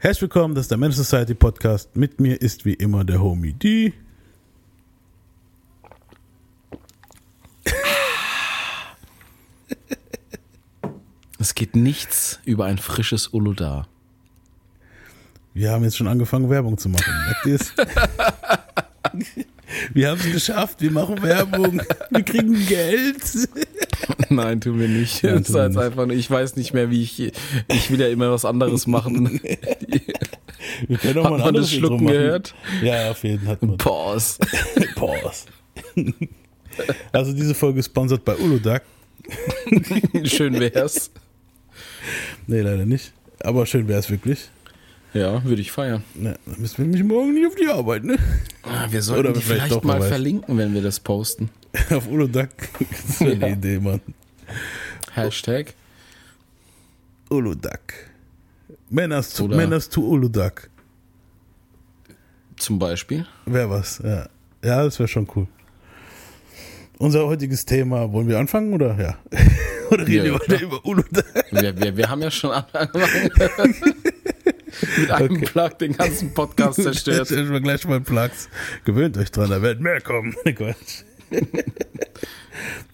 Herzlich willkommen, das ist der Men's Society Podcast. Mit mir ist wie immer der Homie D. Es geht nichts über ein frisches Uludar. Wir haben jetzt schon angefangen, Werbung zu machen. Merkt ihr es? Wir haben es geschafft, wir machen Werbung, wir kriegen Geld. Nein, tun wir nicht. Nein, das ist nicht. einfach nur, ich weiß nicht mehr, wie ich. Ich will ja immer was anderes machen. Wir können auch Hat mal ein man das Schlucken gehört? Ja, auf jeden Fall. hat man. Pause. Pause. Also diese Folge ist sponsert bei Uludag. Schön wär's. Nee, leider nicht. Aber schön wäre es wirklich. Ja, würde ich feiern. Ja, dann müssen wir nämlich morgen nicht auf die Arbeit, ne? Ah, Wir sollten Oder die vielleicht vielleicht, mal weiß. verlinken, wenn wir das posten. Auf Uludag. Das wäre Ja. eine Idee, Mann. Hashtag. Uludag. Männers zu, Männers zu Uludag. Zum Beispiel. Wäre was, ja. Ja, das wäre schon cool. Unser heutiges Thema, wollen wir anfangen oder? Ja. oder reden Ja, wir weiter über Uludag? Wir, wir, wir haben ja schon angefangen. Mit einem Plug den ganzen Podcast zerstört. Stellen wir gleich mal Plugs. Gewöhnt euch dran, da werden mehr kommen. Quatsch.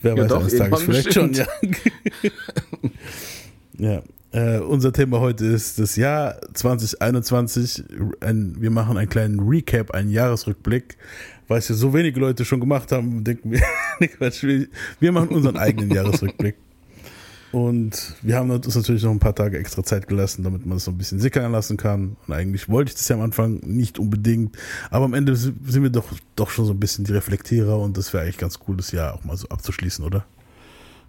Wer Ja, weiß, doch, eines Tages vielleicht schon, ja. ja. Äh, unser Thema heute ist das Jahr 2021. Ein, wir machen einen kleinen Recap, einen Jahresrückblick. Weil es ja so wenige Leute schon gemacht haben, denken wir, wir machen unseren eigenen Jahresrückblick. Und wir haben uns natürlich noch ein paar Tage extra Zeit gelassen, damit man es so ein bisschen sickern lassen kann. Und eigentlich wollte ich das ja am Anfang nicht unbedingt. Aber am Ende sind wir doch, doch schon so ein bisschen die Reflektierer und das wäre eigentlich ganz cool, das Jahr auch mal so abzuschließen, oder?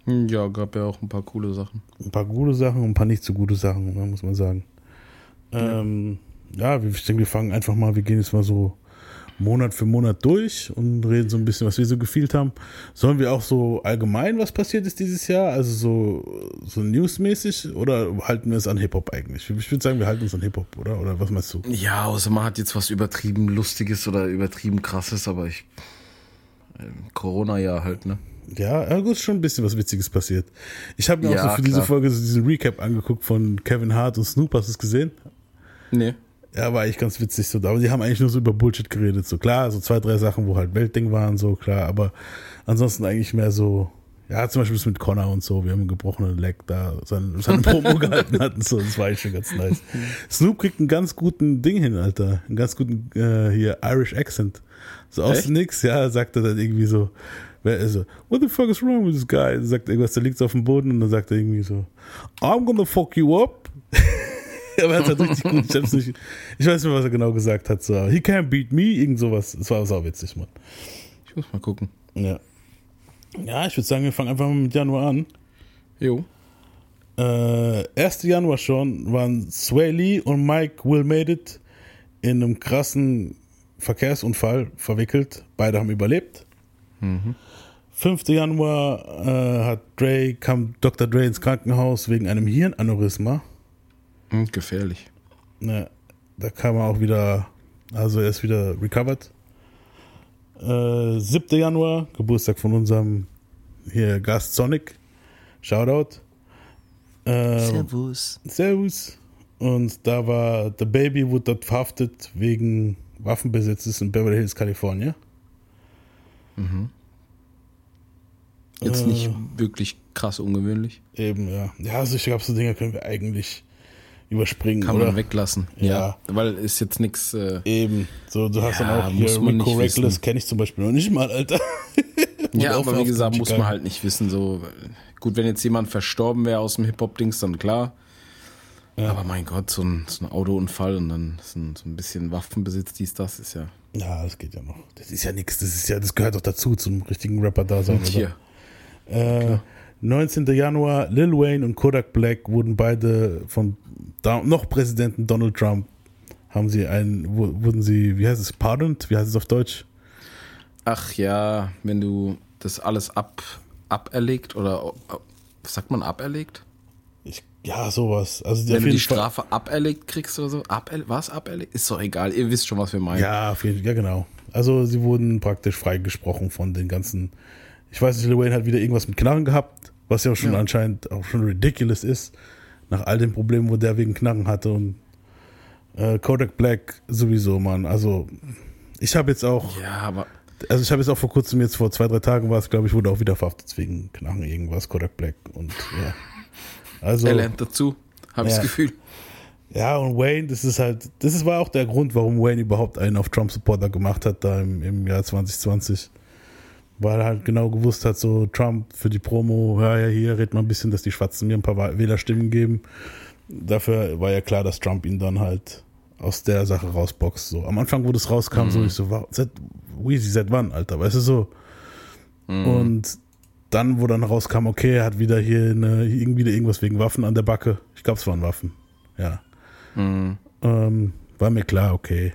Ja, gab ja auch ein paar coole Sachen. Ein paar gute Sachen und ein paar nicht so gute Sachen, ne, muss man sagen. Ähm, ja, ich denke, wir fangen einfach mal, wir gehen jetzt mal so Monat für Monat durch und reden so ein bisschen, was wir so gefühlt haben. Sollen wir auch so allgemein, was passiert ist dieses Jahr, also so, so newsmäßig oder halten wir es an Hip-Hop eigentlich? Ich würde sagen, wir halten uns an Hip-Hop, oder? Oder was meinst du? Ja, außer man hat jetzt was übertrieben Lustiges oder übertrieben Krasses, aber ich. ähm, Corona-Jahr halt, ne? Ja, ja, gut, ist schon ein bisschen was Witziges passiert. Ich habe mir auch Ja, so für diese klar. Folge so diesen Recap angeguckt von Kevin Hart und Snoop. Hast du es gesehen? Nee. Ja, war eigentlich ganz witzig so. Aber die haben eigentlich nur so über Bullshit geredet. So klar, so zwei, drei Sachen, wo halt Weltding waren, so klar. Aber ansonsten eigentlich mehr so, ja, zum Beispiel das mit Connor und so. Wir haben einen gebrochenen Leg da seine, seine Promo gehalten hatten. So, das war eigentlich schon ganz nice. Snoop kriegt einen ganz guten Ding hin, Alter. Einen ganz guten, äh, hier, Irish Accent. So aus Echt? dem Nix, ja, sagt er dann irgendwie so, wer ist so, what the fuck is wrong with this guy? Dann sagt irgendwas, der liegt so auf dem Boden und dann sagt er irgendwie so, I'm gonna fuck you up. Aber er hat halt richtig gut. Ich, hab's nicht, ich weiß nicht was er genau gesagt hat. So, he can't beat me, irgend sowas. Das war sau witzig, Mann. Ich muss mal gucken. Ja. Ja, ich würde sagen, wir fangen einfach mal mit Januar an. Jo. Äh, 1. Januar schon waren Sway Lee und Mike Will Made It in einem krassen Verkehrsunfall verwickelt. Beide haben überlebt. 5. Januar äh, hat Dre, kam Dr. Dre ins Krankenhaus wegen einem Hirnaneurysma. Hm, gefährlich. Ne, da kam er auch wieder, also er ist wieder recovered. Äh, 7. Januar, Geburtstag von unserem hier Gast Sonic. Shoutout. Äh, Servus. Servus. Und da war The Baby wurde dort verhaftet wegen Waffenbesitzes in Beverly Hills, Kalifornien. Jetzt Äh. nicht wirklich krass ungewöhnlich. Eben, ja. Ja, also ich glaube, so Dinge können wir eigentlich überspringen, Kann oder? man weglassen. Ja. Ja. Weil ist jetzt nichts. Äh, Eben. So, du hast Ja, dann auch hier Rico Reckless, kenne ich zum Beispiel noch nicht mal, Alter. ja, aber wie gesagt, muss man halt nicht wissen. So gut, wenn jetzt jemand verstorben wäre aus dem Hip-Hop-Dings, dann klar. Ja. Aber mein Gott, so ein, so ein Autounfall und dann so ein, so ein bisschen Waffenbesitz, dies, das ist ja. Ja, das geht ja noch. Das ist ja nichts. Das ist ja, das gehört doch dazu zum richtigen Rapper-Dasein. oder? Hier. Äh, 19. Januar, Lil Wayne und Kodak Black wurden beide von noch Präsidenten Donald Trump haben sie einen, wu- wurden sie, wie heißt es, pardoned? Wie heißt es auf Deutsch? Ach ja, wenn du das alles ab, aberlegt oder was sagt man aberlegt? Ich, ja, sowas. Also Wenn du die Fall- Strafe aberlegt kriegst oder so, Aber, was aberlegt? Ist doch egal, ihr wisst schon, was wir meinen. Ja, auf jeden ja, genau. Also sie wurden praktisch freigesprochen von den ganzen. Ich weiß nicht, Lil Wayne hat wieder irgendwas mit Knarren gehabt, was ja auch schon Ja. anscheinend auch schon ridiculous ist. Nach all den Problemen, wo der wegen Knarren hatte und Äh, Kodak Black sowieso, Mann. Also, ich habe jetzt auch, Ja, aber also ich habe jetzt auch vor kurzem, jetzt vor zwei, drei Tagen war es, glaube ich, wurde auch wieder verhaftet wegen Knacken irgendwas, Kodak Black. Und ja. Also, er lernt dazu, habe ich Ja. das Gefühl. ja, und Wayne, das ist halt, das war auch der Grund, warum Wayne überhaupt einen auf Trump-Supporter gemacht hat, da im, im Jahr 2020. Weil er halt genau gewusst hat, so Trump für die Promo, ja, ja, hier redet mal ein bisschen, dass die Schwarzen mir ein paar Wählerstimmen geben. Dafür war ja klar, dass Trump ihn dann halt aus der Sache rausboxt. So. Am Anfang, wo das rauskam, so ich so, wow, seit, Weezy, seit wann, Alter? Weißt du so? Und dann, wo dann rauskam, okay, er hat wieder hier eine, irgendwie irgendwas wegen Waffen an der Backe. Ich glaube, es waren Waffen. Ja. Mhm. Ähm, war mir klar, okay.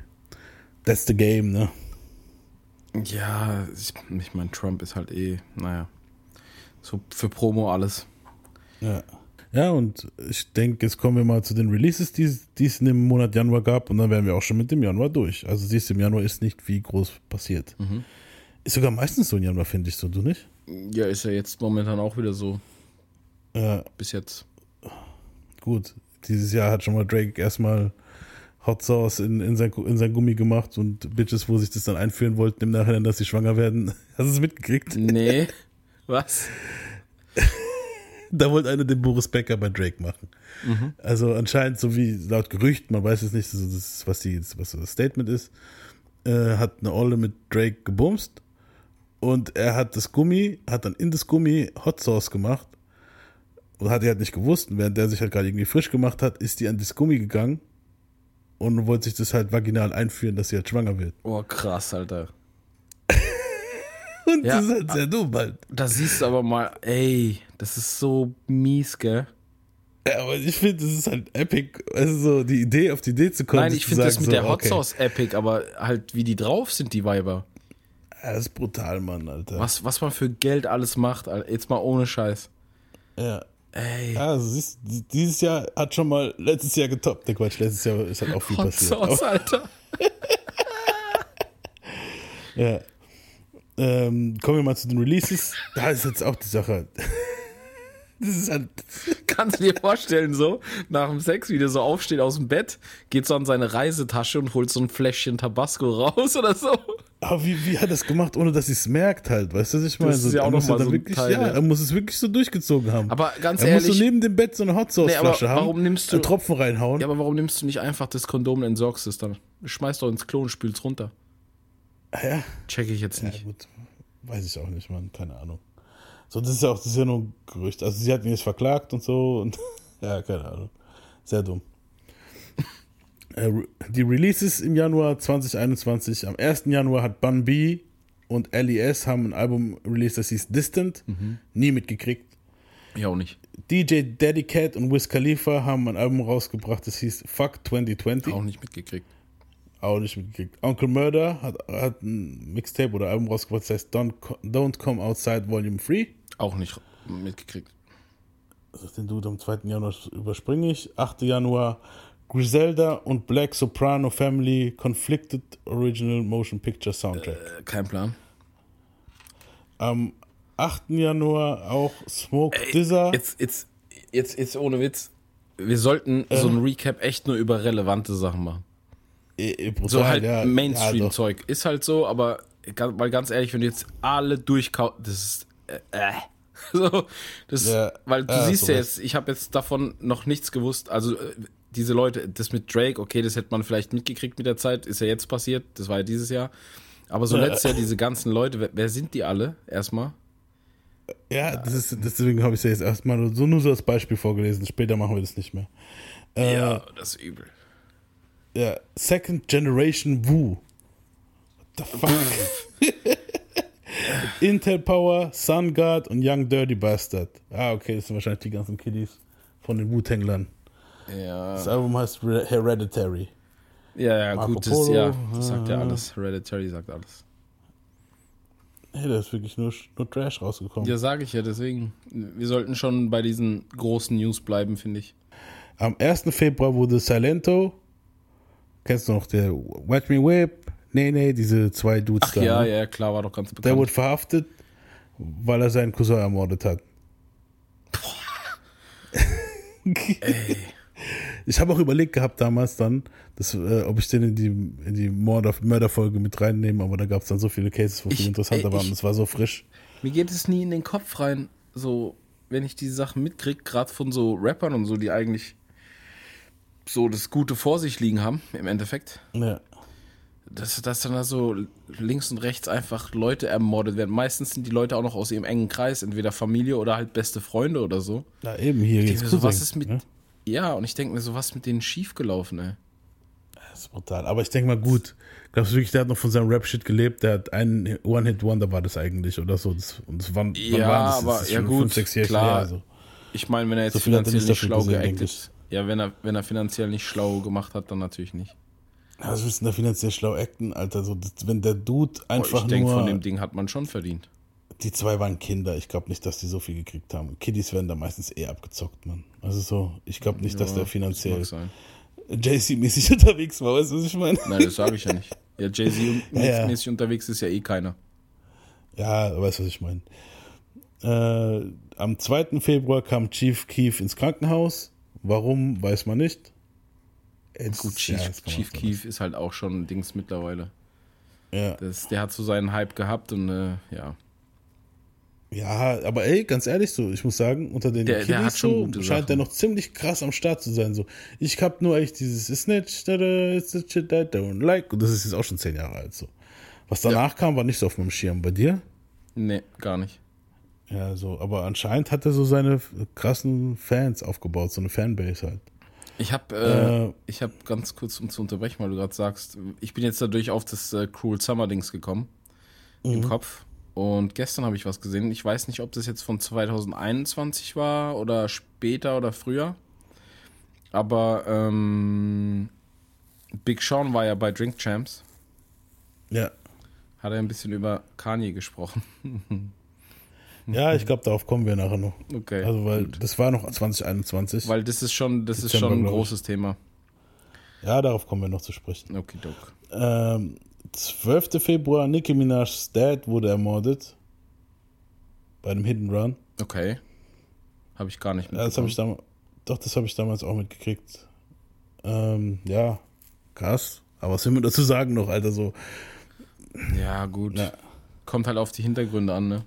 That's the game, ne? Ja, ich, ich meine, Trump ist halt eh, naja, so für Promo alles. Ja. Ja, und ich denke, jetzt kommen wir mal zu den Releases, die es- die es im Monat Januar gab, und dann wären wir auch schon mit dem Januar durch. Also siehst du, im Januar ist nicht viel groß passiert. Ist sogar meistens so im Januar, finde ich so, du nicht? Ja, ist ja jetzt momentan auch wieder so, Ja, bis jetzt. gut. Dieses Jahr hat schon mal Drake erstmal Hot Sauce in, in, sein, in sein Gummi gemacht und Bitches, wo sich das dann einführen wollten, im Nachhinein, dass sie schwanger werden. Hast du es mitgekriegt? Nee, was? Da wollte einer den Boris Becker bei Drake machen. Also anscheinend, so wie laut Gerücht, man weiß es nicht, so das, was, die, was das Statement ist, äh, hat eine Olle mit Drake gebumst und er hat das Gummi, hat dann in das Gummi Hot Sauce gemacht und hat die halt nicht gewusst. Und während der sich halt gerade irgendwie frisch gemacht hat, ist die an das Gummi gegangen und wollte sich das halt vaginal einführen, dass sie halt schwanger wird. Oh, krass, Alter. Und Ja. das ist halt sehr dumm halt. Da siehst du aber mal, ey, das ist so mies, gell? Ja, aber ich finde, das ist halt epic. Also so die Idee, auf die Idee zu kommen. Nein, ich finde das mit so, der Hot okay, Sauce epic, aber halt wie die drauf sind, die Weiber. Ja, das ist brutal, Mann, Alter. Was, was man für Geld alles macht, Alter. jetzt mal ohne Scheiß. Ja. Ey, also siehst, dieses Jahr hat schon mal letztes Jahr getoppt. Der Quatsch, letztes Jahr ist halt auch viel Hot passiert. Sauce, Alter. Ja. Ähm, kommen wir mal zu den Releases. Da ist jetzt auch die Sache. Das ist halt. Kannst du dir vorstellen, so nach dem Sex, wie der so aufsteht aus dem Bett, geht so an seine Reisetasche und holt so ein Fläschchen Tabasco raus oder so. Aber wie, wie hat er das gemacht, ohne dass sie es merkt halt? Weißt du, was ich meine? ist ja er auch muss noch mal dann so wirklich, Teil, ja, ja. er muss es wirklich so durchgezogen haben. Aber ganz er ehrlich, muss so neben dem Bett so eine Hot Sauce Nee, Flasche haben. warum nimmst du- einen Tropfen reinhauen? ja, aber warum nimmst du nicht einfach das Kondom und entsorgst es dann? Schmeißt doch ins Klo und spülst runter. ja. Check ich jetzt Ja, nicht. gut. Weiß ich auch nicht, Mann. Keine Ahnung. So, das ist ja auch, das ist ja nur ein Gerücht. Also, sie hat ihn jetzt verklagt und so und, ja, keine Ahnung. Sehr dumm. Äh, Die Releases im Januar 2021. Am 1. Januar hat Bun B und LES haben ein Album released, das hieß Distant. Nie mitgekriegt. Ich auch nicht. DJ Daddy Cat und Wiz Khalifa haben ein Album rausgebracht, das hieß Fuck 2020. Auch nicht mitgekriegt. Auch nicht mitgekriegt. Uncle Murder hat, hat ein Mixtape oder Album rausgebracht, das heißt Don't, Don't Come Outside Volume 3. Auch nicht mitgekriegt. Also den Dude am 2. Januar überspringe ich. 8. Januar Griselda und Black Soprano Family Conflicted Original Motion Picture Soundtrack. Äh, kein Plan. Am 8. Januar auch Smoke Dizza. Jetzt, jetzt, jetzt, jetzt ohne Witz. Wir sollten so ein Recap echt nur über relevante Sachen machen. Eh, eh, brutal, So halt ja. Ja. Mainstream-Zeug. ist halt so, aber weil ganz ehrlich, wenn du jetzt alle durchkaust, das ist. Äh, äh. So, das, Ja, weil du ja, siehst hast ja jetzt, ich habe jetzt davon noch nichts gewusst. Also äh, diese Leute, das mit Drake, okay, das hätte man vielleicht mitgekriegt mit der Zeit, ist ja jetzt passiert, das war ja dieses Jahr. Aber so Ja. letztes Jahr diese ganzen Leute, wer, wer sind die alle erstmal? Ja, das ist, deswegen habe ich es ja jetzt erstmal so nur so als Beispiel vorgelesen. Später machen wir das nicht mehr. Äh, Ja, das ist übel. Ja, Second Generation Wu. What the fuck? Intel Power, Sun God und Young Dirty Bastard. Ah, okay, das sind wahrscheinlich die ganzen Kiddies von den Wu-Tanglern. Ja, Das Album heißt Re- Hereditary. ja, ja Marco gut, das, ja, das sagt ja alles. Hereditary sagt alles. Hey, da ist wirklich nur, nur Trash rausgekommen. Ja, sage ich ja, deswegen. Wir sollten schon bei diesen großen News bleiben, finde ich. Am 1. Februar wurde Silento, kennst du noch, der Watch Me Whip? Nee, nee, diese zwei Dudes Ach da. ja, ne? ja, klar, war doch ganz Der bekannt. wurde verhaftet, weil er seinen Cousin ermordet hat. Ich habe auch überlegt gehabt damals dann, dass, äh, ob ich den in die, in die Mörder, Mörderfolge mit reinnehme, aber da gab es dann so viele Cases, wo viel Ich- interessanter ey, waren. ich- Das war so frisch. Mir geht es nie in den Kopf rein, so, wenn ich diese Sachen mitkriege, gerade von so Rappern und so, die eigentlich so das Gute vor sich liegen haben, im Endeffekt. Ja. Dass, dass dann da so links und rechts einfach Leute ermordet werden. Meistens sind die Leute auch noch aus ihrem engen Kreis, entweder Familie oder halt beste Freunde oder so. Na eben, hier geht's so, was ist mit. ne? Ja, und ich denke mir so, was ist mit denen schiefgelaufen, ey? Das ist brutal. Aber ich denke mal, gut. Glaubst du wirklich, der hat noch von seinem Rap-Shit gelebt? Der hat einen One-Hit-Wonder war das eigentlich oder so. Das, und das wann, Ja, wann war das? aber das ist ja gut, fünf, klar. also. Ich meine, wenn er jetzt So finanziell nicht schlau geactet. denke ich. Ja, wenn er, wenn er finanziell nicht schlau gemacht hat, dann natürlich nicht. Was willst du da finanziell schlau acten, Alter? So, das, wenn der Dude einfach ich denke, von dem Ding hat man schon verdient. die zwei waren Kinder. Ich glaube nicht, dass die so viel gekriegt haben. Kiddies werden da meistens eher abgezockt, Mann. Also so, ich glaube nicht, dass Ja, der das finanziell mag sein. JC-mäßig unterwegs war. Weißt du, was ich meine? Nein, das sage ich ja nicht. Ja, Jay-Z Ja, unterwegs ist ja eh keiner. Ja, weißt du, was ich meine? Äh, am 2. Februar kam Chief Keef ins Krankenhaus. Warum, weiß man nicht. Jetzt, Gut, Chief, ja, Chief Keef ist halt auch schon ein Dings mittlerweile. Ja. Das, der hat so seinen Hype gehabt und äh, ja. ja, aber ey, ganz ehrlich, so, ich muss sagen, unter den Der- so, scheint der noch ziemlich krass am Start zu sein. So. Ich hab nur echt dieses Snitch, da, da, it's the shit I don't like. Und das ist jetzt auch schon zehn Jahre alt. So. Was danach kam, war nicht so auf meinem Schirm. Bei dir? Nee, gar nicht. Ja, so, aber anscheinend hat er so seine krassen Fans aufgebaut, so eine Fanbase halt. Ich habe äh, Äh, ich hab ganz kurz, um zu unterbrechen, weil du gerade sagst, ich bin jetzt dadurch auf das äh, Cruel Summer Dings gekommen Mhm. im Kopf. Und gestern habe ich was gesehen. Ich weiß nicht, ob das jetzt von 2021 war oder später oder früher. Aber ähm, Big Sean war ja bei Drink Champs. Ja. Hat er ein bisschen über Kanye gesprochen. Ja, ich glaube, darauf kommen wir nachher noch. Okay. Also, weil gut. das war noch 2021. Weil das ist schon, das ist Dezember, schon ein großes Thema. ja, darauf kommen wir noch zu sprechen. Okidok. Ähm, 12. Februar, Nicki Minaj's Dad wurde ermordet. Bei einem Hidden Run. Okay. Habe ich gar nicht Ja, das habe mitbekommen. ich damals, doch, das habe ich damals auch mitgekriegt. Ähm, ja, krass. Aber was will man dazu sagen noch, Alter, so, Ja, gut. Ja. Kommt halt auf die Hintergründe an, ne?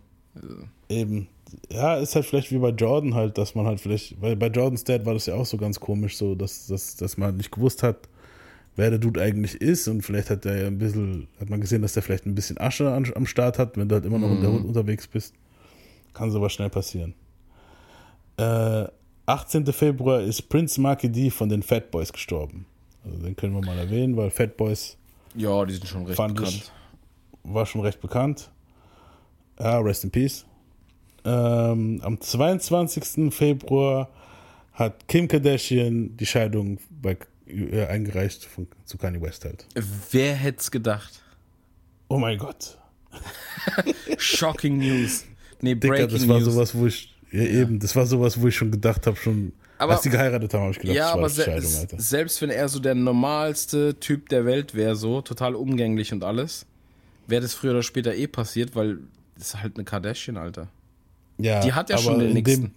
Eben, ja, ist halt vielleicht wie bei Jordan halt, dass man halt vielleicht, weil bei Jordans Dad war das ja auch so ganz komisch, so, dass, dass, dass man halt nicht gewusst hat, wer der Dude eigentlich ist und vielleicht hat der ja ein bisschen, hat man gesehen, dass der vielleicht ein bisschen Asche an, am Start hat, wenn du halt immer noch Hut unterwegs bist. Kann sowas schnell passieren. Äh, 18. Februar ist Prince Marky D von den Fat Boys gestorben. Also den können wir mal erwähnen, weil Fat Boys Ja, die sind schon recht bekannt. ich. war schon recht bekannt. Ja, rest in peace. Ähm, am 22. Februar hat Kim Kardashian die Scheidung bei, äh, eingereicht von, zu Kanye West halt. Wer hätte es gedacht? Oh mein Gott. Shocking News. Nee, Dicker, Breaking das war News. sowas, wo ich, ja, eben, das war sowas, wo ich schon gedacht habe, schon, Aber- als die geheiratet haben, habe ich gedacht, ja, das war aber se Scheidung, Alter. selbst wenn er so der normalste Typ der Welt wäre, so total umgänglich und alles, wäre das früher oder später eh passiert, weil das ist halt eine Kardashian, Alter. Ja, Die hat ja schon den in nächsten. dem,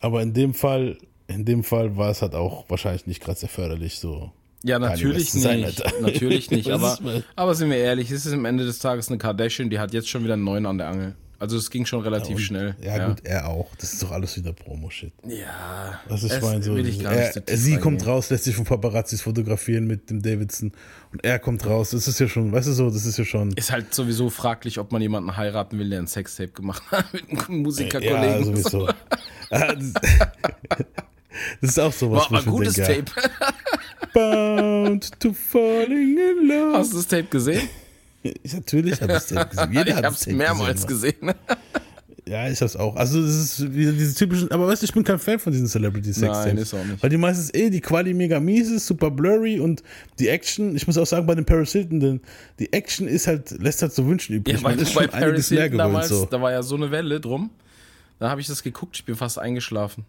Aber in dem Fall, in dem Fall war es halt auch wahrscheinlich nicht gerade sehr förderlich, so. Ja, natürlich sein, nicht. Alter. Natürlich nicht. Aber, aber sind wir ehrlich, es ist am Ende des Tages eine Kardashian, die hat jetzt schon wieder einen neuen an der Angel. Also es ging schon relativ Und- schnell. Ja, gut, er auch. Das ist doch alles wieder Promo-Shit. Ja. Das ist mein so. will ich gar nicht Er, so sie kommt reingehen. raus, lässt sich von Paparazzis fotografieren mit dem Davidson und er kommt raus. Das ist ja schon, weißt du so, das ist ja schon. Ist halt sowieso fraglich, ob man jemanden heiraten will, der ein Sextape gemacht hat mit einem Ja, Musikerkollegen. sowieso. Ah, das, das ist auch sowas, War ein gutes denke, Tape. Bound to falling in love. Hast du das Tape gesehen? Ich, natürlich habe ich das Tape gesehen. Jeder ich das hab's Tape mehrmals gesehen. gesehen. Ja, ich hab's auch. Also das ist wieder diese typischen, aber weißt du, ich bin kein Fan von diesen Celebrity Sex Nein, Tapes. ist auch nicht. Weil die meistens eh die Quali mega mies ist, super blurry und die Action, ich muss auch sagen, bei den Paris Hilton, denn die Action ist halt, lässt halt so wünschen übrig. Ja, Man ist bei schon Paris Hilton damals, so. da war ja so eine Welle drum. Da habe ich das geguckt, ich bin fast eingeschlafen.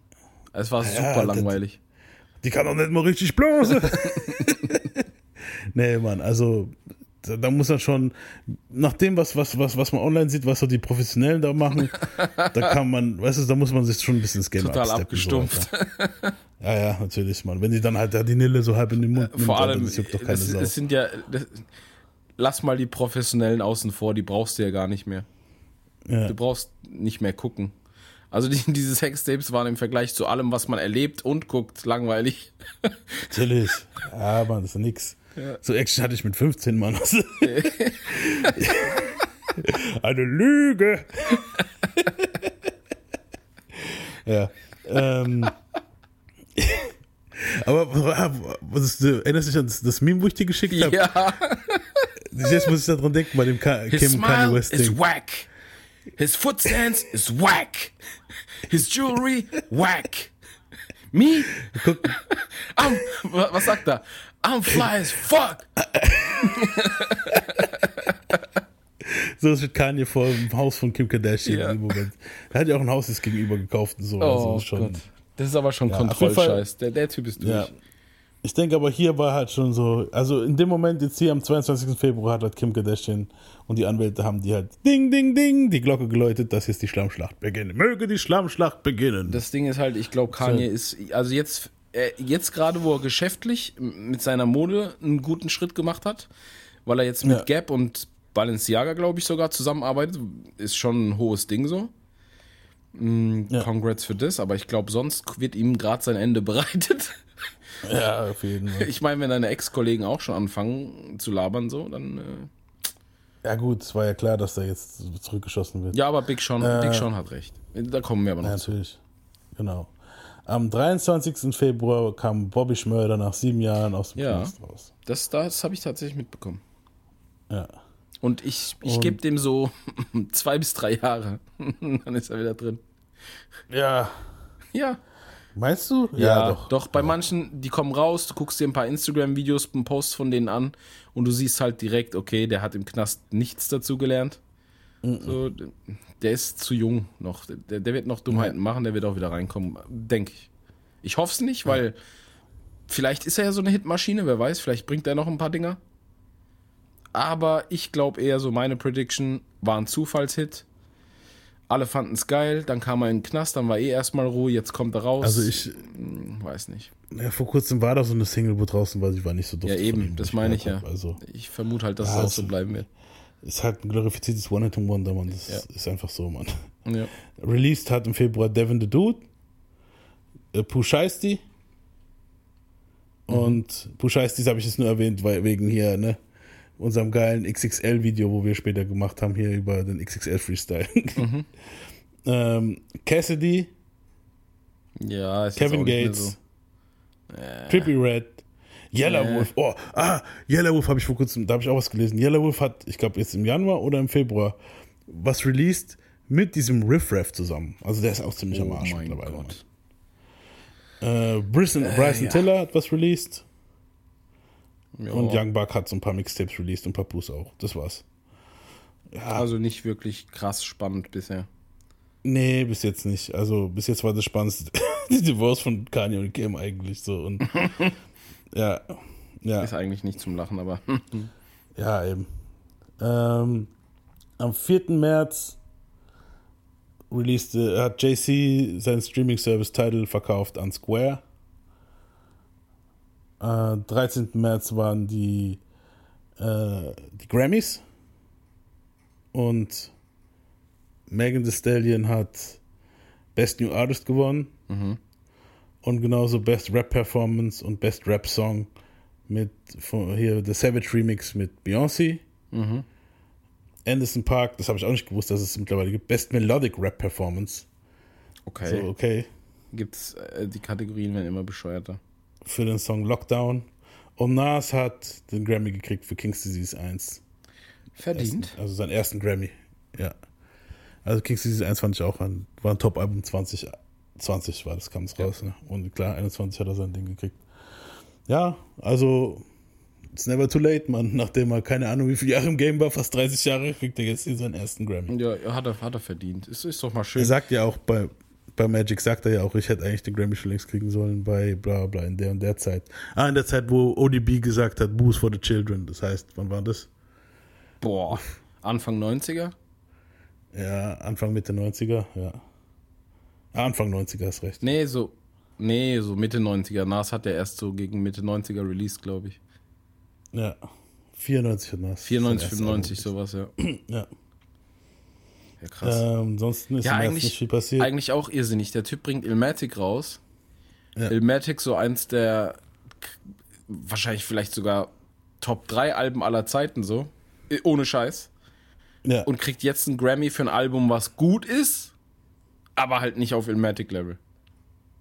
Es war Ja, super das- langweilig. Die kann doch nicht mal richtig blase. nee, Mann, also da, da muss man schon, nach dem, was, was, was, was man online sieht, was so die Professionellen da machen, da kann man, weißt du, da muss man sich schon ein bisschen das Game Total so, abgestumpft. Alter. Ja, ja, natürlich, Mann. Wenn die dann halt da die Nille so halb in den Mund Äh, Vor Alter, allem, das juckt doch keine es, Sau. es sind ja. Das, lass mal die Professionellen außen vor, die brauchst du ja gar nicht mehr. ja. Du brauchst nicht mehr gucken. Also die, diese Sextapes waren im Vergleich zu allem, was man erlebt und guckt, langweilig. Natürlich. Ja, Mann, das ist nix. So Action hatte ich mit 15, Mann. Eine Lüge. ja. Ähm. Aber was ist, du erinnerst dich an das, das Meme, wo ich dir geschickt habe? Ja. Jetzt muss ich daran denken bei dem Ka His Kim Kanye smile West is Ding. whack. His foot stance is whack. His jewelry whack. Me? Guck, wa- was sagt er? I'm fly as fuck. so steht Kanye vor dem Haus von Kim Kardashian Ja. im Moment. Er hat ja auch ein Haus das gegenüber gekauft und so. Oh also schon. Gott. Das ist aber schon Ja, Kontrollscheiß. Der, der Typ ist durch. Ja. Ich denke aber hier war halt schon so, also in dem Moment jetzt hier am 22. Februar hat halt Kim Kardashian und die Anwälte haben die halt ding, ding, ding die Glocke geläutet, dass jetzt die Schlammschlacht beginnt. Möge die Schlammschlacht beginnen. Das Ding ist halt, ich glaube, Kanye ist, also jetzt, jetzt gerade, wo er geschäftlich mit seiner Mode einen guten Schritt gemacht hat, weil er jetzt mit Ja. Gap und Balenciaga, glaube ich, sogar zusammenarbeitet, ist schon ein hohes Ding so. Mm, Ja. Congrats für das, aber ich glaube, sonst wird ihm gerade sein Ende bereitet. ja, auf jeden Fall. Ich meine, wenn deine Ex-Kollegen auch schon anfangen zu labern, so, dann. Äh, Ja gut, es war ja klar, dass da jetzt zurückgeschossen wird. ja, aber Big Sean, Äh, Big Sean hat recht. Da kommen wir aber noch Ja, natürlich. Genau. Am 23. Februar kam Bobby Schmörder nach sieben Jahren aus dem Ja. Knast raus. Das, das habe ich tatsächlich mitbekommen. Ja. Und ich, ich gebe dem so zwei bis drei Jahre. Dann ist er wieder drin. Ja. Ja. Meinst du? Doch, bei manchen, die kommen raus, du guckst dir ein paar Instagram-Videos, einen Post von denen an und du siehst halt direkt, okay, der hat im Knast nichts dazu gelernt. So, der ist zu jung noch. Der, der wird noch Dummheiten machen, der wird auch wieder reinkommen, denke ich. Ich hoffe es nicht, weil vielleicht ist er ja so eine Hitmaschine, wer weiß, vielleicht bringt er noch ein paar Dinger. Aber ich glaube eher so, meine Prediction war ein Zufallshit. Alle fanden es geil, dann kam er in den Knast, dann war eh erstmal Ruhe, jetzt kommt er raus. Also ich, Hm, weiß nicht. ja, vor kurzem war da so eine Single, wo draußen war, sie war nicht so doof. Ja, eben, das meine ich ja. Also, Ich vermute halt, dass Ja, es auch so bleiben wird. Ist halt ein glorifiziertes One-Hit-Wonder, Mann. Das Ja. ist einfach so, Mann. Ja. Released hat im Februar Devin the Dude, äh, Shiesty. Mhm. Und Shiesty habe ich jetzt nur erwähnt, weil wegen hier, ne, unserem geilen XXL-Video, wo wir später gemacht haben, hier über den XXL-Freestyle. Mhm. ähm, Cassidy, ja, ist Kevin Gates, So. Trippy Red, Yellow Nee. Wolf. Oh, ah, Yellow Wolf habe ich vor kurzem, da habe ich auch was gelesen. Yellow Wolf hat, ich glaube, jetzt im Januar oder im Februar was released mit diesem Riff Raff zusammen. Also der ist auch ziemlich am Oh Arsch mein mittlerweile. Gott. Äh, Bryson, Bryson ja. Tiller hat was released Ja. und Young Buck hat so ein paar Mixtapes released und Papoose auch. Das war's. Also nicht wirklich krass spannend bisher. Nee, bis jetzt nicht. Also bis jetzt war das spannendste die Divorce von Kanye und Kim eigentlich so. Und ja, ja, Ist eigentlich nicht zum Lachen, aber ja, eben. Ähm, am 4. März released, äh, hat JC seinen Streaming-Service Title verkauft an Square. Äh, 13. März waren die, äh, die Grammys. Und Megan Thee Stallion hat Best New Artist gewonnen. Und genauso Best Rap Performance und Best Rap Song mit hier The Savage Remix mit Beyoncé. Anderson Park, das habe ich auch nicht gewusst, dass es mittlerweile gibt. Best Melodic Rap Performance. okay. So, okay. Gibt's äh, die Kategorien werden immer bescheuerter. Für den Song Lockdown. Und Nas hat den Grammy gekriegt für King's Disease 1. Verdient. Also seinen ersten Grammy. Ja. Also King's Disease 1 fand ich auch ein, war ein Top-Album 2020 war das, kam es raus. Ne? Und klar, 21 hat er sein Ding gekriegt. Ja, also it's never too late, man. Nachdem er keine Ahnung wie viele Jahre im Game war, fast 30 Jahre, kriegt er jetzt hier seinen ersten Grammy. Ja, hat er, hat er verdient. Ist, ist doch mal schön. Er sagt ja auch bei, bei Magic, sagt er ja auch, ich hätte eigentlich den Grammy schon längst kriegen sollen bei bla bla in der und der Zeit. Ah, in der Zeit, wo ODB gesagt hat, Booze for the Children. Das heißt, wann war das? Boah. Anfang 90er? Ja, Anfang Mitte 90er, ja. Ah, Anfang 90er hast recht. Nee, so Nee, so Mitte 90er. Nas hat ja erst so gegen Mitte 90er released, glaube ich. Ja. 94 hat Nas. 94, Sein erstes 95, sowas, ja. Ja. Ja, krass. Ähm, ansonsten ist ja, eigentlich, nicht viel passiert. eigentlich auch irrsinnig. Der Typ bringt Ilmatic raus. Ja. Ilmatic so eins der wahrscheinlich vielleicht sogar Top 3 Alben aller Zeiten so. Eh, Ohne Scheiß. ja. Und kriegt jetzt einen Grammy für ein Album, was gut ist, aber halt nicht auf Ilmatic-Level.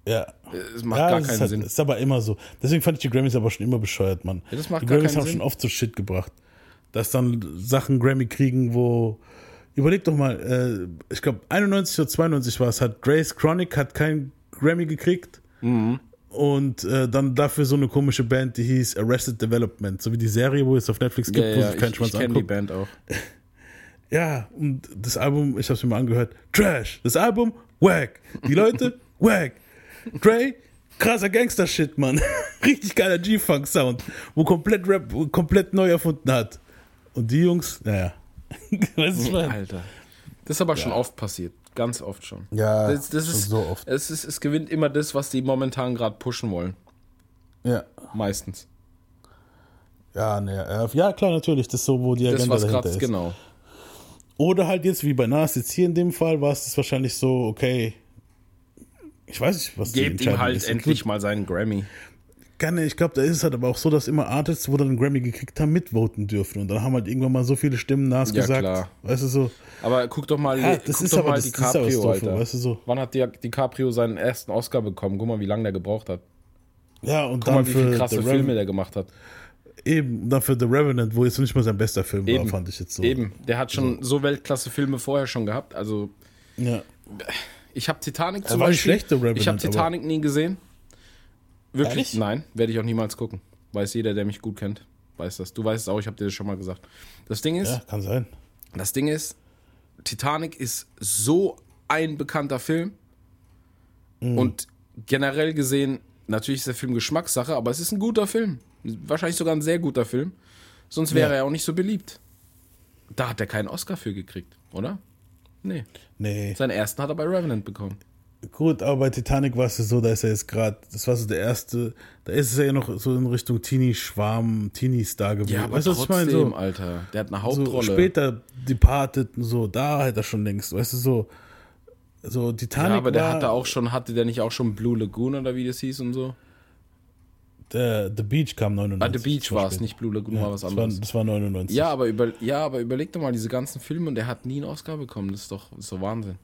ja. Es macht ja, gar das keinen ist, halt, Sinn. ist aber immer so. Deswegen fand ich die Grammys aber schon immer bescheuert, Mann. Ja, das macht die Grammys haben Sinn. schon oft so Shit gebracht. Dass dann Sachen Grammy kriegen, wo. Überleg doch mal, äh, ich glaube 91 oder 92 war es, hat Grace Chronic hat keinen Grammy gekriegt. Mhm. Und äh, dann dafür so eine komische Band, die hieß Arrested Development, so wie die Serie, wo es auf Netflix gibt, Ja, wo sich kein ich, Schwanz ich kenne die. Band auch. Ja, und das Album, ich hab's mir mal angehört, Trash. Das Album, wack. Die Leute, wack. Dre, krasser Gangster-Shit, Mann. Richtig geiler G-Funk-Sound, wo komplett Rap komplett neu erfunden hat. Und die Jungs, naja. weißt du, was? Alter. Das ist aber schon oft passiert. Ganz oft schon. Ja, Das, das schon ist, so oft. Es, ist, es gewinnt immer das, was die momentan gerade pushen wollen. Ja, Meistens. ja, ne, ja, klar, natürlich. Das ist so, wo die Das, Agenda was dahinter gerade ist. genau. Oder halt jetzt wie bei Nas, jetzt hier in dem Fall war es das wahrscheinlich so, okay, ich weiß nicht, was Gebt ihm halt ist. endlich mal seinen Grammy. Gerne, ich glaube, da ist es halt aber auch so, dass immer Artists, wo dann einen Grammy gekriegt haben, mitvoten dürfen. Und dann haben halt irgendwann mal so viele Stimmen Nas Ja, gesagt. klar. Weißt du so? Aber guck doch mal, Ja, guck das ist doch aber mal das, ist DiCaprio, Doofe, Alter. weißt du so? Wann hat Di- DiCaprio seinen ersten Oscar bekommen? Guck mal, wie lange der gebraucht hat. Ja, und Guck dann mal, wie viele krasse Filme der gemacht hat. Eben, und dann für The Revenant, wo jetzt nicht mal sein bester Film Eben. war, fand ich jetzt so. Eben, der hat schon so Weltklasse-Filme vorher schon gehabt. Also, Ja. ich habe Titanic zum war Beispiel. schlecht, The Revenant, ich habe Titanic nie gesehen. Wirklich? Ehrlich? Nein, werde ich auch niemals gucken. Weiß jeder, der mich gut kennt, weiß das. Du weißt es auch, ich habe dir das schon mal gesagt. Das Ding ist, ja, kann sein. das Ding ist, Titanic ist so ein bekannter Film Mhm. und generell gesehen, natürlich ist der Film Geschmackssache, aber es ist ein guter Film. Wahrscheinlich sogar ein sehr guter Film. Sonst wäre Ja. er auch nicht so beliebt. Da hat er keinen Oscar für gekriegt, oder? Nee. Nee. Seinen ersten hat er bei Revenant bekommen. Gut, aber bei Titanic war es so, da ist er jetzt gerade, das war so der erste, da ist es ja noch so in Richtung Teenie-Schwarm, Teenie-Star geworden. Ja, aber weißt du, was ich meine? trotzdem, So, Alter. Der hat eine so Hauptrolle. später Departed und so, da hat er schon längst, weißt du, so, so Titanic ja, aber der war, hatte auch schon, hatte der nicht auch schon Blue Lagoon oder wie das hieß und so? Der, The Beach kam 99. Ah, The Beach war es, nicht Blue Lagoon Ja, war was das, war, anderes. das war 99. Ja, aber über, ja, aber überleg doch mal diese ganzen Filme und der hat nie einen Oscar bekommen. Das ist doch, das doch Wahnsinn.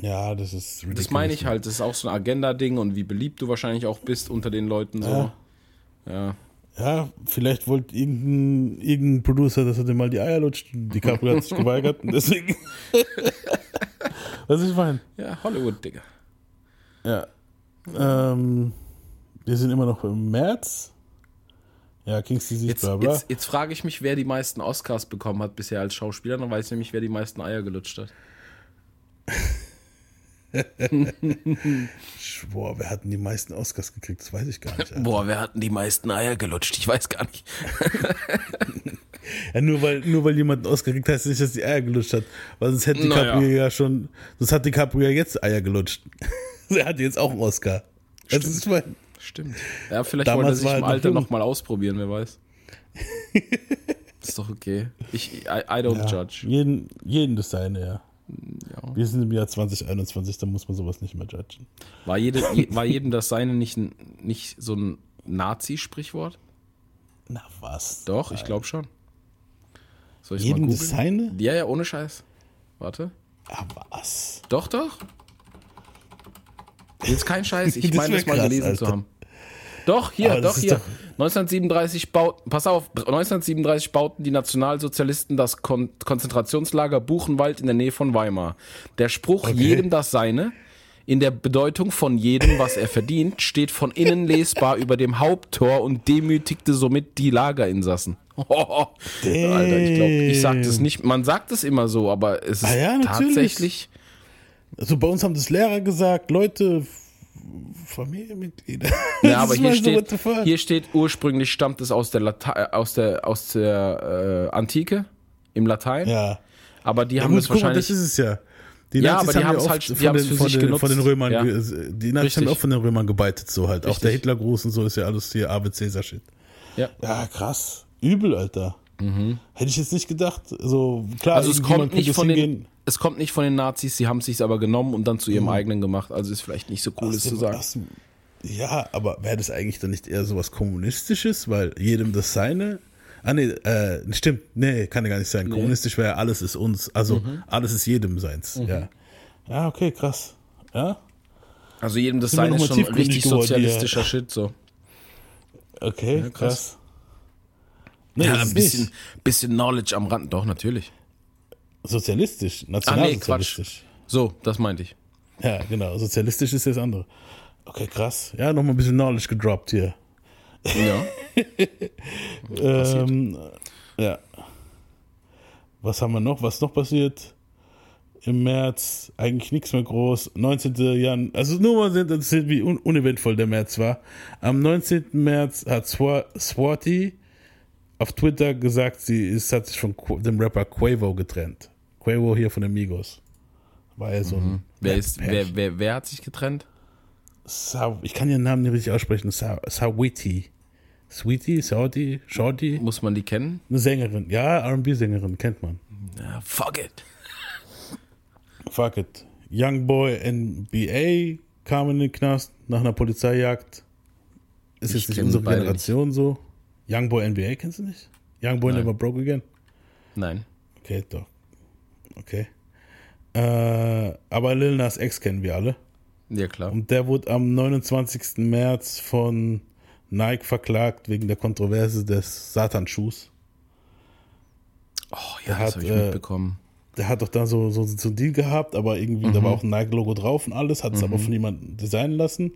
Ja, das ist Das ridiculous. meine ich halt, das ist auch so ein Agenda-Ding und wie beliebt du wahrscheinlich auch bist unter den Leuten so. Ja. Ja. Ja, vielleicht wollte irgendein, irgendein Producer, dass er dir mal die Eier lutscht. Die Capri hat sich geweigert und deswegen. Was ich meine? Ja, Hollywood, Digga. Ja. Ähm, wir sind immer noch im März. Ja, King's Disease, Jetzt, bla bla. jetzt, jetzt frage ich mich, wer die meisten Oscars bekommen hat bisher als Schauspieler. Dann weiß ich nämlich, wer die meisten Eier gelutscht hat. Boah, wer hat denn die meisten Oscars gekriegt? Das weiß ich gar nicht. Alter. Boah, wer hat denn die meisten Eier gelutscht? Ich weiß gar nicht. Ja, nur weil, nur weil jemand einen Oscar kriegt, heißt nicht, dass die Eier gelutscht hat. Weil sonst hätte Naja. DiCaprio ja schon, sonst hat DiCaprio ja jetzt Eier gelutscht. er hat jetzt auch einen Oscar. Das ist mein, Stimmt. Ja, vielleicht Damals wollte er sich im Alter nochmal ausprobieren, wer weiß. ist doch okay. Ich, I, I don't ja, judge. jeden, jeden das seine, ja. Ja. Wir sind im Jahr 2021, da muss man sowas nicht mehr judgen. War, jede, je, war jedem das Seine nicht, nicht so ein Nazi-Sprichwort? Na was? Doch, ich glaube schon. Soll ich Jedem mal das seine? Ja, ja, ohne Scheiß. Warte. Ah, was? Doch, doch. Jetzt kein Scheiß. Ich Das meine, wär das mal gelesen zu Alter. haben. Doch, hier, doch, hier. doch- 1937 baut, pass auf, 1937 bauten die Nationalsozialisten das Kon Konzentrationslager Buchenwald in der Nähe von Weimar. Der Spruch Okay. jedem das seine in der Bedeutung von jedem, was er verdient, steht von innen lesbar über dem Haupttor und demütigte somit die Lagerinsassen. Alter, ich glaube, ich sag das nicht, man sagt es immer so, aber es ist Ah ja, tatsächlich Also bei uns haben das Lehrer gesagt, Leute, Familienmitglieder. Ja, aber hier so, steht, fuck? hier steht, ursprünglich stammt es aus der, Lata äh, aus der, aus der äh, Antike, im Latein. Ja. Aber die Ja, haben gut, das guck wahrscheinlich. das ist es ja. Die Ja, Nazis aber die haben oft halt- die von, haben's den, für von, sich den, von den genutzt. Römern, Ja. die Nazis Richtig. haben auch von den Römern gebeitet, so halt. Auch Richtig. der Hitlergruß und so ist ja alles hier Ave Cäsar Shit. Ja. Ja, krass. Übel, Alter. Hätte ich jetzt nicht gedacht. So, klar, Also es kommt nicht von den, es kommt nicht von den Nazis, sie haben es sich aber genommen und dann zu ihrem eigenen gemacht. Also ist vielleicht nicht so cool, Aus das dem- zu sagen. dem- Ja, aber wäre das eigentlich dann nicht eher sowas Kommunistisches, weil jedem das seine? Ah, nee, äh, stimmt, nee, kann ja gar nicht sein. Kommunistisch wäre alles ist uns, also Mhm. alles ist jedem seins, ja. Ja, okay, krass. Ja, Also jedem das Sind wir Sein noch ist schon richtig geworden sozialistischer Shit so. okay, Ja, krass. krass. Nee, Ja, ein bisschen, nicht. bisschen Knowledge am Rand, doch, natürlich. Sozialistisch, Ah, nee, nationalsozialistisch. So, das meinte ich. ja, genau, sozialistisch ist das andere. Okay, krass. Ja, nochmal ein bisschen Knowledge gedroppt hier. Ja. Ähm, ja. Was haben wir noch? Was noch passiert? Im März eigentlich nichts mehr groß. 19. Januar, also nur mal sind, wie un uneventvoll der März war. Am 19. März hat Swa Swati auf Twitter gesagt, sie ist, hat sich von dem Rapper Quavo getrennt. Quavo hier von den Migos. War ja so ein Wer, ist, wer, wer, wer hat sich getrennt? Sa ich kann ihren Namen nicht richtig aussprechen. Sa Sawiti. Sweetie, Saudi, Shorty. Muss man die kennen? Eine Sängerin. Ja, R&B-Sängerin, kennt man. Ja, fuck it. Fuck it. Youngboy NBA kam in den Knast nach einer Polizeijagd. Ist Ich jetzt nicht unsere Generation so. Youngboy NBA kennst du nicht? Youngboy. Never Broke Again? Nein. Okay, doch. Okay. Äh, aber Lil Nas X kennen wir alle. Ja, klar. Und der wurde am 29. März von Nike verklagt wegen der Kontroverse des Satanschuhs. Oh, ja, hat, das habe ich äh, mitbekommen. der hat doch da so, so, so einen Deal gehabt, aber irgendwie, da war auch ein Nike-Logo drauf und alles, hat es aber von jemandem designen lassen.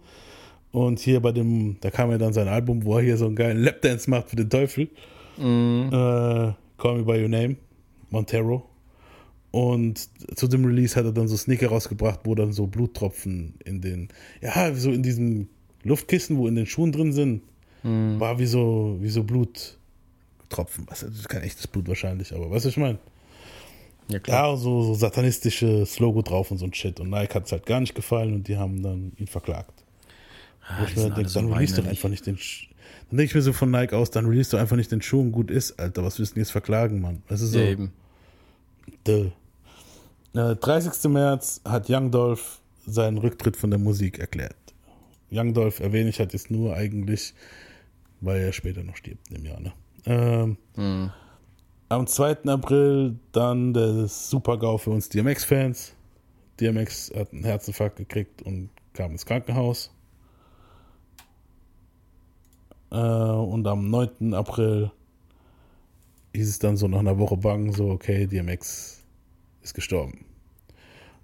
Und hier bei dem, da kam ja dann sein Album, wo er hier so einen geilen Lapdance macht für den Teufel. Äh, Call Me By Your Name, Montero. Und zu dem Release hat er dann so Sneaker rausgebracht, wo dann so Bluttropfen in den, ja, so in diesem Luftkissen, wo in den Schuhen drin sind, war wie so, wie so Bluttropfen. Das ist kein echtes Blut wahrscheinlich, aber weißt du, was ich meine? Ja, klar. Ja, so, so satanistisches Logo drauf und so ein Shit. Und Nike hat es halt gar nicht gefallen und die haben dann ihn verklagt. Ah, ich mir denke, so dann release doch einfach nicht den Sch Dann denke ich mir so von Nike aus, dann release doch einfach nicht den Schuh und gut ist, Alter. Was willst du denn jetzt verklagen, Mann? Das ist so. Ja, eben. Duh. Äh, 30. März hat Young Dolph seinen Rücktritt von der Musik erklärt. Young Dolph erwähne ich halt jetzt nur eigentlich, weil er später noch stirbt im Jahr. Ne? Ähm, Hm. Am 2. April dann der Super-GAU für uns DMX-Fans. DMX hat einen Herzinfarkt gekriegt und kam ins Krankenhaus. Äh, und am 9. April hieß es dann so nach einer Woche bang, so okay, DMX ist gestorben.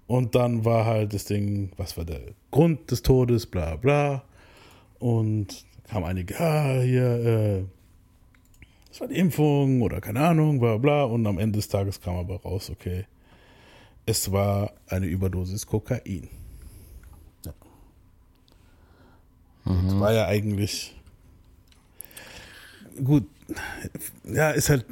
Und dann war halt das Ding, was war der Grund des Todes, bla bla. Und kamen einige, ah, hier, äh, das war die Impfung oder keine Ahnung, bla bla. Und am Ende des Tages kam aber raus, okay, es war eine Überdosis Kokain. Ja. Das war ja eigentlich gut. Ja, ist halt,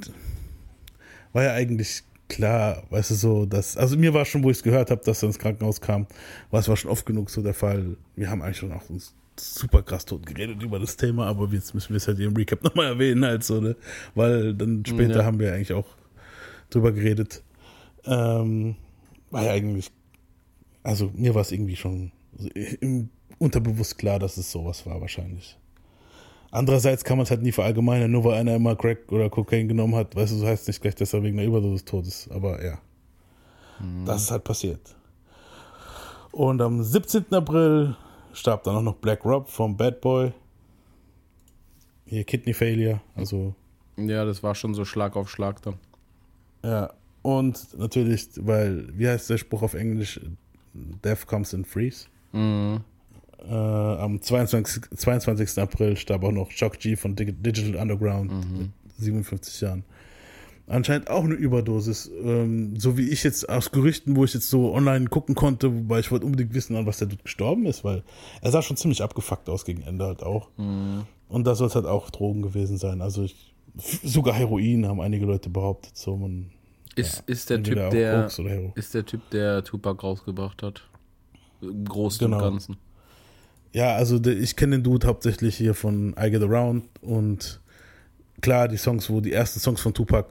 war ja eigentlich klar, weißt du, so, dass, also mir war schon, wo ich es gehört habe, dass er ins Krankenhaus kam, war es war schon oft genug so der Fall. Wir haben eigentlich schon auch uns super krass tot geredet über das Thema, aber jetzt müssen wir es halt im Recap nochmal erwähnen, halt so, ne? Weil dann später Ja. haben wir eigentlich auch drüber geredet. Ähm, war ja eigentlich, also mir war es irgendwie schon im unterbewusst klar, dass es sowas war wahrscheinlich. Andererseits kann man es halt nie verallgemeinern, nur weil einer immer Crack oder Kokain genommen hat, weißt du, das heißt nicht gleich, dass er wegen einer Überdosis tot ist, aber ja. Das ist halt passiert. Und am 17. April starb dann auch noch Black Rob vom Bad Boy. Hier Kidney Failure, also Ja, das war schon so Schlag auf Schlag dann. ja. Und natürlich, weil, wie heißt der Spruch auf Englisch? Death comes in threes. Mhm. Äh, am 22, 22. April starb auch noch Shock G von Dig- Digital Underground mit 57 Jahren. Anscheinend auch eine Überdosis. Ähm, so wie ich jetzt aus Gerüchten, wo ich jetzt so online gucken konnte, wobei ich wollte unbedingt wissen, an was der dort gestorben ist, weil er sah schon ziemlich abgefuckt aus gegen Ende halt auch. Und da soll es halt auch Drogen gewesen sein. Also ich, sogar Heroin haben einige Leute behauptet. So man, Ist, Ja, ist, der typ, der, ist der Typ, der Tupac rausgebracht hat. Im Großen Genau. und Ganzen. Ja, also ich kenne den Dude hauptsächlich hier von I Get Around und klar, die Songs, wo die ersten Songs von Tupac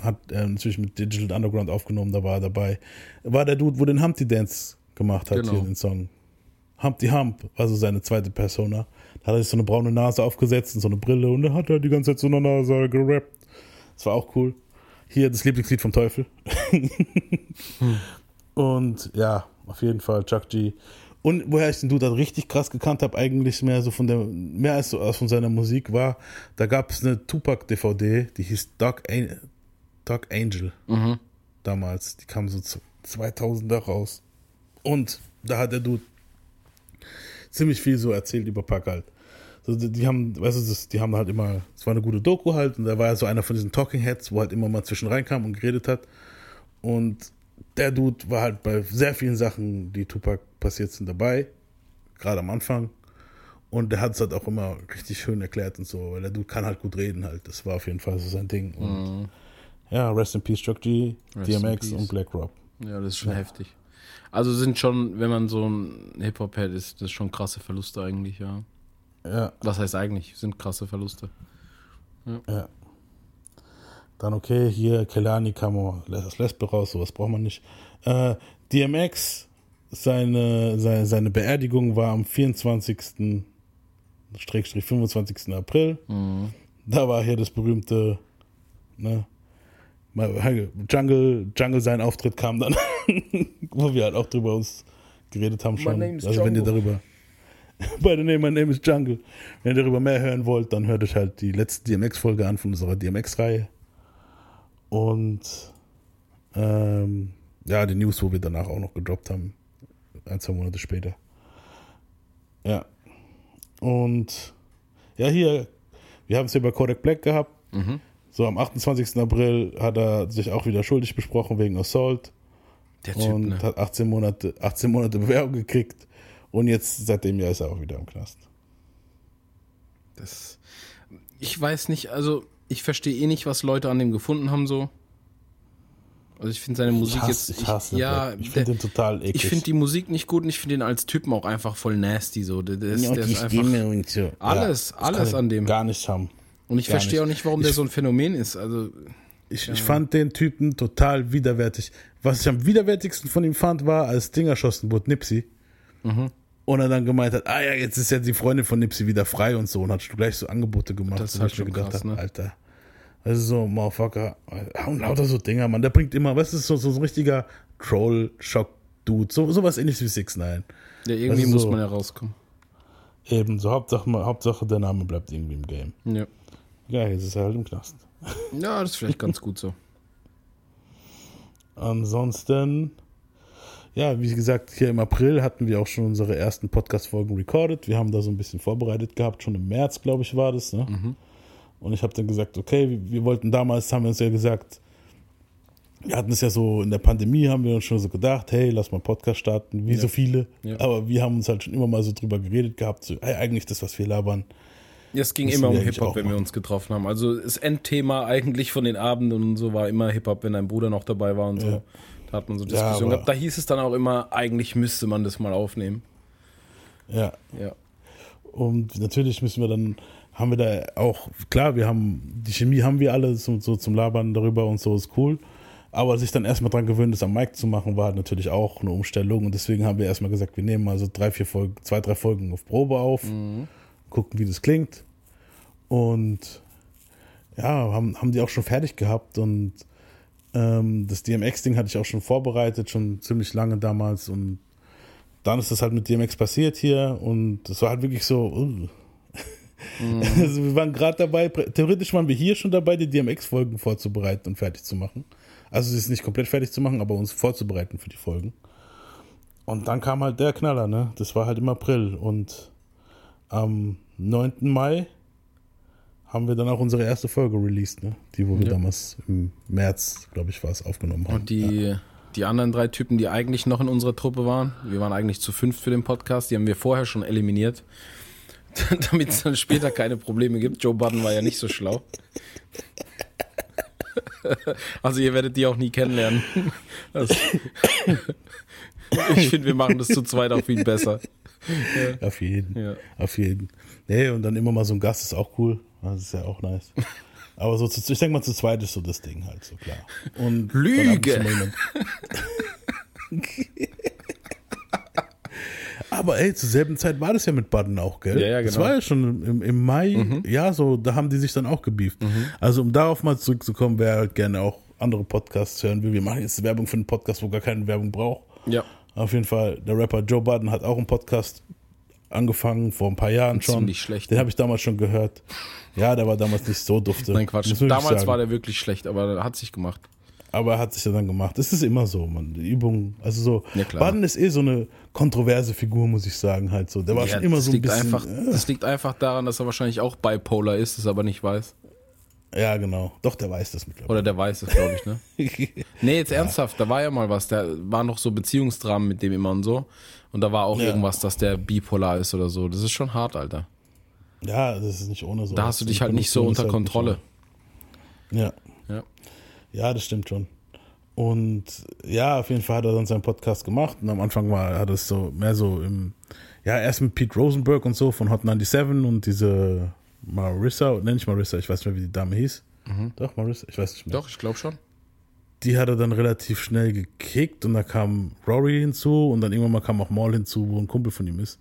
hat er natürlich mit Digital Underground aufgenommen, da war er dabei. War der Dude, wo den Humpty Dance gemacht hat, Genau. hier den Song. Humpty Hump war so seine zweite Persona. Da hat er sich so eine braune Nase aufgesetzt und so eine Brille und dann hat er die ganze Zeit so eine Nase gerappt. Das war auch cool. Hier das Lieblingslied vom Teufel. Und ja, auf jeden Fall Chuck G. Und woher ich den Dude halt richtig krass gekannt habe, eigentlich mehr so von der, mehr als so als von seiner Musik war, da gab es eine Tupac-DVD, die hieß Doc, An Doc Angel Mhm. damals. Die kam so zu 2000er raus. Und da hat der Dude ziemlich viel so erzählt über Pac halt. So, die, die haben, weißt du, das, die haben halt immer, es war eine gute Doku halt, und da war ja so einer von diesen Talking Heads, wo halt immer mal zwischen reinkam und geredet hat. Und der Dude war halt bei sehr vielen Sachen, die Tupac passiert sind, dabei. Gerade am Anfang. Und der hat es halt auch immer richtig schön erklärt und so, weil der Dude kann halt gut reden halt. Das war auf jeden Fall so sein Ding. Und Mhm. ja, Rest in Peace, Chuck G, Rest DMX und Black Rob. Ja, das ist schon heftig. Also sind schon, wenn man so ein Hip-Hop-Head ist, das schon krasse Verluste eigentlich, ja. Ja, Was heißt eigentlich? Sind krasse Verluste. ja. Dann okay, hier Kelani kam das Lesbe raus, sowas braucht man nicht. Äh, DMX, seine, seine, seine Beerdigung war am 24. Schrägstrich 25. April. Mhm. Da war hier das berühmte, ne, Jungle, Jungle sein Auftritt kam dann, wo wir halt auch drüber uns geredet haben schon. name is also wenn ihr Jungle. darüber, bei der Name, my name is Jungle. Wenn ihr darüber mehr hören wollt, dann hört euch halt die letzte DMX-Folge an von unserer DMX-Reihe. Und ähm, ja, die News, wo wir danach auch noch gedroppt haben, ein, zwei Monate später. Ja. Und ja, hier, wir haben es bei Kodak Black gehabt. Mhm. So, am 28. April hat er sich auch wieder schuldig besprochen wegen Assault Der Typ, und ne? hat 18 Monate, 18 Monate Bewährung gekriegt. Und jetzt, seit dem Jahr, ist er auch wieder im Knast. Das, ich weiß nicht, also ich verstehe eh nicht, was Leute an dem gefunden haben so. Also ich finde seine Musik ich hasse, jetzt. ich hasse ja, Black. Ich der- finde den total eklig. ich finde die Musik nicht gut und ich finde ihn als Typen auch einfach voll nasty so. Der, der ist, Ja, und der die ist einfach, Stimme und so. Alles, das alles ich an dem. Gar nicht haben. und ich verstehe auch nicht. warum Ich- der so ein Phänomen ist. Also Ich, ich fand den Typen total widerwärtig. Was ich am widerwärtigsten von ihm fand, war, als Ding erschossen wurde, Nipsey. Mhm. Und er dann gemeint hat, ah ja, jetzt ist ja die Freundin von Nipsey wieder frei und so. Und hat gleich so Angebote gemacht. Das ist wo halt ich mir schon gedacht krass, ne? Alter. Das ist so, Motherfucker. Und lauter so Dinger, Mann. Der bringt immer, was ist so, so ein richtiger Troll-Shock-Dude. So, sowas ähnliches wie Six Nine. ja, irgendwie Also muss so- man ja rauskommen. Ebenso, Hauptsache, Hauptsache der Name bleibt irgendwie im Game. Ja. Ja, jetzt ist er halt im Knast. ja, das ist vielleicht ganz gut so. Ansonsten, ja, wie gesagt, hier im April hatten wir auch schon unsere ersten Podcast-Folgen recorded. Wir haben da so ein bisschen vorbereitet gehabt, schon im März, glaube ich, war das. Ne? Mhm. Und ich habe dann gesagt, okay, wir, wir wollten damals, haben wir uns ja gesagt, wir hatten es ja so in der Pandemie, haben wir uns schon so gedacht, hey, lass mal einen Podcast starten, wie Ja. so viele. Ja. Aber wir haben uns halt schon immer mal so drüber geredet gehabt, so, hey, eigentlich das, was wir labern. Ja, es ging immer um wir Hip-Hop, wenn wir machen. uns getroffen haben. Also das Endthema eigentlich von den Abenden und so war immer Hip-Hop, wenn dein Bruder noch dabei war und so. Ja. Da hat man so Diskussionen gehabt. Da hieß es dann auch immer, eigentlich müsste man das mal aufnehmen. Ja, Ja. Und natürlich müssen wir dann, haben wir da auch, klar, wir haben, die Chemie haben wir alle so, so zum Labern darüber und so ist cool. Aber sich dann erstmal dran gewöhnen, das am Mic zu machen, war halt natürlich auch eine Umstellung. Und deswegen haben wir erstmal gesagt, wir nehmen also drei, vier Folgen, zwei, drei Folgen auf Probe auf, gucken, wie das klingt. Und ja, haben, haben die auch schon fertig gehabt. Und ähm, das DMX-Ding hatte ich auch schon vorbereitet, schon ziemlich lange damals. Und dann ist das halt mit DMX passiert hier und es war halt wirklich so. uh. Also wir waren gerade dabei, theoretisch waren wir hier schon dabei, die DMX-Folgen vorzubereiten und fertig zu machen. Also sie ist nicht komplett fertig zu machen, aber uns vorzubereiten für die Folgen. Und dann kam halt der Knaller, ne? Das war halt im April und am 9. Mai haben wir dann auch unsere erste Folge released, ne? Die, wo wir Ja. damals im März, glaube ich, war es, aufgenommen haben. Und die, die anderen drei Typen, die eigentlich noch in unserer Truppe waren, wir waren eigentlich zu fünf für den Podcast, die haben wir vorher schon eliminiert, damit es dann später keine Probleme gibt. Joe Budden war ja nicht so schlau. Also ihr werdet die auch nie kennenlernen. Das, ich finde, wir machen das zu zweit auch viel besser. Auf jeden. Ja. Auf jeden. Nee, und dann immer mal so ein Gast ist auch cool. Das ist ja auch nice. Aber so, zu, ich denke mal, zu zweit ist so das Ding halt so klar. Und Lüge. dann ab und zu mal jemand- Aber ey, zur selben Zeit war das ja mit Budden auch, gell? Ja, ja, Das genau. Mhm. war ja schon im, im Mai, ja, so, da haben die sich dann auch gebieft. Also, um darauf mal zurückzukommen, wer halt gerne auch andere Podcasts hören will. Wir machen jetzt Werbung für einen Podcast, wo gar keine Werbung braucht. Ja. Auf jeden Fall, der Rapper Joe Budden hat auch einen Podcast angefangen, vor ein paar Jahren schon. Ziemlich schlecht, Den ne? habe ich damals schon gehört. Ja, der war damals nicht so dufte. Nein, Quatsch. Damals war der wirklich schlecht, aber er hat sich gemacht. Aber er hat sich ja dann gemacht. Das ist immer so, man. Die Übung, also so. Ja. Budden ist eh so eine kontroverse Figur, muss ich sagen, halt so. Der war Ja, schon immer so ein bisschen. Einfach, das liegt einfach daran, dass er wahrscheinlich auch bipolar ist, es aber nicht weiß. ja, genau. Doch, der weiß das mittlerweile. Oder der weiß es, glaube ich, ne? Nee, jetzt ernsthaft, da war ja mal was. Da war noch so Beziehungsdramen mit dem immer und so. Und da war auch Ja. irgendwas, dass der bipolar ist oder so. Das ist schon hart, Alter. ja, das ist nicht ohne so. Da hast du dich halt nicht so unter halt Kontrolle. Nicht, ja. Ja. Das stimmt schon. Und ja, auf jeden Fall hat er dann seinen Podcast gemacht und am Anfang war hat es so mehr so im, ja, erst mit Pete Rosenberg und so von Hot 97 und diese Marissa, nenn ich Marissa, ich weiß nicht mehr, wie die Dame hieß. Doch, Marissa, ich weiß nicht mehr. Doch, ich glaube schon. Die hat er dann relativ schnell gekickt und da kam Rory hinzu und dann irgendwann mal kam auch Maul hinzu, wo ein Kumpel von ihm ist.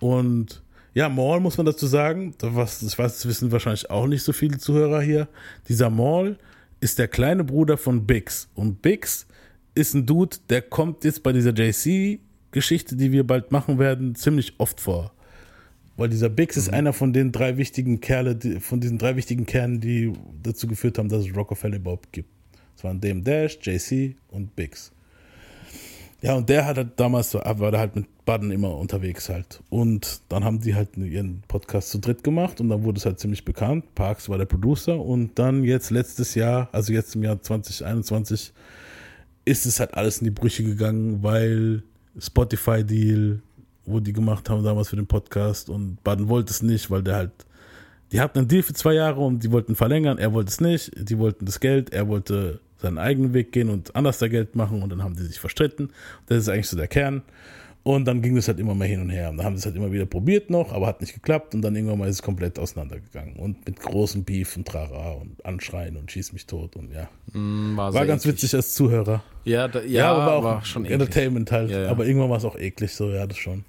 Und ja, Maul muss man dazu sagen, was, ich weiß, das wissen wahrscheinlich auch nicht so viele Zuhörer hier. Dieser Maul ist der kleine Bruder von Biggs. Und Biggs ist ein Dude, der kommt jetzt bei dieser JC-Geschichte, die wir bald machen werden, ziemlich oft vor. Weil dieser Biggs ist einer von den drei wichtigen Kerle, die, von diesen drei wichtigen Kernen, die dazu geführt haben, dass es Rockefeller überhaupt gibt. Es waren Dame Dash, JC und Biggs. Ja, und der hat halt damals so, war da halt mit Budden immer unterwegs halt. Und dann haben die halt ihren Podcast zu dritt gemacht und dann wurde es halt ziemlich bekannt. Parks war der Producer und dann jetzt letztes Jahr, also jetzt im Jahr 2021, ist es halt alles in die Brüche gegangen, weil Spotify-Deal, wo die gemacht haben damals für den Podcast und Budden wollte es nicht, weil der halt, die hatten einen Deal für zwei Jahre und die wollten verlängern, er wollte es nicht, die wollten das Geld, er wollte seinen eigenen Weg gehen und anders da Geld machen und dann haben die sich verstritten. Das ist eigentlich so der Kern. Und dann ging es halt immer mehr hin und her. Und dann haben sie es halt immer wieder probiert noch, aber hat nicht geklappt. Und dann irgendwann mal ist es komplett auseinandergegangen. Und mit großem Beef und Trara und Anschreien und Schieß mich tot und ja. Mm, War, War ganz eklig. witzig als Zuhörer. Ja, da, ja, Ja, aber war auch war schon eklig. Entertainment halt. Ja, ja. Aber irgendwann war es auch eklig, so, ja, das schon.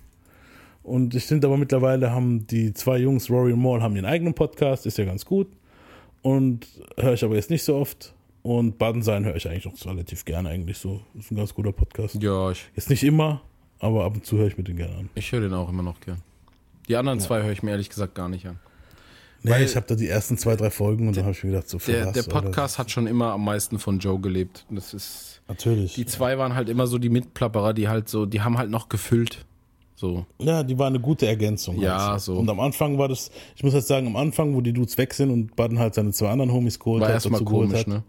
Und ich finde aber mittlerweile haben die zwei Jungs, Rory und Maul, haben ihren eigenen Podcast, ist ja ganz gut. Und höre ich aber jetzt nicht so oft. Und Baden sein höre ich eigentlich noch relativ gerne eigentlich so. Ist ein ganz guter Podcast. Ja, ich, Jetzt nicht immer, aber ab und zu höre ich mir den gerne an. ich höre den auch immer noch gern. Die anderen zwei höre ich mir ehrlich gesagt gar nicht an. Nee, Weil- ich habe da die ersten zwei, drei Folgen und dann habe ich mir gedacht, so Der, der? Podcast hat schon immer am meisten von Joe gelebt. Das ist. Natürlich. Die zwei waren halt immer so die Mitplapperer, die halt so, die haben halt noch gefüllt. So. Ja, die war eine gute Ergänzung. Ja, halt so. Und am Anfang war das, ich muss halt sagen, am Anfang, wo die Dudes weg sind und Baden halt seine zwei anderen Homies geholt War hat, dazu geholt komisch, hat, ne?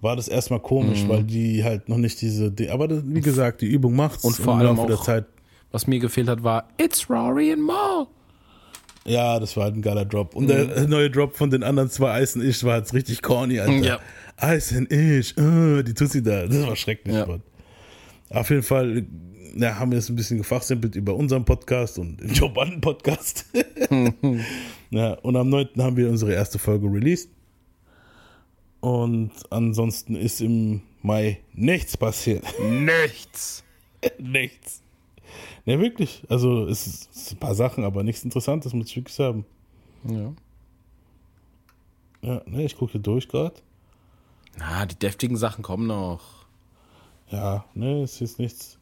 War das erstmal komisch, weil die halt noch nicht diese, die, aber das, wie gesagt, die Übung macht's Und vor im allem Laufe der auch- Zeit. Was mir gefehlt hat, war It's Rory and Maul. Ja, das war halt ein geiler Drop. Und der neue Drop von den anderen zwei Ice and Ish war jetzt richtig corny, Alter. Mhm. Ja. Ice and Ish, äh, die Tussi da, das war schrecklich. Ja. Mann. Auf jeden Fall ja, haben wir jetzt ein bisschen gefachsimpelt über unseren Podcast und den Joe Budden Podcast. ja, und am 9. haben wir unsere erste Folge released. Und ansonsten ist im Mai nichts passiert. Nichts. nichts. Ne, wirklich. Also es ist, ein paar Sachen, aber nichts Interessantes, muss ich wirklich sagen. Ja. Ja, ne, ich gucke hier durch gerade. Na, die deftigen Sachen kommen noch. Ja, ne, es ist nichts.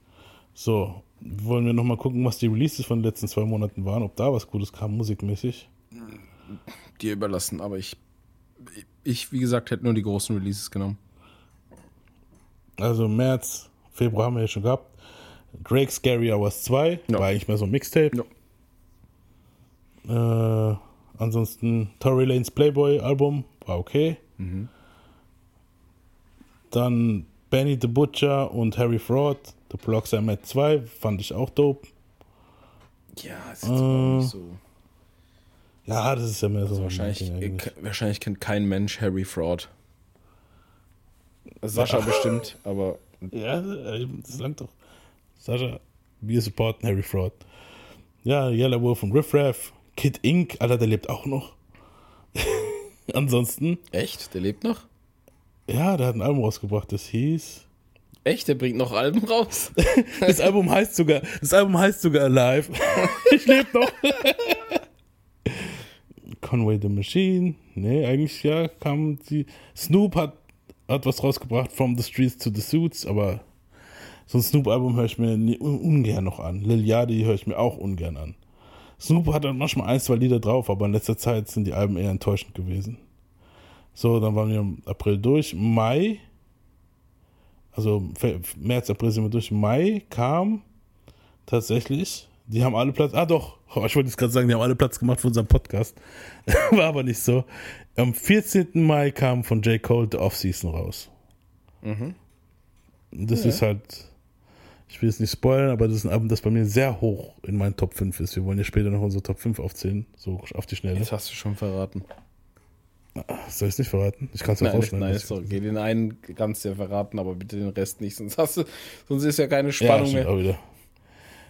So, wollen wir nochmal gucken, was die Releases von den letzten zwei Monaten waren, ob da was Gutes kam, musikmäßig. Dir überlassen, aber ich, ich, wie gesagt, hätte nur die großen Releases genommen. Also März, Februar haben wir ja schon gehabt. Drake Scary Hours 2, Ja. war eigentlich mehr so ein Mixtape. Äh, ansonsten Tory Lanes Playboy Album, war okay. Dann Benny the Butcher und Harry Fraud, The Blocks I Met 2, fand ich auch dope. Ja, ist jetzt auch nicht so. Ja, das ist ja mehr so. ein Wahrscheinlich, äh, wahrscheinlich kennt kein Mensch Harry Fraud. Sascha bestimmt, aber Ja, eben, das langt doch. Sascha, wir supporten Harry Fraud. Ja, Yellow Wolf und Riff Raff. Kid Inc., Alter, der lebt auch noch. Ansonsten, echt? Der lebt noch? ja, der hat ein Album rausgebracht, das hieß. Echt? Der bringt noch Alben raus? Das Album heißt sogar, das Album heißt sogar Alive. ich lebe noch. Conway the Machine. Nee, eigentlich ja, kam die. Snoop hat, hat was rausgebracht, From the Streets to the Suits, aber so ein Snoop-Album höre ich mir ungern noch an. Lil Yachty höre ich mir auch ungern an. Snoop hat dann manchmal ein, zwei Lieder drauf, aber in letzter Zeit sind die Alben eher enttäuschend gewesen. So, dann waren wir im April durch. Mai, also März, April sind wir durch. Mai kam tatsächlich, die haben alle Platz, ah doch, oh, ich wollte jetzt gerade sagen, die haben alle Platz gemacht für unseren Podcast. War aber nicht so. Am 14. Mai kam von J. Cole The Off-Season raus. Das ist halt, ich will es nicht spoilern, aber das ist ein Album, das bei mir sehr hoch in meinen Top 5 ist. Wir wollen ja später noch unsere Top 5 aufzählen, so auf die Schnelle. Jetzt hast du schon verraten. Soll ich es nicht verraten? Ich kann es ja Nein, rausschneiden. nein doch okay. Den einen kannst du ja verraten, aber bitte den Rest nicht, sonst hast du, sonst ist ja keine ja, Spannung stimmt mehr.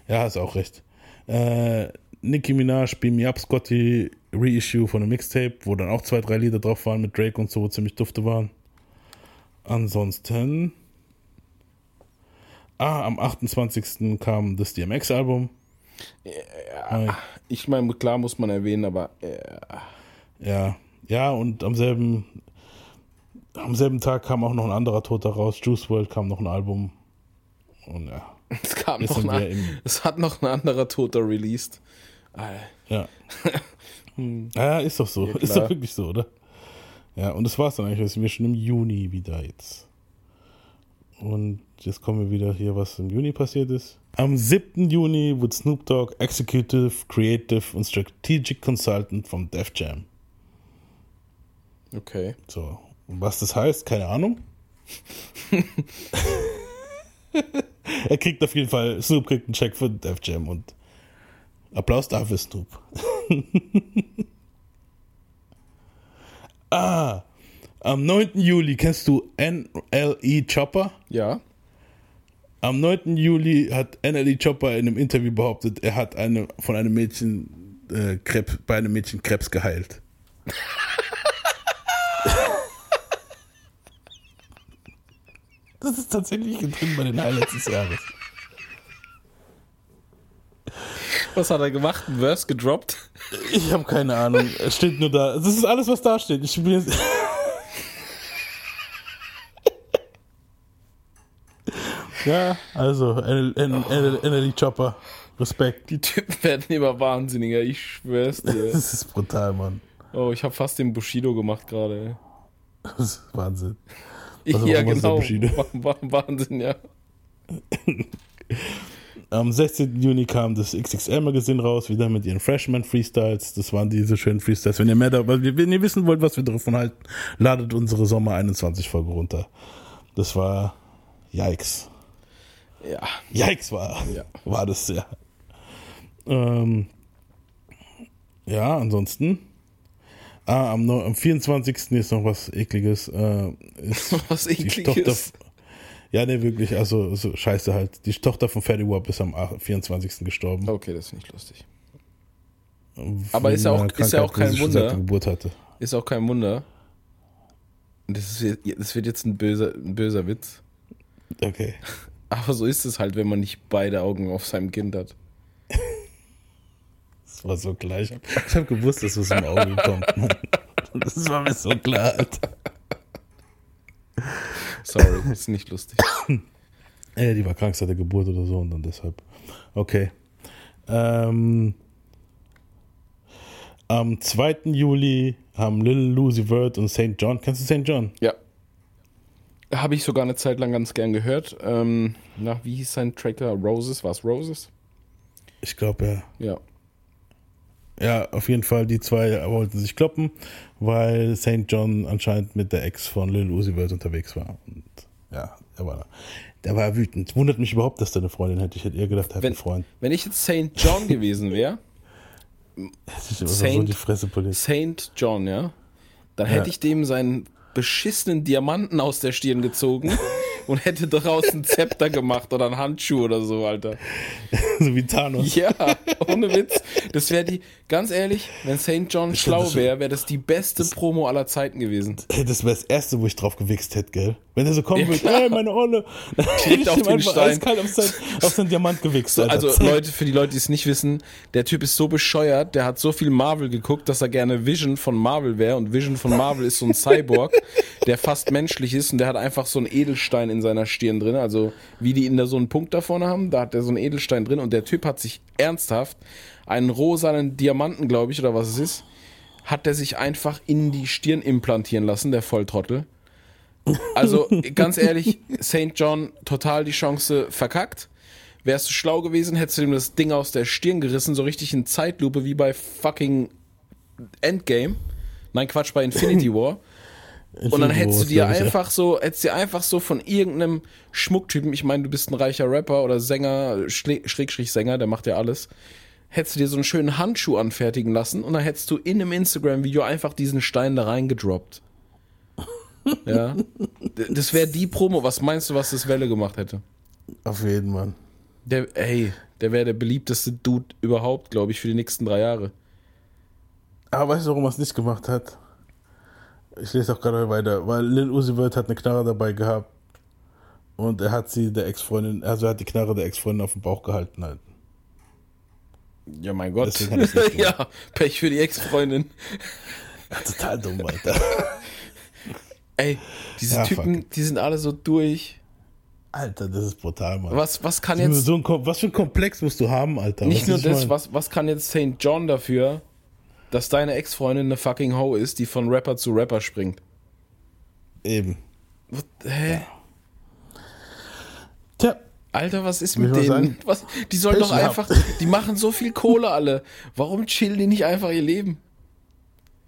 Ja, hast auch recht. Äh, Nicki Minaj, Beam Me Up, Scotty, Reissue von einem Mixtape, wo dann auch zwei, drei Lieder drauf waren mit Drake und so, wo ziemlich dufte waren. Ansonsten. Ah, am 28. kam das DMX-Album. Ich meine, klar muss man erwähnen, aber äh, Ja, ja, und am selben, am selben Tag kam auch noch ein anderer Toter raus. Juice World kam noch ein Album. Und ja, es kam Jetzt noch sind ein, wir im- es hat noch ein anderer Toter released. Äh, ja. ja, ist doch so. Ja, ist doch wirklich so, oder? Ja, und das war's dann eigentlich. Wir sind wir schon im Juni wieder jetzt. Und jetzt kommen wir wieder hier, was im Juni passiert ist. Am 7. Juni wird Snoop Dogg Executive, Creative und Strategic Consultant vom Def Jam. Okay. So, und was das heißt, keine Ahnung. er kriegt auf jeden Fall, Snoop kriegt einen Check für Def Jam und Applaus dafür, Snoop. ah, am 9. Juli kennst du NLE Chopper? Ja. Am 9. Juli hat NLE Chopper in einem Interview behauptet, er hat eine, von einem Mädchen äh, Krebs, bei einem Mädchen Krebs geheilt. Das ist tatsächlich drin bei den Highlights des Jahres. Was hat er gemacht? Ein Verse gedroppt? Ich habe keine Ahnung. Es steht nur da. Das ist alles, was da steht. Ich bin jetzt. ja, also NLE Chopper. Respekt. Die Typen werden immer wahnsinniger, ich schwör's dir. Das ist brutal, Mann. Oh, ich habe fast den Bushido gemacht gerade. Das ist Wahnsinn. Was Ja, genau. Wahnsinn, ja. Am 16. Juni kam das XXL-Magazin raus, wieder mit ihren Freshman-Freestyles. Das waren diese schönen Freestyles. Wenn ihr mehr da, wenn ihr wissen wollt, was wir davon halten, ladet unsere Sommer 21 Folge runter. Das war Yikes. Ja. Yikes war, Ja. war das, ja. Ähm, ja, ansonsten. Ah, am, am 24. ist noch was ekliges. Äh, Was die ekliges. Tochter. Ja, ne, wirklich, also so scheiße halt. Die Tochter von Fatty Wap ist am 8 24. gestorben. Okay, das ist nicht lustig. Aber ist ja auch- ist ja auch kein Wunder. der Geburt hatte. Ist auch kein Wunder. Das, ist, das wird jetzt ein böser, ein böser Witz. Okay. Aber so ist es halt, wenn man nicht beide Augen auf seinem Kind hat. Das war so klar. Ich habe hab gewusst, dass es im Auge kommt. Mann. Das war mir so klar, Alter. Sorry, ist nicht lustig. Ja, die war krank seit der Geburt oder so und dann deshalb. Okay. Ähm, am 2. Juli haben Lil Lucy Vert und St. John. Kennst du St. John? Ja. Habe ich sogar eine Zeit lang ganz gern gehört. Ähm, na, wie hieß sein Tracker? Roses? War es Roses? Ich glaube, ja. Ja. Ja, auf jeden Fall, die zwei wollten sich kloppen, weil St. John anscheinend mit der Ex von Lil Uzi Vert unterwegs war. Und ja, der war, der war wütend. Wundert mich überhaupt, dass der eine Freundin hätte. Ich hätte eher gedacht, er hat Wenn, einen Freund. wenn ich jetzt St. John gewesen wäre, Hätte aber so Saint-. John, ja, dann hätte Ja. ich dem seinen beschissenen Diamanten aus der Stirn gezogen und hätte daraus ein Zepter gemacht oder einen Handschuh oder so, Alter. so wie Thanos. Ja, ohne Witz. Das wäre die, ganz ehrlich, wenn St. John schlau wäre, wäre das die beste Promo aller Zeiten gewesen. Das wäre das Erste, wo ich drauf gewichst hätte, gell? Wenn er so kommen Ja, klar. ey, meine Olle. Ich auf den Stein. eiskalt auf sein, auf sein Diamant gewichst, Alter. Also. Leute, für die Leute, die es nicht wissen, der Typ ist so bescheuert, der hat so viel Marvel geguckt, dass er gerne Vision von Marvel wäre und Vision von Marvel ist so ein Cyborg, der fast menschlich ist und der hat einfach so einen Edelstein in seiner Stirn drin, also wie die in da so einen Punkt da vorne haben, da hat der so einen Edelstein drin und der Typ hat sich ernsthaft einen rosanen Diamanten, glaube ich, oder was es ist, hat der sich einfach in die Stirn implantieren lassen, der Volltrottel. Also ganz ehrlich, St. John total die Chance verkackt. Wärst du schlau gewesen, hättest du ihm das Ding aus der Stirn gerissen, so richtig in Zeitlupe wie bei fucking Endgame. Nein, Quatsch, bei Infinity War. Und dann hättest du dir ja. einfach so, hättest dir einfach so von irgendeinem Schmucktypen, ich meine, du bist ein reicher Rapper oder Sänger, Schrägstrich Sänger, der macht ja alles, hättest du dir so einen schönen Handschuh anfertigen lassen und dann hättest du in einem Instagram-Video einfach diesen Stein da reingedroppt. Ja. Das wäre die Promo. Was meinst du, was das Welle gemacht hätte? Auf jeden Mann. Der, ey, der wäre der beliebteste Dude überhaupt, glaube ich, für die nächsten drei Jahre. Aber weißt du, warum er es nicht gemacht hat? Ich lese auch gerade weiter, weil Lil Uzi Vert hat eine Knarre dabei gehabt und er hat sie der Ex-Freundin, also er hat die Knarre der Ex-Freundin auf den Bauch gehalten halt. Ja, mein Gott. Ja, Pech für die Ex-Freundin. Ja, total dumm, Alter. Ey, diese Ja, Typen, die sind alle so durch. Alter, das ist brutal, Mann. Was, was kann Jetzt, so ein, was für ein Komplex musst du haben, Alter? nicht Was nur das, mein? was, was kann jetzt St. John dafür, dass deine Ex-Freundin eine fucking Ho ist, die von Rapper zu Rapper springt? Eben. What, hä? Tja, Alter, was ist mit denen? Was, die sollen Pech doch gehabt. einfach, die machen so viel Kohle alle. Warum chillen die nicht einfach ihr Leben?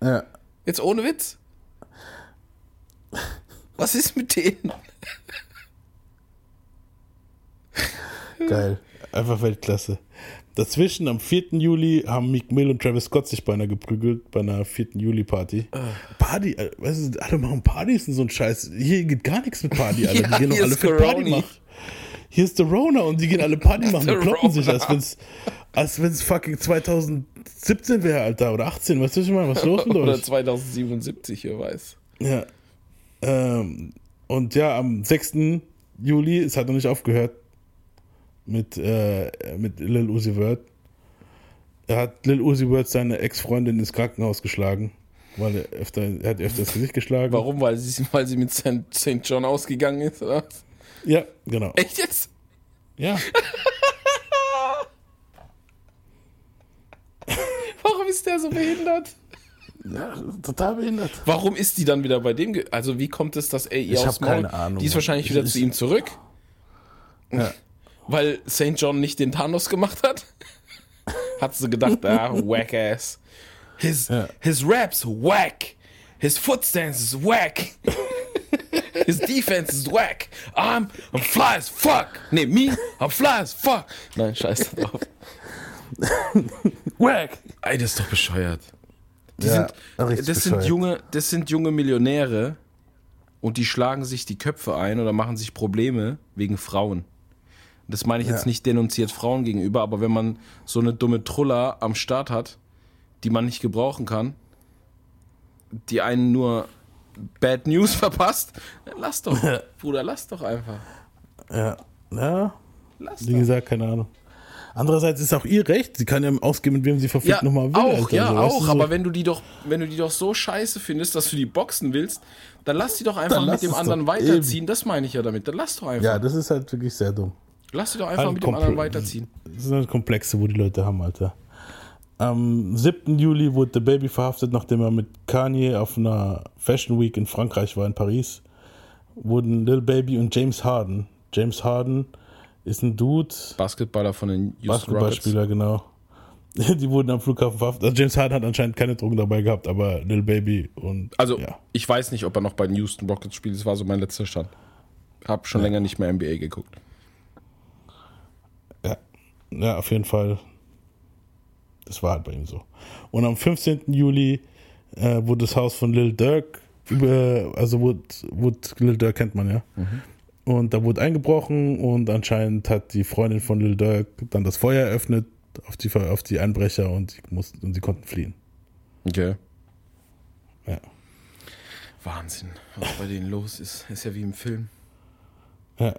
ja. Jetzt ohne Witz. Was ist mit denen? Geil. Einfach Weltklasse. Dazwischen, am 4. Juli, haben Meek Mill und Travis Scott sich beinahe geprügelt bei einer 4. Juli-Party. Ah. Party, äh, weißt du, alle machen Partys und so ein Scheiß. Hier geht gar nichts mit Party, Alter. Ja, die gehen doch alle für. Party machen. Hier ist der Rona und die gehen alle Party machen und kloppen sich, als wenn's, als wenn's fucking 2017 wäre, Alter, oder 18, weißt du, was ich meine? Was ist los mit Oder euch? 2077, wer weiß. Ja. Ähm, und ja, am 6. Juli, es hat noch nicht aufgehört mit, äh, mit Lil Uzi Vert. Er hat Lil Uzi Vert seine Ex-Freundin ins Krankenhaus geschlagen, weil er öfter, er hat öfter das Gesicht geschlagen. Warum? Weil sie, weil sie mit St. St. John ausgegangen ist, oder? was? Ja, genau. Echt jetzt? Ja. Warum ist der so behindert? Ja, total behindert. Warum ist die dann wieder bei dem? Also wie kommt es, dass er ihr Ich Maul- keine Ahnung, Die ist wahrscheinlich Ich- wieder ich- zu ihm zurück, Ja. weil St. John nicht den Thanos gemacht hat. Hat sie gedacht, ah, whack ass. His, Ja. his raps whack. His footstance is whack. His defense is whack. I'm, I'm fly as fuck. Nee, me, I'm fly as fuck. Nein, scheiß drauf. Wack! Ey, das ist doch bescheuert. Die Ja, sind, das, sind junge, das sind junge Millionäre und die schlagen sich die Köpfe ein oder machen sich Probleme wegen Frauen. Das meine ich jetzt Ja. nicht denunziert Frauen gegenüber, aber wenn man so eine dumme Truller am Start hat, die man nicht gebrauchen kann, die einen nur Bad News verpasst, dann lass doch, Bruder, lass doch einfach. Ja. Ja, Lass wie doch. gesagt, keine Ahnung. Andererseits ist auch ihr Recht. Sie kann ja ausgeben, mit wem sie verfickt Ja, nochmal will. auch, Alter. ja, So, weißt auch. so. Aber wenn du die doch, wenn du die doch so scheiße findest, dass du die boxen willst, dann lass die doch einfach mit dem anderen weiterziehen. Das meine ich ja damit. Dann lass doch einfach. Ja, das ist halt wirklich sehr dumm. lass die doch einfach Halt mit dem anderen weiterziehen. Das sind halt Komplexe, wo die Leute haben, Alter. Am 7. Juli wurde der Baby verhaftet, nachdem er mit Kanye auf einer Fashion Week in Frankreich war, in Paris. Wurden Lil Baby und James Harden. James Harden ist ein Dude, Basketballer von den Houston Rockets. Basketballspieler, genau. Die wurden am Flughafen verhaftet. Also James Harden hat anscheinend keine Drogen dabei gehabt, aber Lil Baby und Also, ja. ich weiß nicht, ob er noch bei den Houston Rockets spielt. Das war so mein letzter Stand. Hab schon länger nicht mehr NBA geguckt. Ja, ja, auf jeden Fall. Das war halt bei ihm so. Und am 15. Juli äh, wurde das Haus von Lil Durk über, also Wood, Wood Lil Durk kennt man ja. Mhm. Und da wurde eingebrochen und anscheinend hat die Freundin von Lil Durk dann das Feuer eröffnet auf die, auf die Einbrecher und sie, mussten, und sie konnten fliehen. Okay. Ja. Wahnsinn, was bei denen los ist. Ist ja wie im Film. Ja.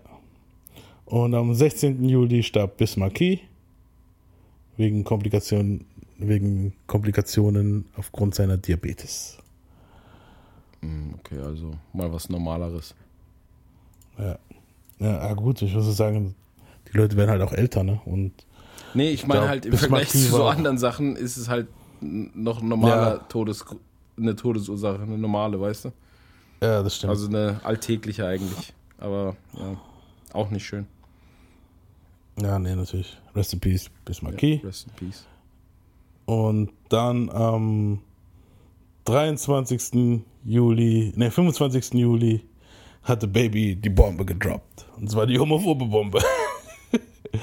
Und am 16. Juli starb Bismarcky wegen Komplikationen, wegen Komplikationen aufgrund seiner Diabetes. Hm, Okay, also mal was Normaleres. Ja. Ja, ah, gut, ich muss sagen, die Leute werden halt auch älter, ne? Und Nee, ich meine halt im Vergleich zu so anderen Sachen ist es halt noch ein normaler Ja. Todes, eine Todesursache, eine normale, weißt du? ja, das stimmt. Also eine alltägliche eigentlich. Aber ja, auch nicht schön. ja, nee, natürlich. Rest in Peace, Ja, Bismarcky. rest in peace. Und dann am 23. Juli, ne, 25. Juli hatte Baby die Bombe gedroppt. Und zwar die homophobe Bombe.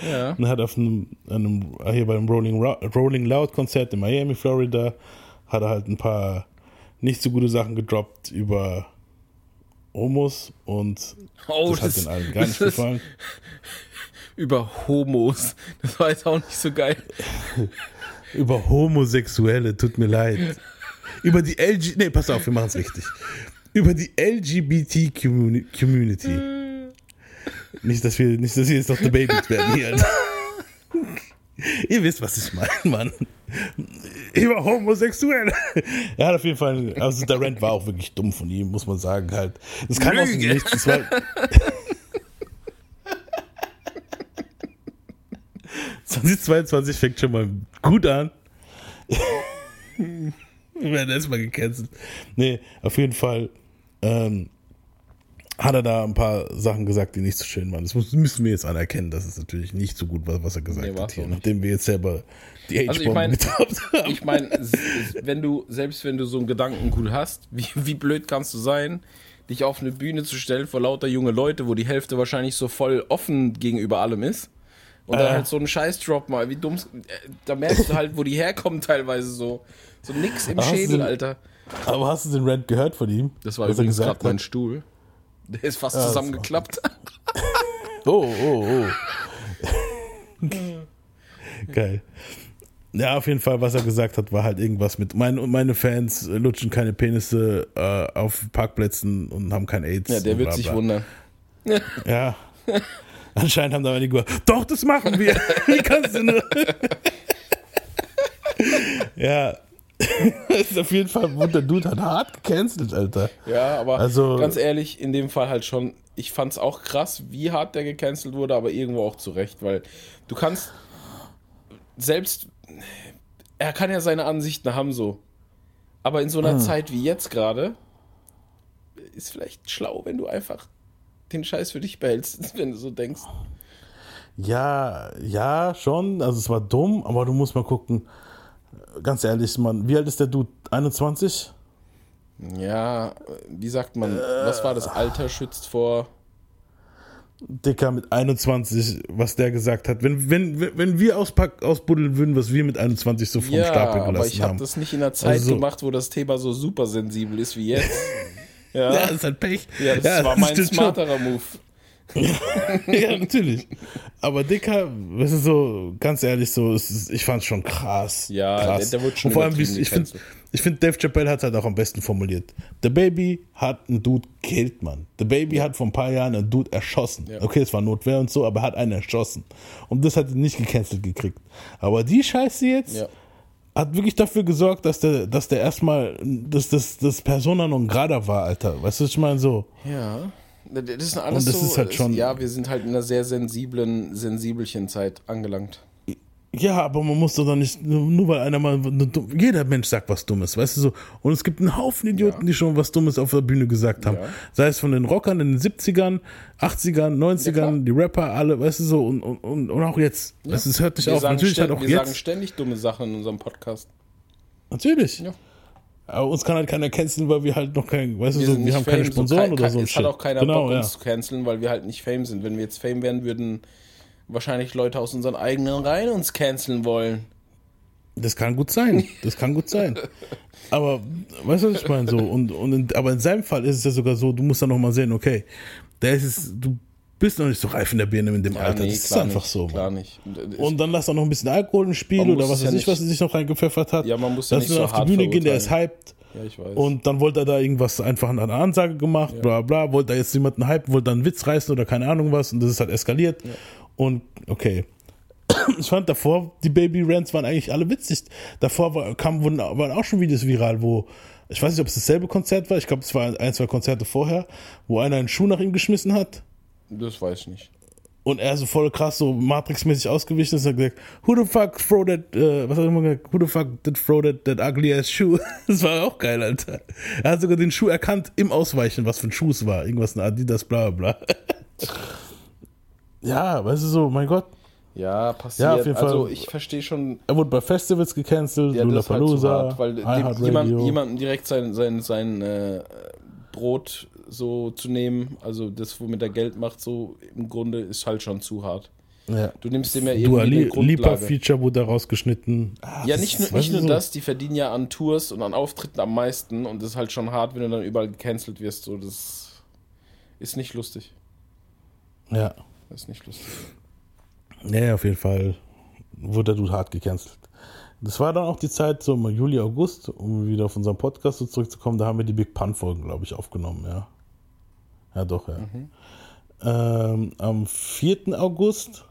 Ja. Und hat auf einem, einem hier beim Rolling, Rolling Loud Konzert in Miami, Florida, hat er halt ein paar nicht so gute Sachen gedroppt über Homos und Oh, das hat den allen gar nicht das gefallen. Über Homos. Das war jetzt auch nicht so geil. Über Homosexuelle, tut mir leid. Über die LG, nee, pass auf, wir machen es richtig. Über die LGBT Communi- Community. Nicht, dass wir, nicht, dass wir jetzt noch debated werden hier. Ihr wisst, was ich meine, Mann. Über Homosexuelle. Er hat auf jeden Fall, also der Rant war auch wirklich dumm von ihm, muss man sagen, halt. Das kam aus dem Lüge. Nichts. War, 2022 fängt schon mal gut an. Wir werden erstmal gecancelt. Nee, auf jeden Fall ähm, hat er da ein paar Sachen gesagt, die nicht so schön waren. Das müssen wir jetzt anerkennen, dass es natürlich nicht so gut war, was er gesagt Nee, hat hier, nachdem wir jetzt selber die Also ich mein- haben. Ich meine, wenn du, selbst wenn du so einen Gedankengut hast, wie, wie blöd kannst du sein, dich auf eine Bühne zu stellen vor lauter junge Leute, wo die Hälfte wahrscheinlich so voll offen gegenüber allem ist. Und dann Äh. halt so einen Scheiß-Drop mal, wie dumm. äh, Da merkst du halt, wo die herkommen teilweise so. So nix im du Schädel, den- Alter. Aber hast du den Rant gehört von ihm? Das war übrigens gesagt gerade mein? Stuhl. Der ist fast das zusammengeklappt. Oh, oh, oh. Geil. Ja, auf jeden Fall, was er gesagt hat, war halt irgendwas mit mein, meine Fans lutschen keine Penisse äh, auf Parkplätzen und haben kein AIDS. Ja, der wird bla, sich wundern. Ja. Anscheinend haben da einige gesagt, doch, das machen wir. Wie kannst du nur? ja. Das ist auf jeden Fall, der Dude hat hart gecancelt, Alter. Ja, aber Also- ganz ehrlich, in dem Fall halt schon, ich fand's auch krass, wie hart der gecancelt wurde, aber irgendwo auch zu Recht, weil du kannst selbst, er kann ja seine Ansichten haben so, aber in so einer Zeit wie jetzt gerade ist vielleicht schlau, wenn du einfach den Scheiß für dich behältst, wenn du so denkst. Ja, ja, schon. Also es war dumm, aber du musst mal gucken. Ganz ehrlich, Mann, wie alt ist der Dude? 21? Ja, wie sagt man, was war das Alter schützt vor Dicker mit 21, was der gesagt hat. Wenn, wenn, wenn- wir auspack, ausbuddeln würden, was wir mit 21 so vom Ja, Stapel aber gelassen ich habe haben. das nicht in einer Zeit Also- gemacht, wo das Thema so super sensibel ist wie jetzt. Ja, ja, das ist halt Pech. ja das war mein stimmt schon. smarterer Move. ja, natürlich. Aber Dicker, das ist so, ganz ehrlich, so, es ist, ich fand's schon krass. Ja, krass. der- der wurde schon Und vor allem, wie- übertrieben ich finde, ich find, Dave Chappelle hat halt auch am besten formuliert. The Baby hat einen Dude killt, man. The Baby hat vor ein paar Jahren einen Dude erschossen. Ja. Okay, es war Notwehr und so, aber er hat einen erschossen. Und das hat ihn nicht gecancelt gekriegt. Aber die Scheiße jetzt, Ja. Hat wirklich dafür gesorgt, dass der, dass der erstmal, dass das, das Persona non grata war, Alter. Weißt du, was ich meine? So. Ja. Das ist alles Und das so, ist halt schon- ja, wir sind halt in einer sehr sensiblen, sensibelchen Zeit angelangt. Ja, aber man muss doch dann nicht, nur weil einer mal, jeder Mensch sagt was Dummes, weißt du so. Und es gibt einen Haufen Idioten, Ja. die schon was Dummes auf der Bühne gesagt haben. Ja. Sei es von den Rockern in den 70ern, 80ern, 90ern, klar. die Rapper, alle, weißt du so. Und, und, und, auch jetzt. Es ist, hört nicht Wir, auf. sagen, Natürlich halt auch wir sagen jetzt. ständig dumme Sachen in unserem Podcast. Natürlich. Ja. Aber uns kann halt keiner canceln, weil wir halt noch kein, weißt du Wir, so, wir haben keine Fame, Sponsoren so, oder kein, so. ein Es hat auch keiner genau, Bock, ja. uns zu canceln, weil wir halt nicht Fame sind. Wenn wir jetzt Fame wären, würden wahrscheinlich Leute aus unseren eigenen Reihen uns canceln wollen. Das kann gut sein. Das kann gut sein. Aber weißt du, was ich meine? So, und, und in, aber in seinem Fall ist es ja sogar so, du musst dann nochmal sehen, okay, der ist es, du bist noch nicht so reif in der Birne in dem Ja, Alter. nee, das ist einfach nicht, so. Klar Mann. nicht. Und, dann lass auch noch ein bisschen Alkohol im Spiel oder was es ja weiß ich, was er sich noch reingepfeffert hat. Ja, man muss ja Lass nicht so auf die Bühne gehen, der ist hyped. ja, ich weiß. Und dann wollte er da irgendwas einfach an einer Ansage gemacht, bla bla, wollte er jetzt jemanden hypen, wollte dann einen Witz reißen oder keine Ahnung was und das ist halt eskaliert. Und okay. Ich fand davor, die Baby Rants waren eigentlich alle witzig. Davor war, kam, wurden, waren auch schon Videos viral, wo, ich weiß nicht, ob es dasselbe Konzert war, ich glaube, es war ein, zwei Konzerte vorher, wo einer einen Schuh nach ihm geschmissen hat das weiß ich nicht. und er so voll krass, so Matrix-mäßig ausgewichen ist und hat gesagt, who the fuck throw that, äh, was hat er immer gesagt, who the fuck did throw that, that ugly ass shoe? Das war auch geil, Alter. Er hat sogar den Schuh erkannt im Ausweichen, was für ein Schuh es war. Irgendwas, ein Adidas, bla bla bla. ja, weißt du so, mein Gott. Ja, passiert. Ja, auf jeden also Fall. ich verstehe schon, Er wurde bei Festivals gecancelt, ja, das ist halt weil iHeartRadio. jemand, jemanden direkt sein, sein, sein äh, Brot so zu nehmen, also das, womit er Geld macht, so im Grunde ist halt schon zu hart. ja. Du nimmst dem ja Dua irgendwie eine Li- Grundlage. Lipa-Feature wurde da rausgeschnitten. Ah, Ja, nicht nur, nicht nur so. das, die verdienen ja an Tours und an Auftritten am meisten und das ist halt schon hart, wenn du dann überall gecancelt wirst. So, das ist nicht lustig. Ja. Das ist nicht lustig. Ja, ja, auf jeden Fall wurde der Dude hart gecancelt. Das war dann auch die Zeit, so im Juli, August, um wieder auf unseren Podcast so zurückzukommen, da haben wir die Big Pun-Folgen, glaube ich, aufgenommen, ja. Ja, doch, ja. Ähm, am 4. August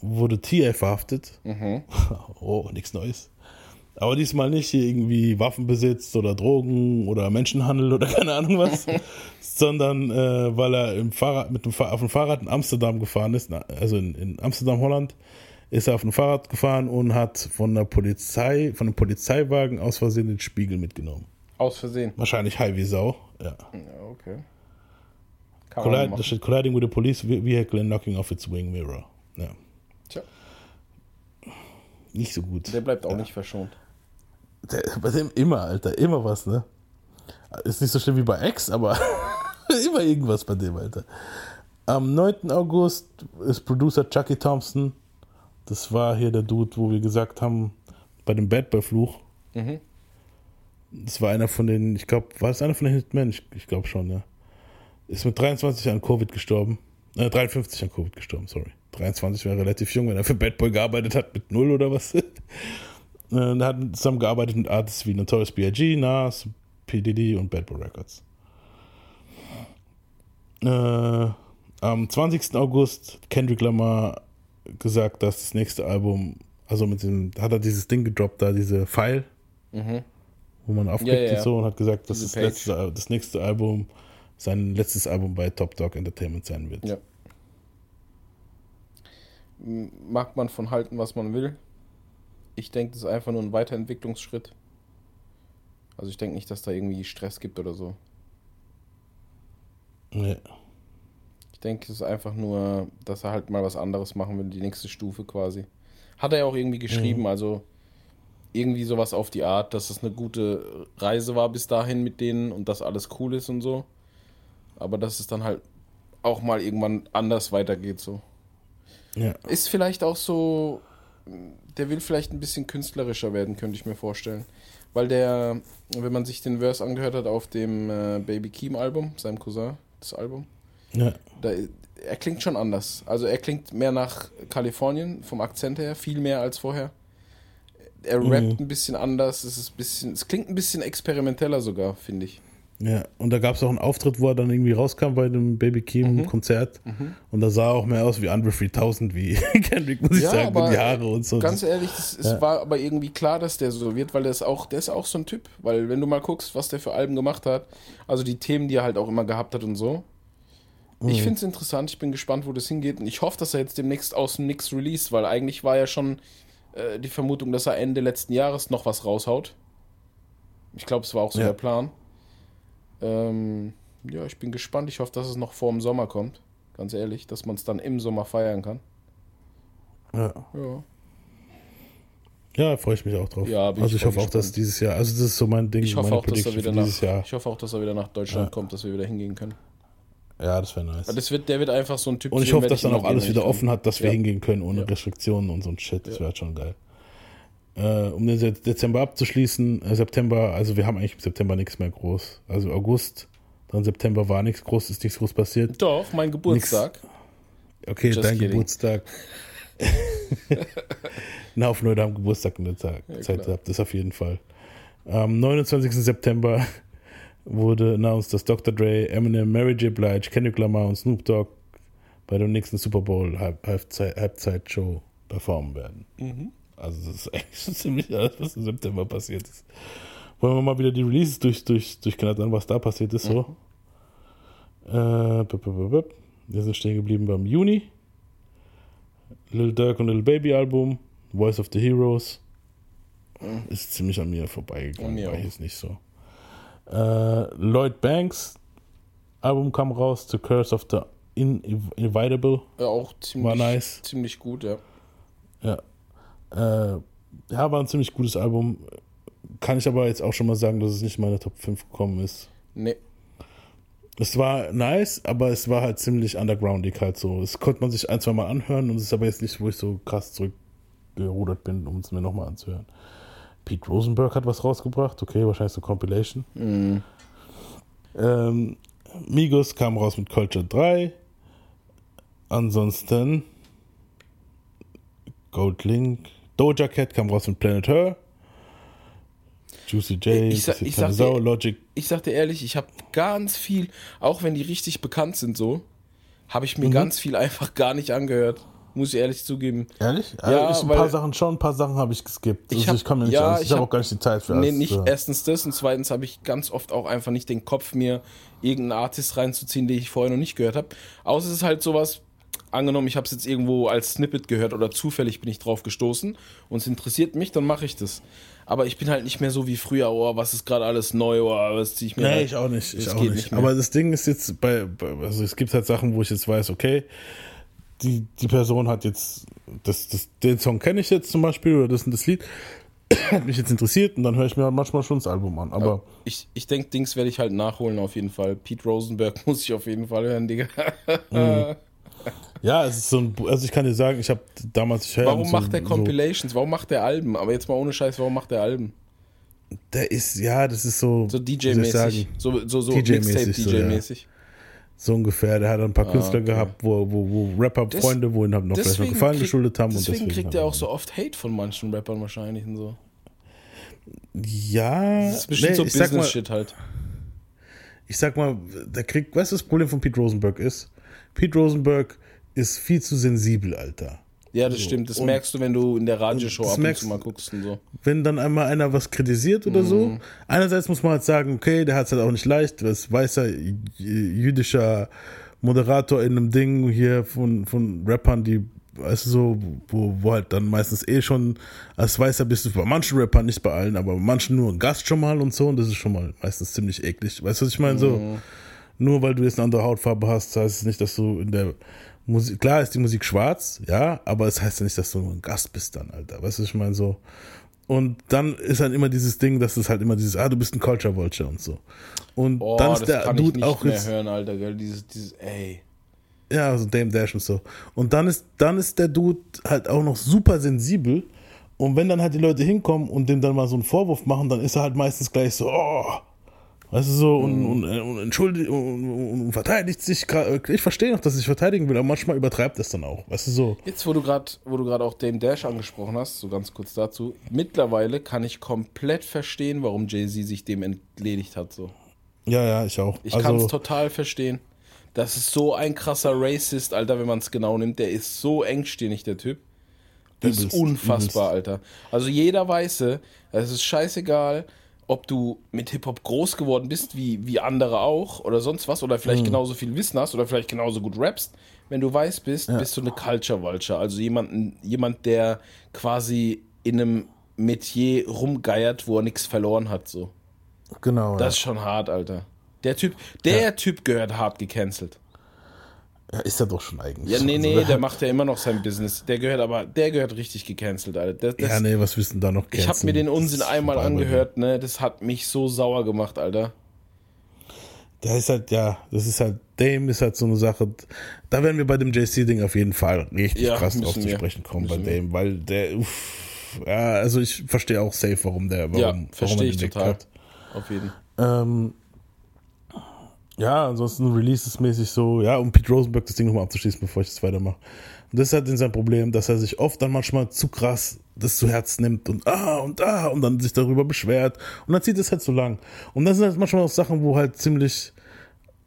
wurde TA verhaftet. Mhm. oh, nichts Neues. Aber diesmal nicht hier irgendwie Waffenbesitz oder Drogen oder Menschenhandel oder keine Ahnung was, sondern äh, weil er im Fahrrad, mit dem, auf dem Fahrrad in Amsterdam gefahren ist, also in, in Amsterdam, Holland, ist er auf dem Fahrrad gefahren und hat von der Polizei, von einem Polizeiwagen aus Versehen den Spiegel mitgenommen. Aus Versehen. Wahrscheinlich high wie Sau, ja. Ja, okay. Collide, da steht colliding with a police vehicle and knocking off its wing mirror. Ja. Nicht so gut. der bleibt auch ja. nicht verschont. Der, bei dem immer, Alter, immer was, ne? Ist nicht so schlimm wie bei X, aber immer irgendwas bei dem, Alter. Am 9. August ist Producer Chucky Thompson. Das war hier der Dude, wo wir gesagt haben, bei dem Bad Boy Fluch. Mhm. Das war einer von den, ich glaube, war das einer von den Hitmen? Ich, ich glaube schon, ja. Ist mit 23 an Covid gestorben. Äh, 53 an Covid gestorben, sorry. 23 wäre relativ jung, wenn er für Bad Boy gearbeitet hat, mit null oder was. Äh, Er hat zusammengearbeitet mit Artists wie Notorious B.I.G., Nas, P. Diddy und Bad Boy Records. Äh, am 20. August hat Kendrick Lamar gesagt, dass das nächste Album, also mit dem, hat er dieses Ding gedroppt, da diese File, Mhm. wo man aufklickt Ja, ja, und so und hat gesagt, dass das, letzte, das nächste Album sein letztes Album bei Top Dog Entertainment sein wird. Ja. Mag man von halten, was man will. Ich denke, das ist einfach nur ein Weiterentwicklungsschritt. Also ich denke nicht, dass da irgendwie Stress gibt oder so. Ja. Ich denke, es ist einfach nur, dass er halt mal was anderes machen will, die nächste Stufe quasi. Hat er ja auch irgendwie geschrieben, also irgendwie sowas auf die Art, dass es eine gute Reise war bis dahin mit denen und dass alles cool ist und so. Aber dass es dann halt auch mal irgendwann anders weitergeht so. Ja. Ist vielleicht auch so, der will vielleicht ein bisschen künstlerischer werden, könnte ich mir vorstellen. Weil der, wenn man sich den Verse angehört hat auf dem äh, Baby Keem Album, seinem Cousin, das Album, ja. da, er klingt schon anders. Also er klingt mehr nach Kalifornien vom Akzent her, viel mehr als vorher. Er rappt ein bisschen anders, es ist ein bisschen, es klingt ein bisschen experimenteller sogar, finde ich. Ja, und da gab es auch einen Auftritt, wo er dann irgendwie rauskam bei dem Baby Keem Mhm. Konzert. Und da sah er auch mehr aus wie Andre 3000, wie Kendrick, muss ich Ja, sagen, mit die Haare und so. Ganz ehrlich, es, es Ja. war aber irgendwie klar, dass der so wird, weil der ist auch, der ist auch so ein Typ. Weil wenn du mal guckst, was der für Alben gemacht hat, also die Themen, die er halt auch immer gehabt hat und so. Mhm. Ich finde es interessant, ich bin gespannt, wo das hingeht. Und ich hoffe, dass er jetzt demnächst aus dem Nix released, weil eigentlich war ja schon äh, die Vermutung, dass er Ende letzten Jahres noch was raushaut. Ich glaube, es war auch so Ja. der Plan. Ähm, ja, ich bin gespannt. Ich hoffe, dass es noch vor dem Sommer kommt. Ganz ehrlich, dass man es dann im Sommer feiern kann. ja. Ja. ja, freue ich mich auch drauf. Ja, bin also ich hoffe auch, dass dieses Jahr, also das ist so mein Ding, Ich hoffe auch, dass er wieder nach, Jahr. ich hoffe auch, dass er wieder nach Deutschland Ja. kommt, dass wir wieder hingehen können. Ja, das wäre nice. Das wird, der wird einfach so ein Typ. Und ich hoffe, dass dann auch alles wieder offen hat, dass wir Ja. hingehen können ohne Ja. Restriktionen und so ein Shit. Das wäre halt schon geil. Äh, um den Se- Dezember abzuschließen, äh, September, also wir haben eigentlich im September nichts mehr groß. Also August, dann September war nichts groß, ist nichts groß passiert. Doch, mein Geburtstag. Okay, Just dein kidding. Geburtstag. Ein Haufen Leute haben Geburtstag in der Tag, Ja, Zeit gehabt, das auf jeden Fall. Am 29. September wurde announced, dass Dr. Dre, Eminem, Mary J. Blige, Kendrick Lamar und Snoop Dogg bei dem nächsten Super Bowl Halb- Halbzeit, Halbzeitshow performen werden. Mhm. Also das ist eigentlich schon ziemlich alles, was im September passiert ist. Wollen wir mal wieder die Releases durch, durch, durchknattern, was da passiert ist so. Äh, bup, bup, bup, bup. wir sind stehen geblieben beim Juni. Lil Durk und Lil Baby Album, Voice of the Heroes. Ist ziemlich an mir vorbeigegangen, An mir auch. jetzt nicht so. Äh, Lloyd Banks Album kam raus, The Curse of the Inevitable. Ja, auch ziemlich, War nice. ziemlich gut, ja. Ja. Äh, ja, war ein ziemlich gutes Album. Kann ich aber jetzt auch schon mal sagen, dass es nicht in meine Top 5 gekommen ist. Nee. Es war nice, aber es war halt ziemlich undergroundig halt so. Es konnte man sich ein, zwei Mal anhören und es ist aber jetzt nicht, wo ich so krass zurückgerudert bin, um es mir nochmal anzuhören. Pete Rosenberg hat was rausgebracht, okay, wahrscheinlich so Compilation. Mhm. Ähm, Migos kam raus mit Culture 3. Ansonsten Gold Link. Doja Cat kam raus mit Planet Her. Juicy J, Ich sa- ich keine sag dir- Sau, Logic. Ich sag dir ehrlich, ich habe ganz viel, auch wenn die richtig bekannt sind so, habe ich mir Mhm. ganz viel einfach gar nicht angehört. Muss ich ehrlich zugeben. Ehrlich? Ja, also ich, ein weil- paar Sachen schon, ein paar Sachen habe ich geskippt. Ich Also ich komme nicht ja. Ich, ich habe hab- auch gar nicht die Zeit für Nee, nicht ja. erstens das und zweitens habe ich ganz oft auch einfach nicht den Kopf, mir irgendeinen Artist reinzuziehen, den ich vorher noch nicht gehört habe. Außer es ist halt sowas, angenommen, ich habe es jetzt irgendwo als Snippet gehört oder zufällig bin ich drauf gestoßen und es interessiert mich, dann mache ich das. Aber ich bin halt nicht mehr so wie früher, oh, was ist gerade alles neu, oh, was ziehe ich mir Nee, rein? ich auch nicht. Ich Das auch nicht. nicht. Aber das Ding ist jetzt bei, also es gibt halt Sachen, wo ich jetzt weiß, okay, die, die Person hat jetzt, das, das, den Song kenne ich jetzt zum Beispiel oder das und das Lied, hat mich jetzt interessiert und dann höre ich mir halt manchmal schon das Album an. Aber Ich, ich denke, Dings werde ich halt nachholen auf jeden Fall. Pete Rosenberg muss ich auf jeden Fall hören, Digga. Ja, es ist so ein, also ich kann dir sagen, ich habe damals, ich Warum so, macht der so, Compilations? Warum macht der Alben? Aber jetzt mal ohne Scheiß, warum macht der Alben? der ist, ja, das ist so, So DJ-mäßig. So, so, so DJ-mäßig so, Mixtape-DJ-mäßig. so ungefähr. Der hat ein paar Künstler okay. gehabt, wo, wo, wo Rapper, Des- Freunde, wo ihn halt noch vielleicht noch Gefallen krieg- geschuldet haben. deswegen, und deswegen kriegt er auch so oft Hate von manchen Rappern wahrscheinlich und so. Ja, Das ist bestimmt nee, so Business-Shit halt. ich sag mal, der kriegt, weißt du, das Problem von Pete Rosenberg ist? Pete Rosenberg ist viel zu sensibel, Alter. Ja, das so. stimmt. Das Und- merkst du, wenn du in der Radioshow ab und zu mal guckst und so. Wenn dann einmal einer was kritisiert oder so, Mhm. einerseits muss man halt sagen, okay, der hat es halt auch nicht leicht, das weißer jüdischer Moderator in einem Ding hier von, von Rappern, die, weißt du so, wo, wo halt dann meistens eh schon als Weißer bist du bei manchen Rappern, nicht bei allen, aber bei manchen nur ein Gast schon mal und so und das ist schon mal meistens ziemlich eklig. Weißt du, was ich meine? So, Mhm. Nur weil du jetzt eine andere Hautfarbe hast, heißt es nicht, dass du in der Musik, klar ist die Musik schwarz, ja, aber es heißt ja nicht, dass du nur ein Gast bist dann, Alter. Weißt du, was ich meine so. Und dann ist halt immer dieses Ding, dass es halt immer dieses, ah, du bist ein Culture Vulture und so. Und Oh, dann ist das der kann ich Dude nicht auch mehr jetzt, hören, Alter, gell? Dieses, dieses, ey. ja, so Dame Dash und so. Und dann ist, dann ist der Dude halt auch noch super sensibel. Und wenn dann halt die Leute hinkommen und dem dann mal so einen Vorwurf machen, dann ist er halt meistens gleich so, oh, weißt du so, und, und, und entschuldigt und, und, verteidigt sich. gra- Ich verstehe noch, dass sich verteidigen will, aber manchmal übertreibt er es dann auch, weißt du so. Jetzt, wo du gerade, wo du gerade auch Dame Dash angesprochen hast, so ganz kurz dazu. Mittlerweile kann ich komplett verstehen, warum Jay-Z sich dem entledigt hat, so. Ja, ja, ich auch. Ich kann es also, total verstehen. Das ist so ein krasser Racist, Alter, wenn man es genau nimmt. Der ist so engstirnig, der Typ. Das ist Übelst, unfassbar, Alter. Also jeder Weiße, es ist scheißegal, ob du mit Hip-Hop groß geworden bist, wie, wie andere auch, oder sonst was, oder Mhm. vielleicht genauso viel Wissen hast, oder vielleicht genauso gut rappst. Wenn du weiß bist, bist du eine Culture Vulture. Also jemanden, jemand, der quasi in einem Metier rumgeiert, wo er nichts verloren hat, so. genau. Das ist schon hart, Alter. Der Typ, der Typ gehört hart gecancelt. Ja. ist er doch schon eigentlich. Ja, nee, Also, nee, wer der macht ja immer noch sein Business. Der gehört aber, der gehört richtig gecancelt, Alter. Das, das, Ja, nee, was wissen da noch ich habe mir den Unsinn einmal dem. angehört, ne? Das hat mich so sauer gemacht, Alter. Der ist halt, ja, das ist halt, Dame ist halt so eine Sache. Da werden wir bei dem JC-Ding auf jeden Fall richtig Ja, krass drauf zu sprechen kommen bei. Dame, weil der, uff, ja, also ich verstehe auch safe, warum der, warum, ja, warum er den Weg total. hat. Auf jeden. Ähm, ja, ansonsten Releases-mäßig so, ja, um Pete Rosenberg das Ding nochmal abzuschließen, bevor ich das weitermache. Und das ist halt sein Problem, dass er sich oft dann manchmal zu krass das zu Herz nimmt und ah und ah und dann sich darüber beschwert und dann zieht es halt so lang. Und das sind halt manchmal auch Sachen, wo halt ziemlich,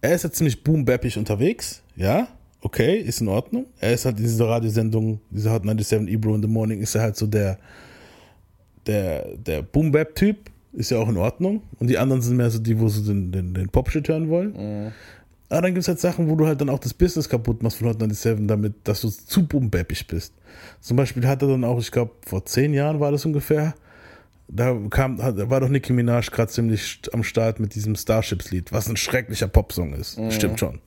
er ist halt ziemlich boom-bappig unterwegs, ja, okay, ist in Ordnung. Er ist halt in dieser Radiosendung, diese Hot 97 Ebro in the Morning, ist er halt so der, der, der Boom-Bap-Typ, ist ja auch in Ordnung. Und die anderen sind mehr so die, wo sie den, den, den Pop-Shit hören wollen. Aber dann gibt es halt Sachen, wo du halt dann auch das Business kaputt machst von Hot 97, damit, dass du zu boom-bappig bist. Zum Beispiel hat er dann auch, ich glaube, vor zehn Jahren war das ungefähr, da kam, war doch Nicki Minaj gerade ziemlich am Start mit diesem Starships-Lied, was ein schrecklicher Popsong ist. Stimmt schon.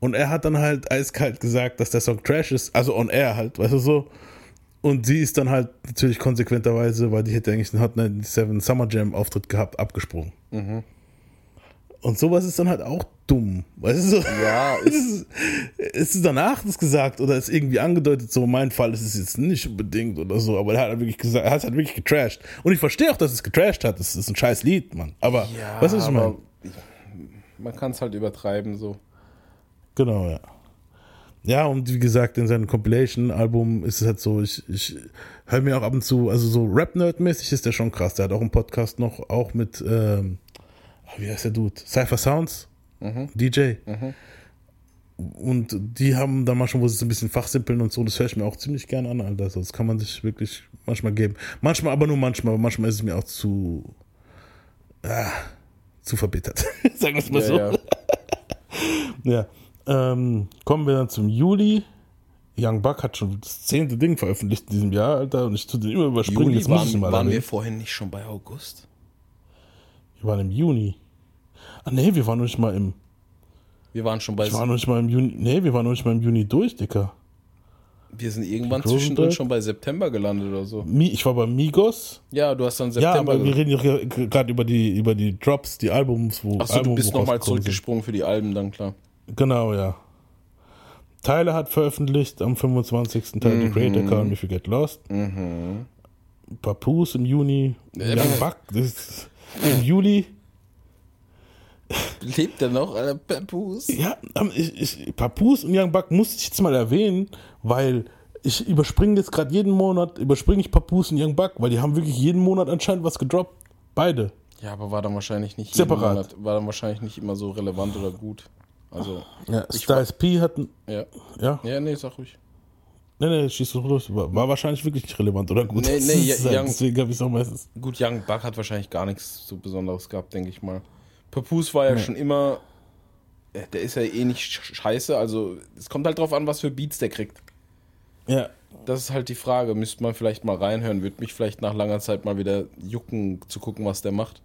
Und er hat dann halt eiskalt gesagt, dass der Song Trash ist, also on air halt, weißt du so. Und sie ist dann halt natürlich konsequenterweise, weil die hätte eigentlich einen Hot 97 Summer Jam Auftritt gehabt, abgesprungen. Und sowas ist dann halt auch dumm. Weißt du? Ja, ist, es, ist es danach das gesagt oder ist irgendwie angedeutet, so mein Fall ist es jetzt nicht unbedingt oder so, aber er hat halt wirklich gesagt, er hat halt wirklich getrashed. Und ich verstehe auch, dass es getrashed hat. Das ist ein scheiß Lied, Mann. Aber Ja, was ich meine? man kann es halt übertreiben so. Genau, ja. Ja, und wie gesagt, in seinem Compilation-Album ist es halt so, ich, ich höre mir auch ab und zu, also so Rap-Nerd-mäßig ist der schon krass. Der hat auch einen Podcast noch, auch mit, ähm, wie heißt der Dude? Cypher Sounds, DJ. Und die haben da manchmal, wo sie so ein bisschen fachsimpeln und so, das höre ich mir auch ziemlich gerne an, Alter. Also das kann man sich wirklich manchmal geben. Manchmal, aber nur manchmal, aber manchmal ist es mir auch zu, ah, zu verbittert. Sagen wir es mal Ja, so. ja. Ja. Ähm, kommen wir dann zum Juli. Young Buck hat schon das zehnte Ding veröffentlicht in diesem Jahr, Alter, und ich tue den immer überspringen. Juli Jetzt muss ich waren, mal waren wir vorhin nicht schon bei August? Wir waren im Juni. Ah, nee, wir waren noch nicht mal im. Wir waren schon bei. Wir waren noch nicht mal im Juni. Nee, wir waren noch nicht mal im Juni durch, Dicker. Wir sind irgendwann zwischendrin schon bei September gelandet oder so. Ich war bei Migos. Ja, du hast dann Ja, September. aber wir reden doch gerade über die, über die Drops, die Albums, wo. Achso, du bist nochmal rausgekommen sind. zurückgesprungen für die Alben, dann klar. Genau, ja. Tyler hat veröffentlicht am 25. Teil Mhm. The Creator Call Me If You Get Lost. Papoose im Juni. Ja, Young Buck das ist im Juli. Lebt er noch, Alter? Papoose? Ja, ähm, ich, ich, Papoose und Young Buck musste ich jetzt mal erwähnen, weil ich überspringe jetzt gerade jeden Monat, überspringe ich Papoose und Young Buck, weil die haben wirklich jeden Monat anscheinend was gedroppt. Beide. Ja, aber war dann wahrscheinlich nicht Separat. Monat, war dann wahrscheinlich nicht immer so relevant oder gut. Also, Ja, Ich Styles P hatten, ja. ja, Ja, nee, sag ruhig. nee, nee, schieß doch los. War, wahrscheinlich wirklich nicht relevant oder gut. Nee, nee, ja, halt, Young- deswegen habe ich es auch meistens. Gut, Young Buck hat wahrscheinlich gar nichts so Besonderes gehabt, denke ich mal. Papoose war ja schon immer. ja, Der ist ja eh nicht sch- scheiße, also es kommt halt drauf an, was für Beats der kriegt. Ja, Das ist halt die Frage. Müsste man vielleicht mal reinhören. Würde mich vielleicht nach langer Zeit mal wieder jucken, zu gucken, was der macht.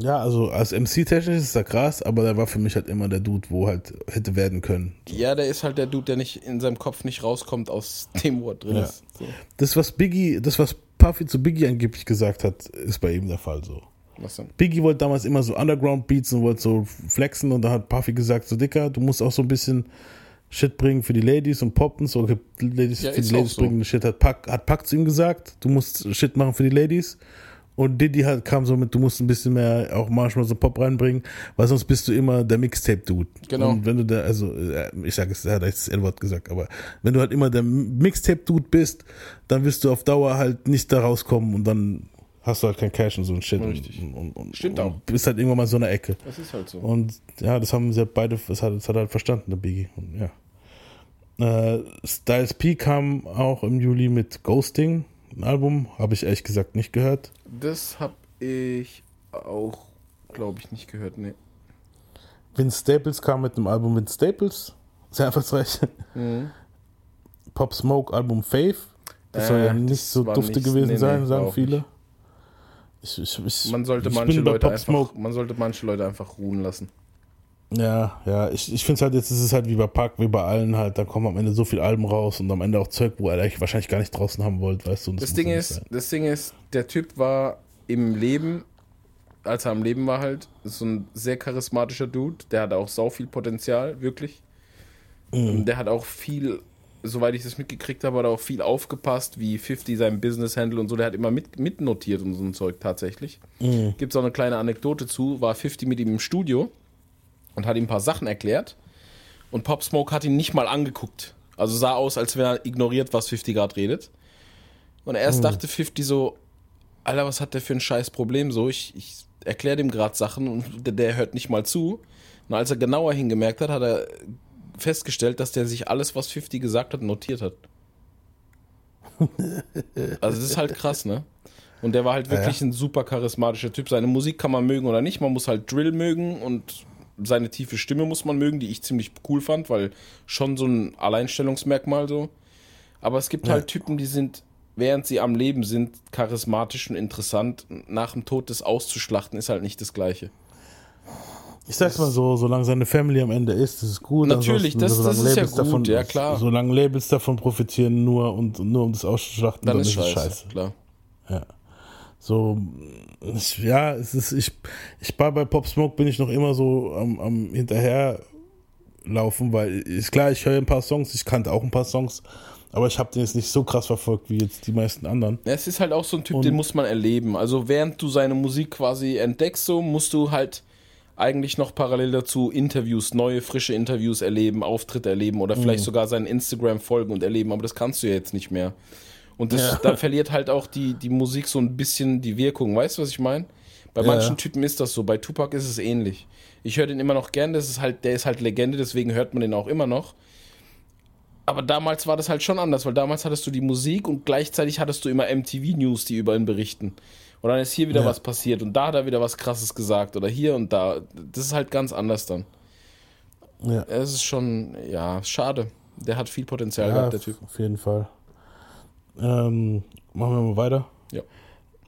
Ja, also als MC-technisch ist er krass, aber der war für mich halt immer der Dude, wo halt hätte werden können. Ja, der ist halt der Dude, der nicht in seinem Kopf nicht rauskommt aus dem, wo er drin Ja. ist. So. Das, was Biggie, das, was Puffy zu Biggie angeblich gesagt hat, ist bei ihm der Fall so. Was denn? Biggie wollte damals immer so Underground-Beats und wollte so flexen und da hat Puffy gesagt, so Dicker, du musst auch so ein bisschen Shit bringen für die Ladies und poppen, so okay, Ladies, Ja, für die Ladies so. bringen Shit, hat Pac, hat Pac zu ihm gesagt, du musst Shit machen für die Ladies. Und Diddy halt kam so mit, du musst ein bisschen mehr auch manchmal so Pop reinbringen, weil sonst bist du immer der Mixtape-Dude. Genau. Und wenn du der, also, äh, ich sage es, er hat jetzt das N-Wort gesagt, aber wenn du halt immer der Mixtape-Dude bist, dann wirst du auf Dauer halt nicht da rauskommen und dann hast du halt kein Cash und so ein Shit. Richtig. Und, und, und, Stimmt auch. bist halt irgendwann mal in so einer Ecke. Das ist halt so. Und ja, das haben sie halt beide, das hat, das hat er halt verstanden, der Biggie. Und, ja. Äh, Styles P kam auch im Juli mit Ghosting, ein Album, habe ich ehrlich gesagt nicht gehört. Das hab ich auch, glaube ich, nicht gehört. Nee. Vince Staples kam mit einem Album Vince Staples, sehr einfallsreich. Mhm. Pop Smoke Album Faith, das Äh, soll ja nicht das so dufte nicht- gewesen nee, sein, nee, sagen viele. Ich, ich, ich, Man sollte manche Leute einfach, man sollte manche Leute einfach ruhen lassen. Ja, ja, ich, ich finde es halt, jetzt ist es halt wie bei Park, wie bei allen halt, da kommen am Ende so viele Alben raus und am Ende auch Zeug, wo er eigentlich wahrscheinlich gar nicht draußen haben wollt, weißt du. und Das muss Ding ist, sein. das Ding ist, der Typ war im Leben, als er am Leben war halt, so ein sehr charismatischer Dude. Der hat auch sau viel Potenzial, wirklich. Mhm. Der hat auch viel soweit ich das mitgekriegt habe, hat auch viel aufgepasst, wie 50 sein Business handle und so. Der hat immer mit, mitnotiert und so ein Zeug tatsächlich. Mhm. Gibt es auch eine kleine Anekdote zu. War 50 mit ihm im Studio und hat ihm ein paar Sachen erklärt. Und Pop Smoke hat ihn nicht mal angeguckt. Also sah aus, als wenn er ignoriert, was 50 Grad redet. Und erst mhm. dachte 50 so, Alter, was hat der für ein scheiß Problem? So, ich, ich erkläre dem gerade Sachen und der, der hört nicht mal zu. Und als er genauer hingemerkt hat, hat er festgestellt, dass der sich alles, was 50 gesagt hat, notiert hat. Also das ist halt krass, ne? Und der war halt wirklich ja, ja. ein super charismatischer Typ. Seine Musik kann man mögen oder nicht. Man muss halt Drill mögen und seine tiefe Stimme muss man mögen, die ich ziemlich cool fand, weil schon so ein Alleinstellungsmerkmal so. Aber es gibt ja. halt Typen, die sind, während sie am Leben sind, charismatisch und interessant. Nach dem Tod des auszuschlachten ist halt nicht das Gleiche. Ich sag's mal so, solange seine Family am Ende ist, das ist gut. Natürlich, das, das ist ja gut, davon, ja klar. Solange Labels davon profitieren, nur und nur um das auszuschlachten, dann, dann ist, es scheiße, Klar. Ja. So, ich, ja, es ist, ich, ich war bei Pop Smoke, bin ich noch immer so am, am hinterherlaufen, weil ist klar, ich höre ein paar Songs, ich kannte auch ein paar Songs, aber ich habe den jetzt nicht so krass verfolgt wie jetzt die meisten anderen. Es ist halt auch so ein Typ, und den muss man erleben. Also während du seine Musik quasi entdeckst, so musst du halt eigentlich noch parallel dazu Interviews, neue, frische Interviews erleben, Auftritte erleben oder vielleicht mhm. sogar seinen Instagram folgen und erleben, aber das kannst du ja jetzt nicht mehr. Und das, ja. dann verliert halt auch die, die Musik so ein bisschen die Wirkung. Weißt du, was ich meine? Bei manchen ja. Typen ist das so. Bei Tupac ist es ähnlich. Ich höre den immer noch gern, das ist halt, der ist halt Legende, deswegen hört man den auch immer noch. Aber damals war das halt schon anders, weil damals hattest du die Musik und gleichzeitig hattest du immer MTV-News, die über ihn berichten. Und dann ist hier wieder was passiert und da hat er wieder was krasses gesagt oder hier und da. Das ist halt ganz anders dann. Ja. Es ist schon, ja, schade. Der hat viel Potenzial ja, gehabt, der Typ. Auf jeden Fall. Ähm, machen wir mal weiter. Ja.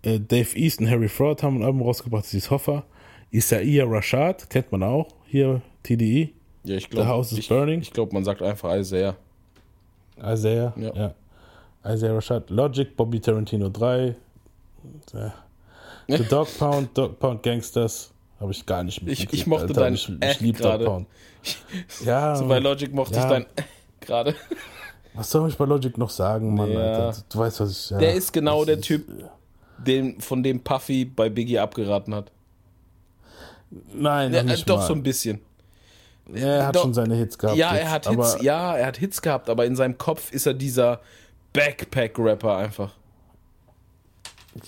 Äh, Dave East und Harry Fraud haben ein Album rausgebracht, das ist Hoffa. Isaiah Rashad, kennt man auch, hier TDE. Ja, ich glaube. The House is ich, Burning. Ich glaube, man sagt einfach Isaiah. Isaiah, ja. ja. Isaiah Rashad, Logic, Bobby Tarantino 3, The Dog Pound, Dog Pound Gangsters habe ich gar nicht mitgekriegt. Ich, ich mochte Alter. dein Ich, ich liebe Dog Pound. Ja. So bei Logic mochte ja. ich dein gerade. Was soll ich bei Logic noch sagen, Mann? Ja. Alter? Du weißt, was ich. Ja, der ist genau der Typ, den, von dem Puffy bei Biggie abgeraten hat. Nein, ja, doch mal. so ein bisschen. er hat doch, schon seine Hits gehabt. Ja, jetzt, er hat Hits, ja, er hat Hits gehabt, aber in seinem Kopf ist er dieser Backpack-Rapper einfach.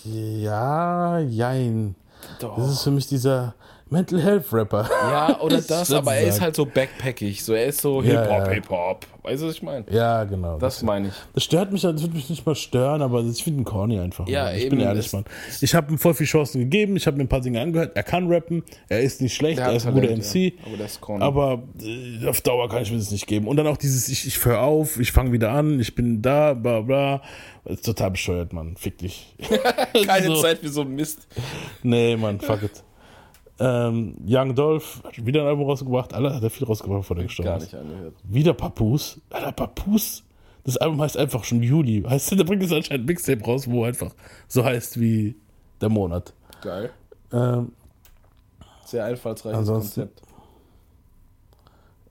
Ja, jein. Doch. Das ist für mich dieser Mental Health Rapper. Ja, oder das, aber er ist halt so backpackig. So, er ist so Hip-Hop, ja, ja. Hip-Hop. Weißt du, was ich meine? Ja, genau. Das, das meine ich. Das stört mich, das wird mich nicht mal stören, aber ich finde ihn corny einfach. Ja, Mann. Ich eben, bin ehrlich, Mann. Ich habe ihm voll viele Chancen gegeben, ich habe mir ein paar Dinge angehört. Er kann rappen, er ist nicht schlecht, er ist ein guter MC. Ja. Aber, das ist corny. aber äh, auf Dauer kann ich mir das nicht geben. Und dann auch dieses, ich, ich höre auf, ich fange wieder an, ich bin da, bla bla. Das ist total bescheuert, Mann. Fick dich. Keine so. Zeit für so Mist. Nee, Mann, fuck it. Ähm, Young Dolph hat wieder ein Album rausgebracht. Alle hat er viel rausgebracht, bevor der gestorben Gar nicht angehört. Wieder Papus. Alter, Papus. Das Album heißt einfach schon Juli. Heißt, da bringt es anscheinend ein Mixtape raus, wo einfach so heißt wie der Monat. Geil. Ähm, Sehr einfallsreiches Konzept.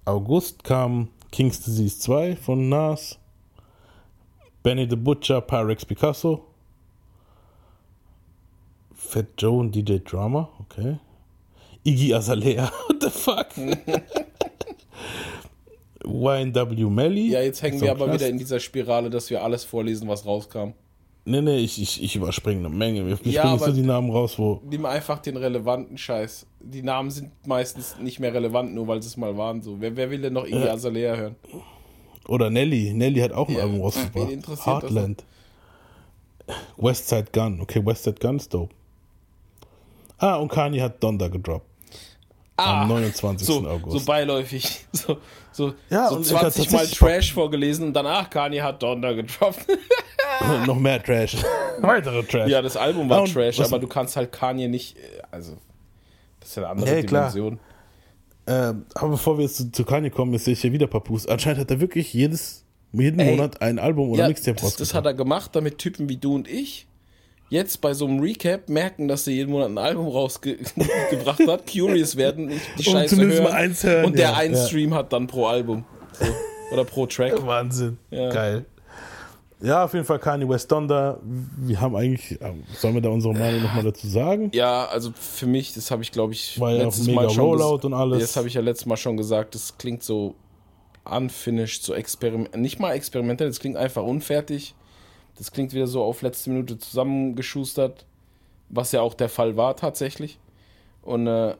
August kam King's Disease 2 von Nas. Benny the Butcher, Pyrex Picasso. Fat Joe und DJ Drama, okay. Iggy Azalea, what the fuck? YNW Melly. Ja, jetzt hängen wir aber wieder in dieser Spirale, dass wir alles vorlesen, was rauskam. Nee, nee, ich, ich, ich überspringe eine Menge. Ich ja, bringe so die Namen raus, wo. Nimm einfach den relevanten Scheiß. Die Namen sind meistens nicht mehr relevant, nur weil sie es mal waren. So. Wer, wer will denn noch Iggy ja. Azalea hören? Oder Nelly. Nelly hat auch ein ja. Album rausgebracht. Heartland. Westside Gun. Okay, Westside Gun ist dope. Ah, und Kanye hat Donda gedroppt. Ah, am 29. So, August. So beiläufig. So, so, ja, so 20 Mal Trash vorgelesen und danach Kanye hat Donda gedroppt. noch mehr Trash. Weitere Trash. Ja, das Album war ja, Trash, aber du kannst halt Kanye nicht. Äh, also, das ist ja eine andere hey, Dimension. Äh, aber bevor wir jetzt zu, zu Kanye kommen, jetzt sehe ich hier wieder Papus. Anscheinend hat er wirklich jedes, jeden Ey, Monat ein Album oder ja, Mixtape das, das hat er gemacht, damit Typen wie du und ich jetzt bei so einem Recap merken, dass er jeden Monat ein Album rausgebracht hat, curious werden, die Scheiße hören, hören, und der ja, ein Stream hat dann pro Album. So. Oder pro Track. Wahnsinn. Ja. Geil. Ja, auf jeden Fall Kanye West Thunder. Wir haben eigentlich, äh, sollen wir da unsere Meinung nochmal dazu sagen? Ja, also für mich, das habe ich glaube ich War ja auch mega schon Rollout und alles. Das habe ich ja letztes Mal schon gesagt, das klingt so unfinished, so experiment, nicht mal experimentell, das klingt einfach unfertig. Das klingt wieder so auf letzte Minute zusammengeschustert, was ja auch der Fall war tatsächlich. Und äh,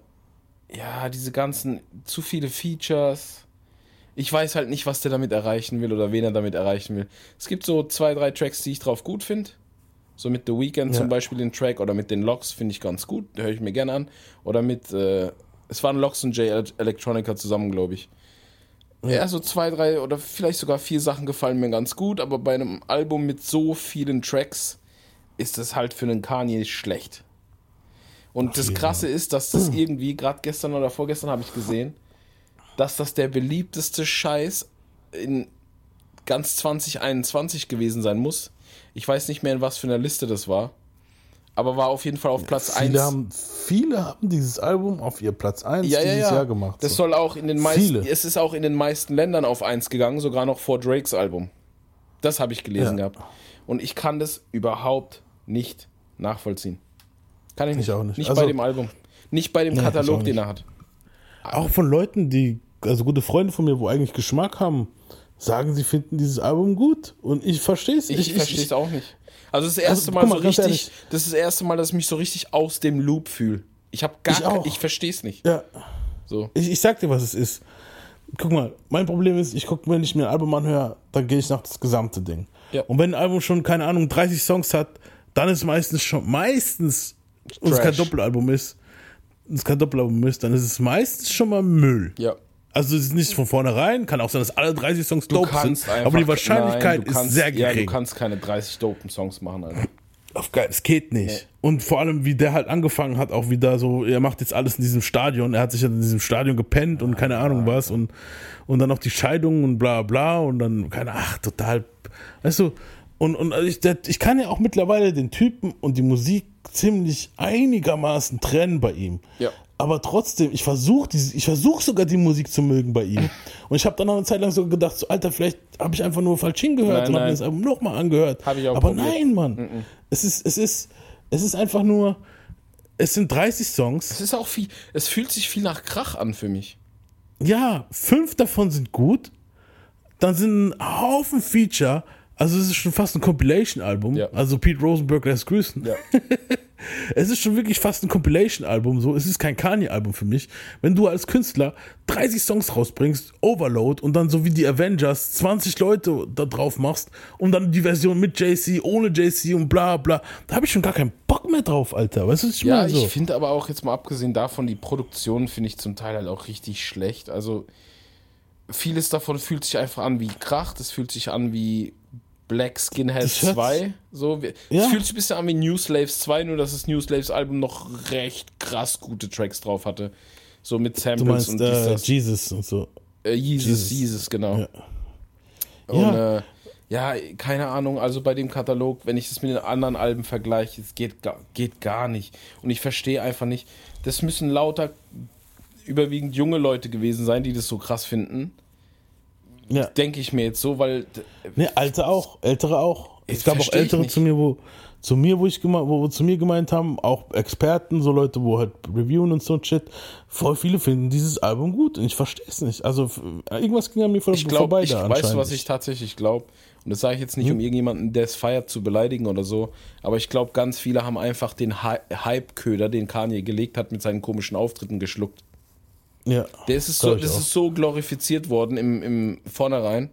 ja, diese ganzen zu viele Features. Ich weiß halt nicht, was der damit erreichen will oder wen er damit erreichen will. Es gibt so zwei, drei Tracks, die ich drauf gut finde. So mit The Weeknd Ja. zum Beispiel den Track oder mit den Loks finde ich ganz gut, höre ich mir gerne an. Oder mit, äh, es waren Loks und J Electronica zusammen, glaube ich. Ja. so zwei, drei oder vielleicht sogar vier Sachen gefallen mir ganz gut, aber bei einem Album mit so vielen Tracks ist das halt für einen Kanye schlecht. Und das jeden Krasse ist, dass das irgendwie, gerade gestern oder vorgestern habe ich gesehen, dass das der beliebteste Scheiß in ganz 2021 gewesen sein muss. Ich weiß nicht mehr, in was für einer Liste das war. Aber war auf jeden Fall auf Platz 1. Viele haben, viele haben dieses Album auf ihr Platz 1 ja, ja, dieses ja. Jahr gemacht. Das so. soll auch in den meisten. Viele. Es ist auch in den meisten Ländern auf 1 gegangen, sogar noch vor Drakes Album. Das habe ich gelesen Ja. gehabt. Und ich kann das überhaupt nicht nachvollziehen. Kann ich nicht. Ich auch nicht. Nicht Also- bei dem Album. Nicht bei dem Nee, ich Katalog, den er hat. Auch von Leuten, die, also gute Freunde von mir, wo eigentlich Geschmack haben, sagen, sie finden dieses Album gut. Und ich verstehe es. Ich, verstehe es auch nicht. Also das erste Also, Mal so mal, richtig, ehrlich. das ist das erste Mal, dass ich mich so richtig aus dem Loop fühle. Ich habe gar Ich auch. ich verstehe es nicht. Ja, So. ich, ich sag dir, was es ist. Guck mal, mein Problem ist, ich gucke, wenn ich mir ein Album anhöre, dann gehe ich nach das gesamte Ding. Ja. Und wenn ein Album schon, keine Ahnung, 30 Songs hat, dann ist meistens schon, meistens, und es kein. Doppelalbum ist, es kein Doppelalbum ist, dann ist es meistens schon mal Müll. Ja. Also es ist nicht von vornherein, kann auch sein, dass alle 30 Songs dope sind, einfach- aber die Wahrscheinlichkeit nein, kannst, ist sehr Ja, du gering. kannst keine 30 dopen Songs machen, Alter. Auf geil, es geht nicht. Und vor allem, wie der halt angefangen hat, auch wieder so, er macht jetzt alles in diesem Stadion, er hat sich ja in diesem Stadion gepennt und keine Ahnung was und, und dann noch die Scheidung und bla bla und dann, keine ach, total, weißt du, und, und also ich, ich kann ja auch mittlerweile den Typen und die Musik ziemlich einigermaßen trennen bei ihm. Ja. Aber trotzdem, ich versuche ich versuch sogar die Musik zu mögen bei ihm. Und ich habe dann noch eine Zeit lang so gedacht, so, Alter, vielleicht habe ich einfach nur falsch hingehört Nein, und habe mir das Album nochmal angehört. Hab ich auch Aber probiert. nein, Mann. Es ist, es ist, es ist einfach nur, es sind 30 Songs. Es ist auch viel, es fühlt sich viel nach Krach an für mich. Ja, fünf davon sind gut. Dann sind ein Haufen Feature. Also es ist schon fast ein Compilation-Album. Ja. Also Pete Rosenberg lässt grüßen. Ja. Es ist schon wirklich fast ein Compilation-Album. So, es ist kein Kanye-Album für mich. Wenn du als Künstler 30 Songs rausbringst, Overload und dann so wie die Avengers 20 Leute da drauf machst und dann die Version mit JC, ohne JC und bla bla, da habe ich schon gar keinen Bock mehr drauf, Alter. Weißt du, was ich Ja, meine? So. ich finde aber auch jetzt mal abgesehen davon, die Produktion finde ich zum Teil halt auch richtig schlecht. Also vieles davon fühlt sich einfach an wie Krach, das fühlt sich an wie Black Skinhead Das hört 2. So, wie- Ja. Es fühlt sich ein bisschen an wie New Slaves 2, nur dass das New Slaves Album noch recht krass gute Tracks drauf hatte. So mit du Samples meinst und äh. Jesus und so. Äh, Jesus, Jesus. Jesus, genau. Ja. Und Ja. äh, ja, keine Ahnung, also bei dem Katalog, wenn ich das mit den anderen Alben vergleiche, es geht, geht gar nicht. Und ich verstehe einfach nicht, das müssen lauter überwiegend junge Leute gewesen sein, die das so krass finden. Ja. Denke ich mir jetzt so, weil Ne, alte auch, ältere auch. Es gab auch ältere zu mir, wo zu mir, wo ich geme- wo, wo zu mir gemeint haben, auch Experten, so Leute, wo halt reviewen und so ein Shit. Voll viele finden dieses Album gut und ich verstehe es nicht. Also irgendwas ging an mir vor, ich glaube, vorbei ich da weiß, anscheinend. was ich tatsächlich glaube. Und das sage ich jetzt nicht, um irgendjemanden, der es feiert, zu beleidigen oder so. Aber ich glaube, ganz viele haben einfach den Hy- Hype-Köder, den Kanye gelegt hat, mit seinen komischen Auftritten geschluckt. Ja, Der ist, es so, das auch. ist so glorifiziert worden im, im Vornherein.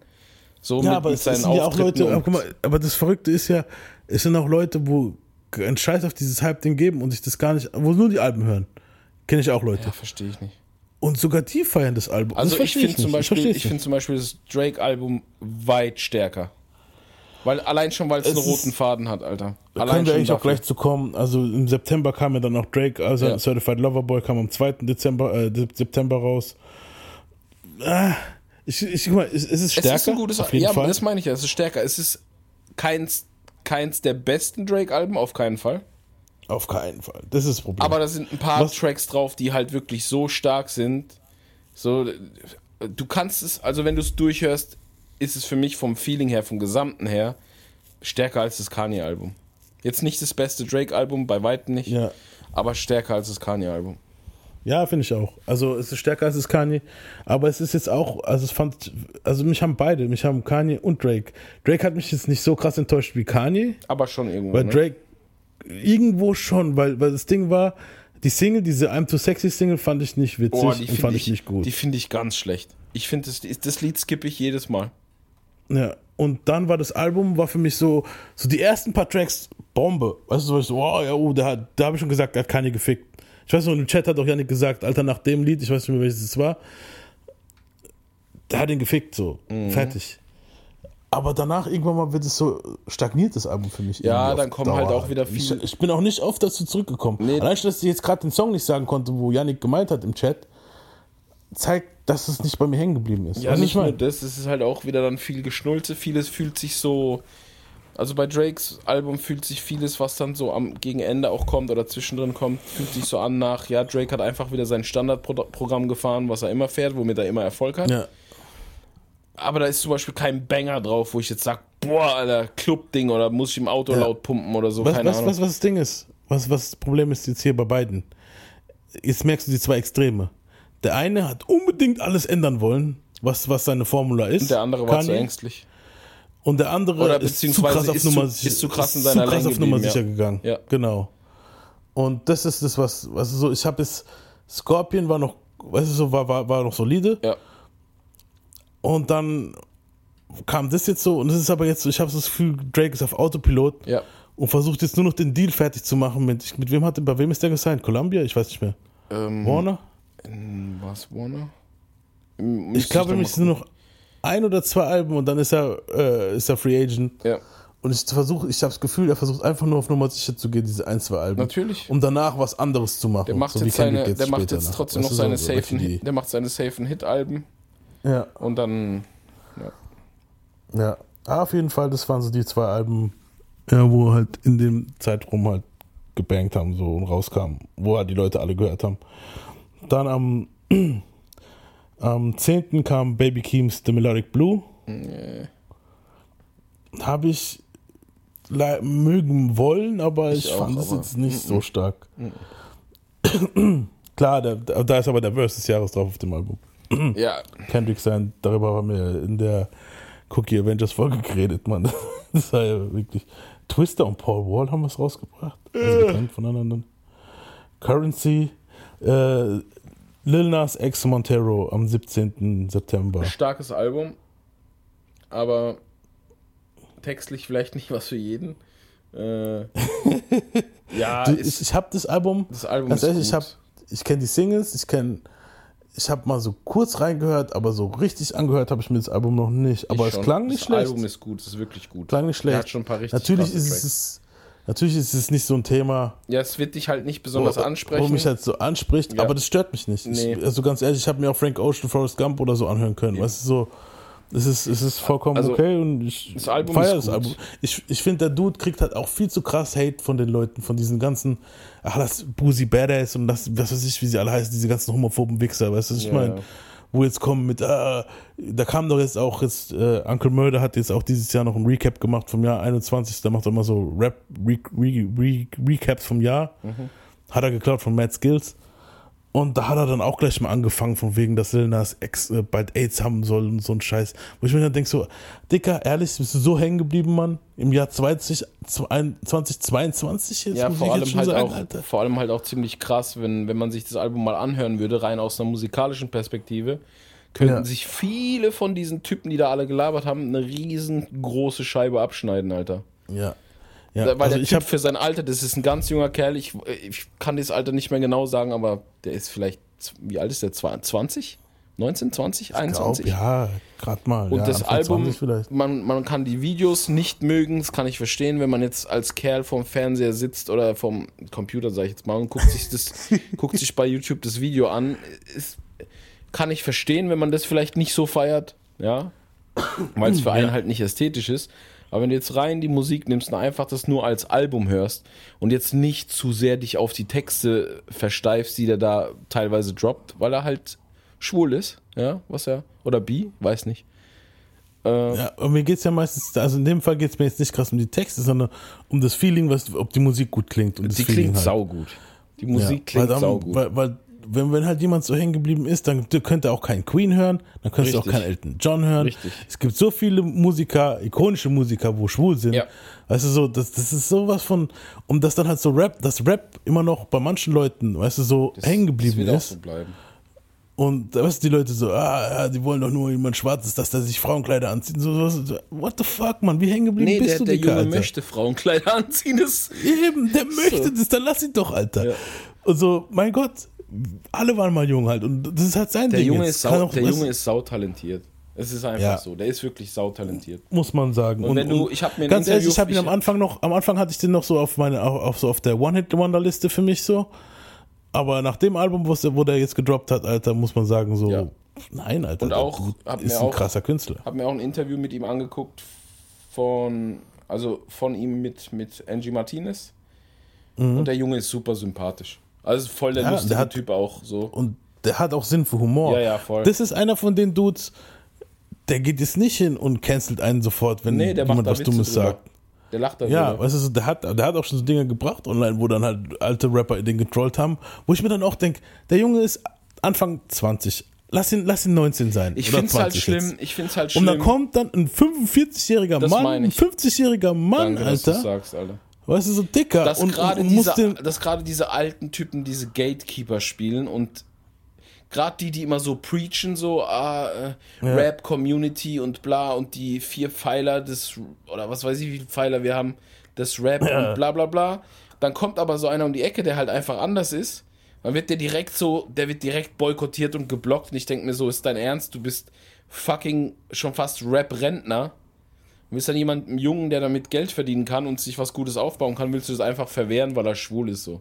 So ja, mit, aber mit seinen sind ja auch. Leute, aber, mal, aber das Verrückte ist ja, es sind auch Leute, wo einen Scheiß auf dieses Hype-Ding geben und sich das gar nicht, wo nur die Alben hören. Kenne ich auch Leute. ja, verstehe ich nicht. Und sogar die feiern das Album. Also das ich finde zum. Beispiel, ich finde zum Beispiel das Drake-Album weit stärker. Weil allein schon, weil es Es einen roten Faden hat, Alter. Allein können wir eigentlich auch dafür. gleich zu kommen. Also im September kam ja dann noch Drake, also Ja. Certified Lover Boy kam am 2. Dezember, äh, September raus. Ah, ich, ich guck mal, es, es ist stärker. Es ist ein gutes auf jeden Ja, Fall. das meine ich ja. Es ist stärker. Es ist keins, keins der besten Drake-Alben, auf keinen Fall. auf keinen Fall. Das ist das Problem. Aber da sind ein paar Was- Tracks drauf, die halt wirklich so stark sind. So, du kannst es, also wenn du es durchhörst, ist es für mich vom Feeling her, vom Gesamten her, stärker als das Kanye-Album. Jetzt nicht das beste Drake-Album, bei weitem nicht, Ja. aber stärker als das Kanye-Album. Ja, finde ich auch. Also es ist stärker als das Kanye, aber es ist jetzt auch, also es fand, also mich haben beide, mich haben Kanye und Drake. Drake hat mich jetzt nicht so krass enttäuscht wie Kanye, Aber schon irgendwo. weil ne? Drake irgendwo schon, weil, weil das Ding war, die Single, diese I'm Too Sexy Single fand ich nicht witzig Oh, die und fand ich, ich nicht gut. Die finde ich ganz schlecht. Ich finde, das, das Lied skippe ich jedes Mal. Ja, und dann war das Album, war für mich so, so die ersten paar Tracks Bombe. Weißt du, so, ich so, wow, ja, oh, da, da habe ich schon gesagt, da hat Kanye gefickt. Ich weiß noch, im Chat hat auch Janik gesagt, Alter, nach dem Lied, ich weiß nicht mehr, welches es war, der hat ihn gefickt, so, Mhm. fertig. Aber danach irgendwann mal wird es so, stagniert das Album für mich. Ja, dann kommen halt Dauer. auch wieder Ich, viele- ich bin auch nicht oft dazu zurückgekommen. Nee. Allein, dass ich jetzt gerade den Song nicht sagen konnte, wo Janik gemeint hat im Chat, zeigt, dass es nicht bei mir hängen geblieben ist. Ja, du, nicht ich nur mein? das, es ist halt auch wieder dann viel Geschnulze. Vieles fühlt sich so. Also bei Drakes Album fühlt sich vieles, was dann so am gegen Ende auch kommt oder zwischendrin kommt, fühlt sich so an nach, ja, Drake hat einfach wieder sein Standardprogramm gefahren, was er immer fährt, womit er immer Erfolg hat. Ja, Aber da ist zum Beispiel kein Banger drauf, wo ich jetzt sage, boah, Alter, Club-Ding oder muss ich im Auto Ja. laut pumpen oder so, Was, keine was, Ahnung. was, was das Ding ist, was, was das Problem ist jetzt hier bei beiden. Jetzt merkst du die zwei Extreme. Der eine hat unbedingt alles ändern wollen, was, was seine Formula ist. Und der andere war zu Kanye. ängstlich. Und der andere Oder ist zu krass auf ist Nummer zu- sicher, ist zu krass in ist seiner zu krass auf Nummer sicher ja. gegangen. Ja. Genau. Und das ist das, was, was so, ich habe es, Scorpion war noch, weißt du, so, war, war, war noch solide. Ja. Und dann kam das jetzt so, und es ist aber jetzt so, ich habe das Gefühl, Drake ist auf Autopilot Ja. und versucht jetzt nur noch den Deal fertig zu machen mit, mit wem hat, bei wem ist der gesigned? Columbia? Ich weiß nicht mehr. Ähm, Warner? Was, Warner? Ich glaube nämlich, es sind nur noch ein oder zwei Alben und dann ist er, äh, ist er Free Agent. Ja, Und ich versuche, ich habe das Gefühl, er versucht einfach nur auf Nummer sicher zu gehen, diese ein, zwei Alben. natürlich. Um danach was anderes zu machen. Der macht so jetzt seine, der macht jetzt trotzdem noch seine so safen, die- der macht seine safen Hit-Alben Ja, und dann ja. Ah, auf jeden Fall, das waren so die zwei Alben, ja, wo halt in dem Zeitraum halt gebankt haben so und rauskamen, wo halt die Leute alle gehört haben. Dann am, am 10. kam Baby Keems The Melodic Blue. Habe ich mögen wollen, aber ich, Ich auch, fand es jetzt nicht so stark. Klar, da, da ist aber der Verse des Jahres drauf auf dem Album. ja, Kendrick sein, darüber haben wir in der Cookie Avengers Folge geredet, Mann. Das war ja wirklich. Twister und Paul Wall haben was rausgebracht. Also getrennt voneinander. Currency, äh, Lil Nas X Montero am 17. September. starkes Album, aber textlich vielleicht nicht was für jeden. Äh, ja, Du, ist, ich ich habe das Album, das Album ganz ist ehrlich, gut. ich, hab, ich kenne die Singles, ich kenne, ich habe mal so kurz reingehört, aber so richtig angehört habe ich mir das Album noch nicht. Aber Ich es schon. klang nicht das schlecht. Album ist gut, es ist wirklich gut. klang nicht Er schlecht. hat schon ein paar richtig Natürlich ist Tracks. es, natürlich ist es nicht so ein Thema, Ja, es wird dich halt nicht besonders wo, ansprechen. Wo mich halt so anspricht, Ja. aber das stört mich nicht. Nee. Ich, also ganz ehrlich, ich habe mir auch Frank Ocean, Forrest Gump oder so anhören können. Weißt du, so, es ist, es ist vollkommen Also, okay und ich feiere das. Album. Ich, ich finde, der Dude kriegt halt auch viel zu krass Hate von den Leuten, von diesen ganzen, ach, das Boozy Badass und das, was weiß ich, wie sie alle heißen, diese ganzen homophoben Wichser, weißt du, was ich Ja, meine? Wo jetzt kommen mit, äh, da kam doch jetzt auch jetzt, äh, Uncle Murder hat jetzt auch dieses Jahr noch ein Recap gemacht vom Jahr 21, der macht doch immer so Rap, Re, Re, Re, Recaps vom Jahr. Mhm. Hat er geklaut von Matt Skills. Und da hat er dann auch gleich mal angefangen, von wegen, dass Lil Nas Ex äh, bald AIDS haben soll und so ein Scheiß. Wo ich mir dann denke, so, Dicker, ehrlich, bist du so hängen geblieben, Mann? Im Jahr 20, 2022 jetzt? Ja, muss vor ich allem, jetzt schon halt sagen, auch, Alter. vor allem halt auch ziemlich krass, wenn, wenn man sich das Album mal anhören würde, rein aus einer musikalischen Perspektive, könnten Ja. sich viele von diesen Typen, die da alle gelabert haben, eine riesengroße Scheibe abschneiden, Alter. Ja. Ja. Weil also der ich Typ habe für sein Alter, das ist ein ganz junger Kerl, ich, ich kann das Alter nicht mehr genau sagen, aber der ist vielleicht, wie alt ist der? 20? 19, 20, 21? ja, gerade mal. Und ja, das Album, 20 vielleicht. man, man kann die Videos nicht mögen, das kann ich verstehen, wenn man jetzt als Kerl vorm Fernseher sitzt oder vom Computer, sag ich jetzt mal, und guckt sich, das, guckt sich bei YouTube das Video an. Ist, kann ich verstehen, wenn man das vielleicht nicht so feiert, ja, weil es für einen halt nicht ästhetisch ist. Aber wenn du jetzt rein die Musik nimmst und einfach das nur als Album hörst und jetzt nicht zu sehr dich auf die Texte versteifst, die der da teilweise droppt, weil er halt schwul ist, ja, was er, oder bi, weiß nicht. Äh, Ja, aber mir geht es ja meistens, also in dem Fall geht es mir jetzt nicht krass um die Texte, sondern um das Feeling, was, ob die Musik gut klingt. Und das die Feeling klingt halt. saugut. Die Ja, Musik weil klingt dann, saugut. Weil, weil wenn, wenn halt jemand so hängen geblieben ist, dann könnte er auch keinen Queen hören, dann könntest du auch keinen Elton John hören. Richtig. Es gibt so viele Musiker, ikonische Musiker, wo schwul sind. Ja. Weißt du, so, das, das ist sowas von, um das dann halt so Rap, dass Rap immer noch bei manchen Leuten, weißt du, so Das- hängen das geblieben ist. so. Und da weißt du, die Leute so, ah, ja, die wollen doch nur jemand Schwarzes, dass der sich Frauenkleider anzieht. So, so, so, what the fuck, man, wie hängen geblieben Nee, bist der, du, der Junge Alter? möchte Frauenkleider anziehen. Das Eben, der möchte das, dann lass ihn doch, Alter. Ja. Und so, mein Gott, alle waren mal jung halt. Und das ist halt sein Der Ding. Junge, jetzt. ist, sau, der Junge ist sautalentiert. Es ist einfach Ja. so. Der ist wirklich sautalentiert. muss man sagen. Und wenn du- ich hab mir ganz ehrlich, ich habe ihn am Anfang noch, am Anfang hatte ich den noch so auf meine, auf, auf so auf der One-Hit-Wonder-Liste für mich so. Aber nach dem Album, wo der, wo der jetzt gedroppt hat, Alter, muss man sagen so, Ja. nein, Alter, Und der auch- hab ist ein auch- krasser Künstler. Hab mir auch ein Interview mit ihm angeguckt von, also von ihm mit, mit Angie Martinez. Und der Junge ist super sympathisch. Also voll der. Ja, lustige der hat- Typ auch so. Und der hat auch Sinn für Humor. Ja, ja, voll. Das ist einer von den Dudes, der geht jetzt nicht hin und cancelt einen sofort, wenn Nee, jemand was Witze Dummes drüber. sagt. Der lacht darüber. Ja, weißt du, der hat, der hat auch schon so Dinge gebracht online, wo dann halt alte Rapper den getrollt haben, wo ich mir dann auch denke, der Junge ist Anfang 20. Lass ihn, lass ihn 19 sein. ich oder find's halt 20 schlimm. jetzt. Ich find's halt Und schlimm. dann kommt dann ein 45-jähriger Das Mann, ein ich. 50-jähriger Mann, Danke, dass Alter. sagst, Alter. Weißt du, so dicker. dass und, gerade und, und diese, dass gerade diese alten Typen diese Gatekeeper spielen und gerade die, die immer so preachen, so ah, äh, Rap Community und bla und die vier Pfeiler des oder was weiß ich, wie viele Pfeiler wir haben, des Rap und bla bla bla. Dann kommt aber so einer um die Ecke, der halt einfach anders ist. Dann wird der direkt so, der wird direkt boykottiert und geblockt. Und ich denke mir so, ist dein Ernst? Du bist fucking schon fast Rap-Rentner. Du bist dann jemand, ein Jungen, der damit Geld verdienen kann und sich was Gutes aufbauen kann, willst du das einfach verwehren, weil er schwul ist so.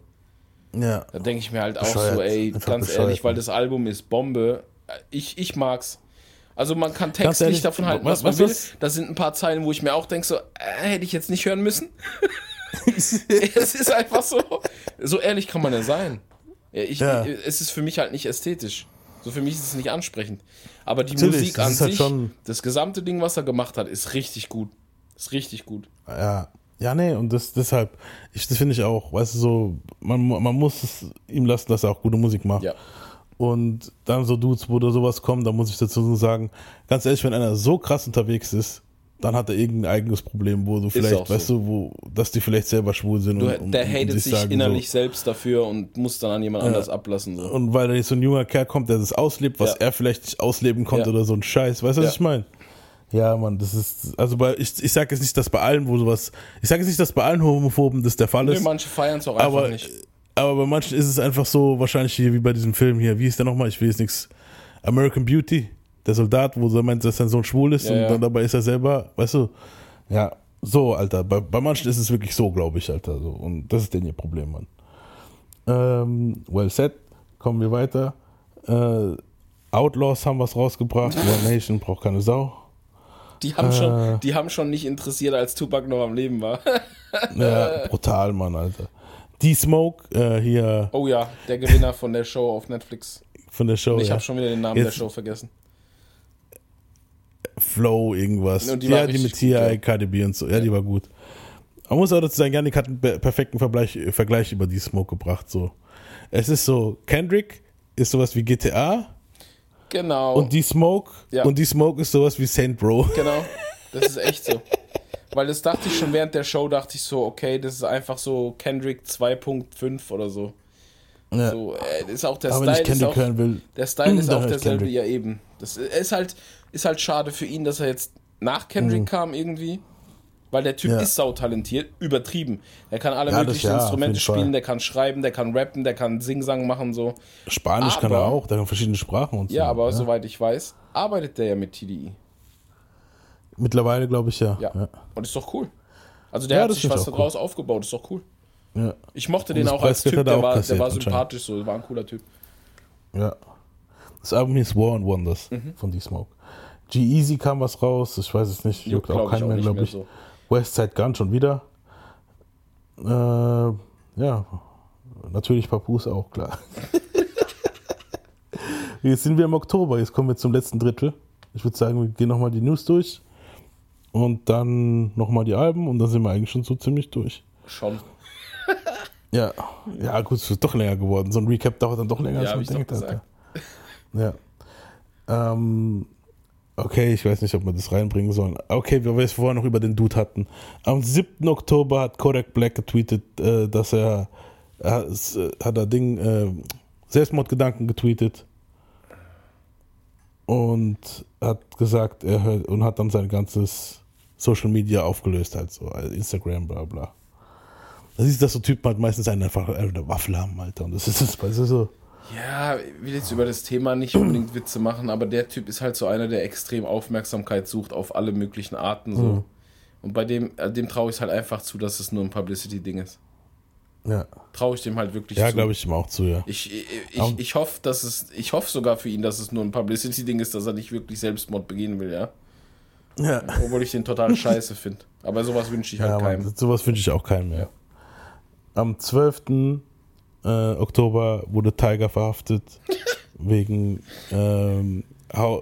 ja. Da denke ich mir halt auch Bescheuert. so, ey, Einfach ganz bescheuert, ehrlich, weil das Album ist Bombe. Ich, ich mag's. Also man kann textlich ehrlich, davon halten, was- was man will. Da sind ein paar Zeilen, wo ich mir auch denke, so, äh, hätte ich jetzt nicht hören müssen. es ist einfach so. So ehrlich kann man ja sein. Ja, Ich, Ja. Es ist für mich halt nicht ästhetisch. So für mich ist es nicht ansprechend. Aber die Natürlich, Musik an halt sich, schon- das gesamte Ding, was er gemacht hat, ist richtig gut. Ist richtig gut. Ja, ja, nee, und das deshalb, ich, das finde ich auch, weißt du, so, man, man muss es ihm lassen, dass er auch gute Musik macht. Ja. Und dann so Dudes, wo da sowas kommt, da muss ich dazu sagen, ganz ehrlich, wenn einer so krass unterwegs ist, dann hat er irgendein eigenes Problem, wo du vielleicht, so. weißt du, wo, dass die vielleicht selber schwul sind. Du, und, und, der und hatet sich sagen innerlich selbst dafür und muss dann an jemand anders ablassen. So. So. Und weil da jetzt so ein junger Kerl kommt, der das auslebt, was Ja. er vielleicht nicht ausleben konnte Ja. oder so ein Scheiß, weißt du, was Ja. ich meine? Ja, Mann, das ist, also bei, ich, ich sage jetzt nicht, dass bei allen, wo sowas, ich sage jetzt nicht, dass bei allen Homophoben das der Fall Nee, ist. manche feiern es auch einfach aber, nicht. aber bei manchen ist es einfach so, wahrscheinlich hier wie bei diesem Film hier, wie ist der nochmal? Ich will jetzt nichts. American Beauty, der Soldat, wo er meint, dass sein Sohn schwul ist Ja, und dann dabei ist er selber, weißt du, ja, so, Alter. Bei, bei manchen ist es wirklich so, glaube ich, Alter. So. Und das ist denn ihr Problem, Mann. Ähm, well said, kommen wir weiter. Äh, Outlaws haben was rausgebracht. One Nation braucht keine Sau. Die haben, Äh. schon, die haben schon nicht interessiert, als Tupac noch am Leben war. Ja, brutal, Mann, Alter. D-Smoke, äh, hier Oh ja, der Gewinner von der Show auf Netflix. von der Show. ich Oh ja. habe schon wieder den Namen Jetzt- der Show vergessen. Flow, irgendwas. Und die ja, die mit T.I., ja. KDB und so. Ja, die war gut. Man muss auch dazu sagen, Janik hat einen perfekten Vergleich, Vergleich über die Smoke gebracht. So. Es ist so, Kendrick ist sowas wie GTA Genau. und die Smoke Ja. und die Smoke ist sowas wie Saint Bro. Genau, das ist echt so. Weil das dachte ich schon während der Show, dachte ich so, okay, das ist einfach so Kendrick 2.5 oder so. Ja. So, äh, ist auch der Aber wenn ich Style Kendrick auch, hören will, der Style ist auch derselbe, ja eben. Das ist halt, ist halt schade für ihn, dass er jetzt nach Kendrick kam irgendwie. Weil der Typ Mhm. Ja. ist sautalentiert, übertrieben. Der kann alle Ja, das möglichen ja, auf Instrumente jeden Fall. spielen, der kann schreiben, der kann rappen, der kann Singsang machen, so. Spanisch kann er Aber- auch, der kann verschiedene Sprachen und so. Ja, aber soweit ich weiß, arbeitet der ja mit TDI. Mittlerweile glaube ich ja. Ja. ja. Und ist doch cool. Also der Ja, hat das sich was daraus aufgebaut, ist doch cool. ja. Ich mochte Und den das auch als Typ, er der auch war, der war sympathisch, so, war ein cooler Typ. Ja. Das Album hieß War and Wonders Mhm. von D-Smoke. G-Easy kam was raus, ich weiß es nicht, juckt auch keinen mehr, glaube ich. so. Westside Gun schon wieder. Äh, ja, natürlich Papus auch, klar. jetzt sind wir im Oktober, jetzt kommen wir zum letzten Drittel. Ich würde sagen, wir gehen nochmal die News durch. und dann nochmal die Alben und dann sind wir eigentlich schon so ziemlich durch. Schon. Ja, ja, gut, es ist doch länger geworden. So ein Recap dauert dann doch länger, Ja, als ich man denkt. Alter. Ja. Ähm, okay, ich weiß nicht, ob wir das reinbringen sollen. Okay, weil wir es vorher noch über den Dude hatten. Am 7. Oktober hat Kodak Black getweetet, äh, dass er, er es, äh, hat er Ding, äh, Selbstmordgedanken getweetet und hat gesagt, er hört und hat dann sein ganzes Social Media aufgelöst, halt so, also Instagram, bla bla. Das ist, dass so Typen halt meistens einen einfach eine Waffel haben, Alter. Und das ist das, weißt so. Ja, ich will jetzt über das Thema nicht unbedingt Witze machen, aber der Typ ist halt so einer, der extrem Aufmerksamkeit sucht auf alle möglichen Arten. So. Mhm. Und bei dem, äh, dem traue ich es halt einfach zu, dass es nur ein Publicity-Ding ist. Ja, Traue ich dem halt wirklich ja zu. glaube ich ihm auch zu, ja. Ich, ich, ich, ich hoffe, dass es, ich hoffe sogar für ihn, dass es nur ein Publicity-Ding ist, dass er nicht wirklich Selbstmord begehen will, ja. Ja, Obwohl ich den total scheiße finde. Aber sowas wünsche ich halt ja keinem. Mann, sowas wünsche ich auch keinem mehr. Am 12. Äh, Oktober wurde Tiger verhaftet wegen, ähm,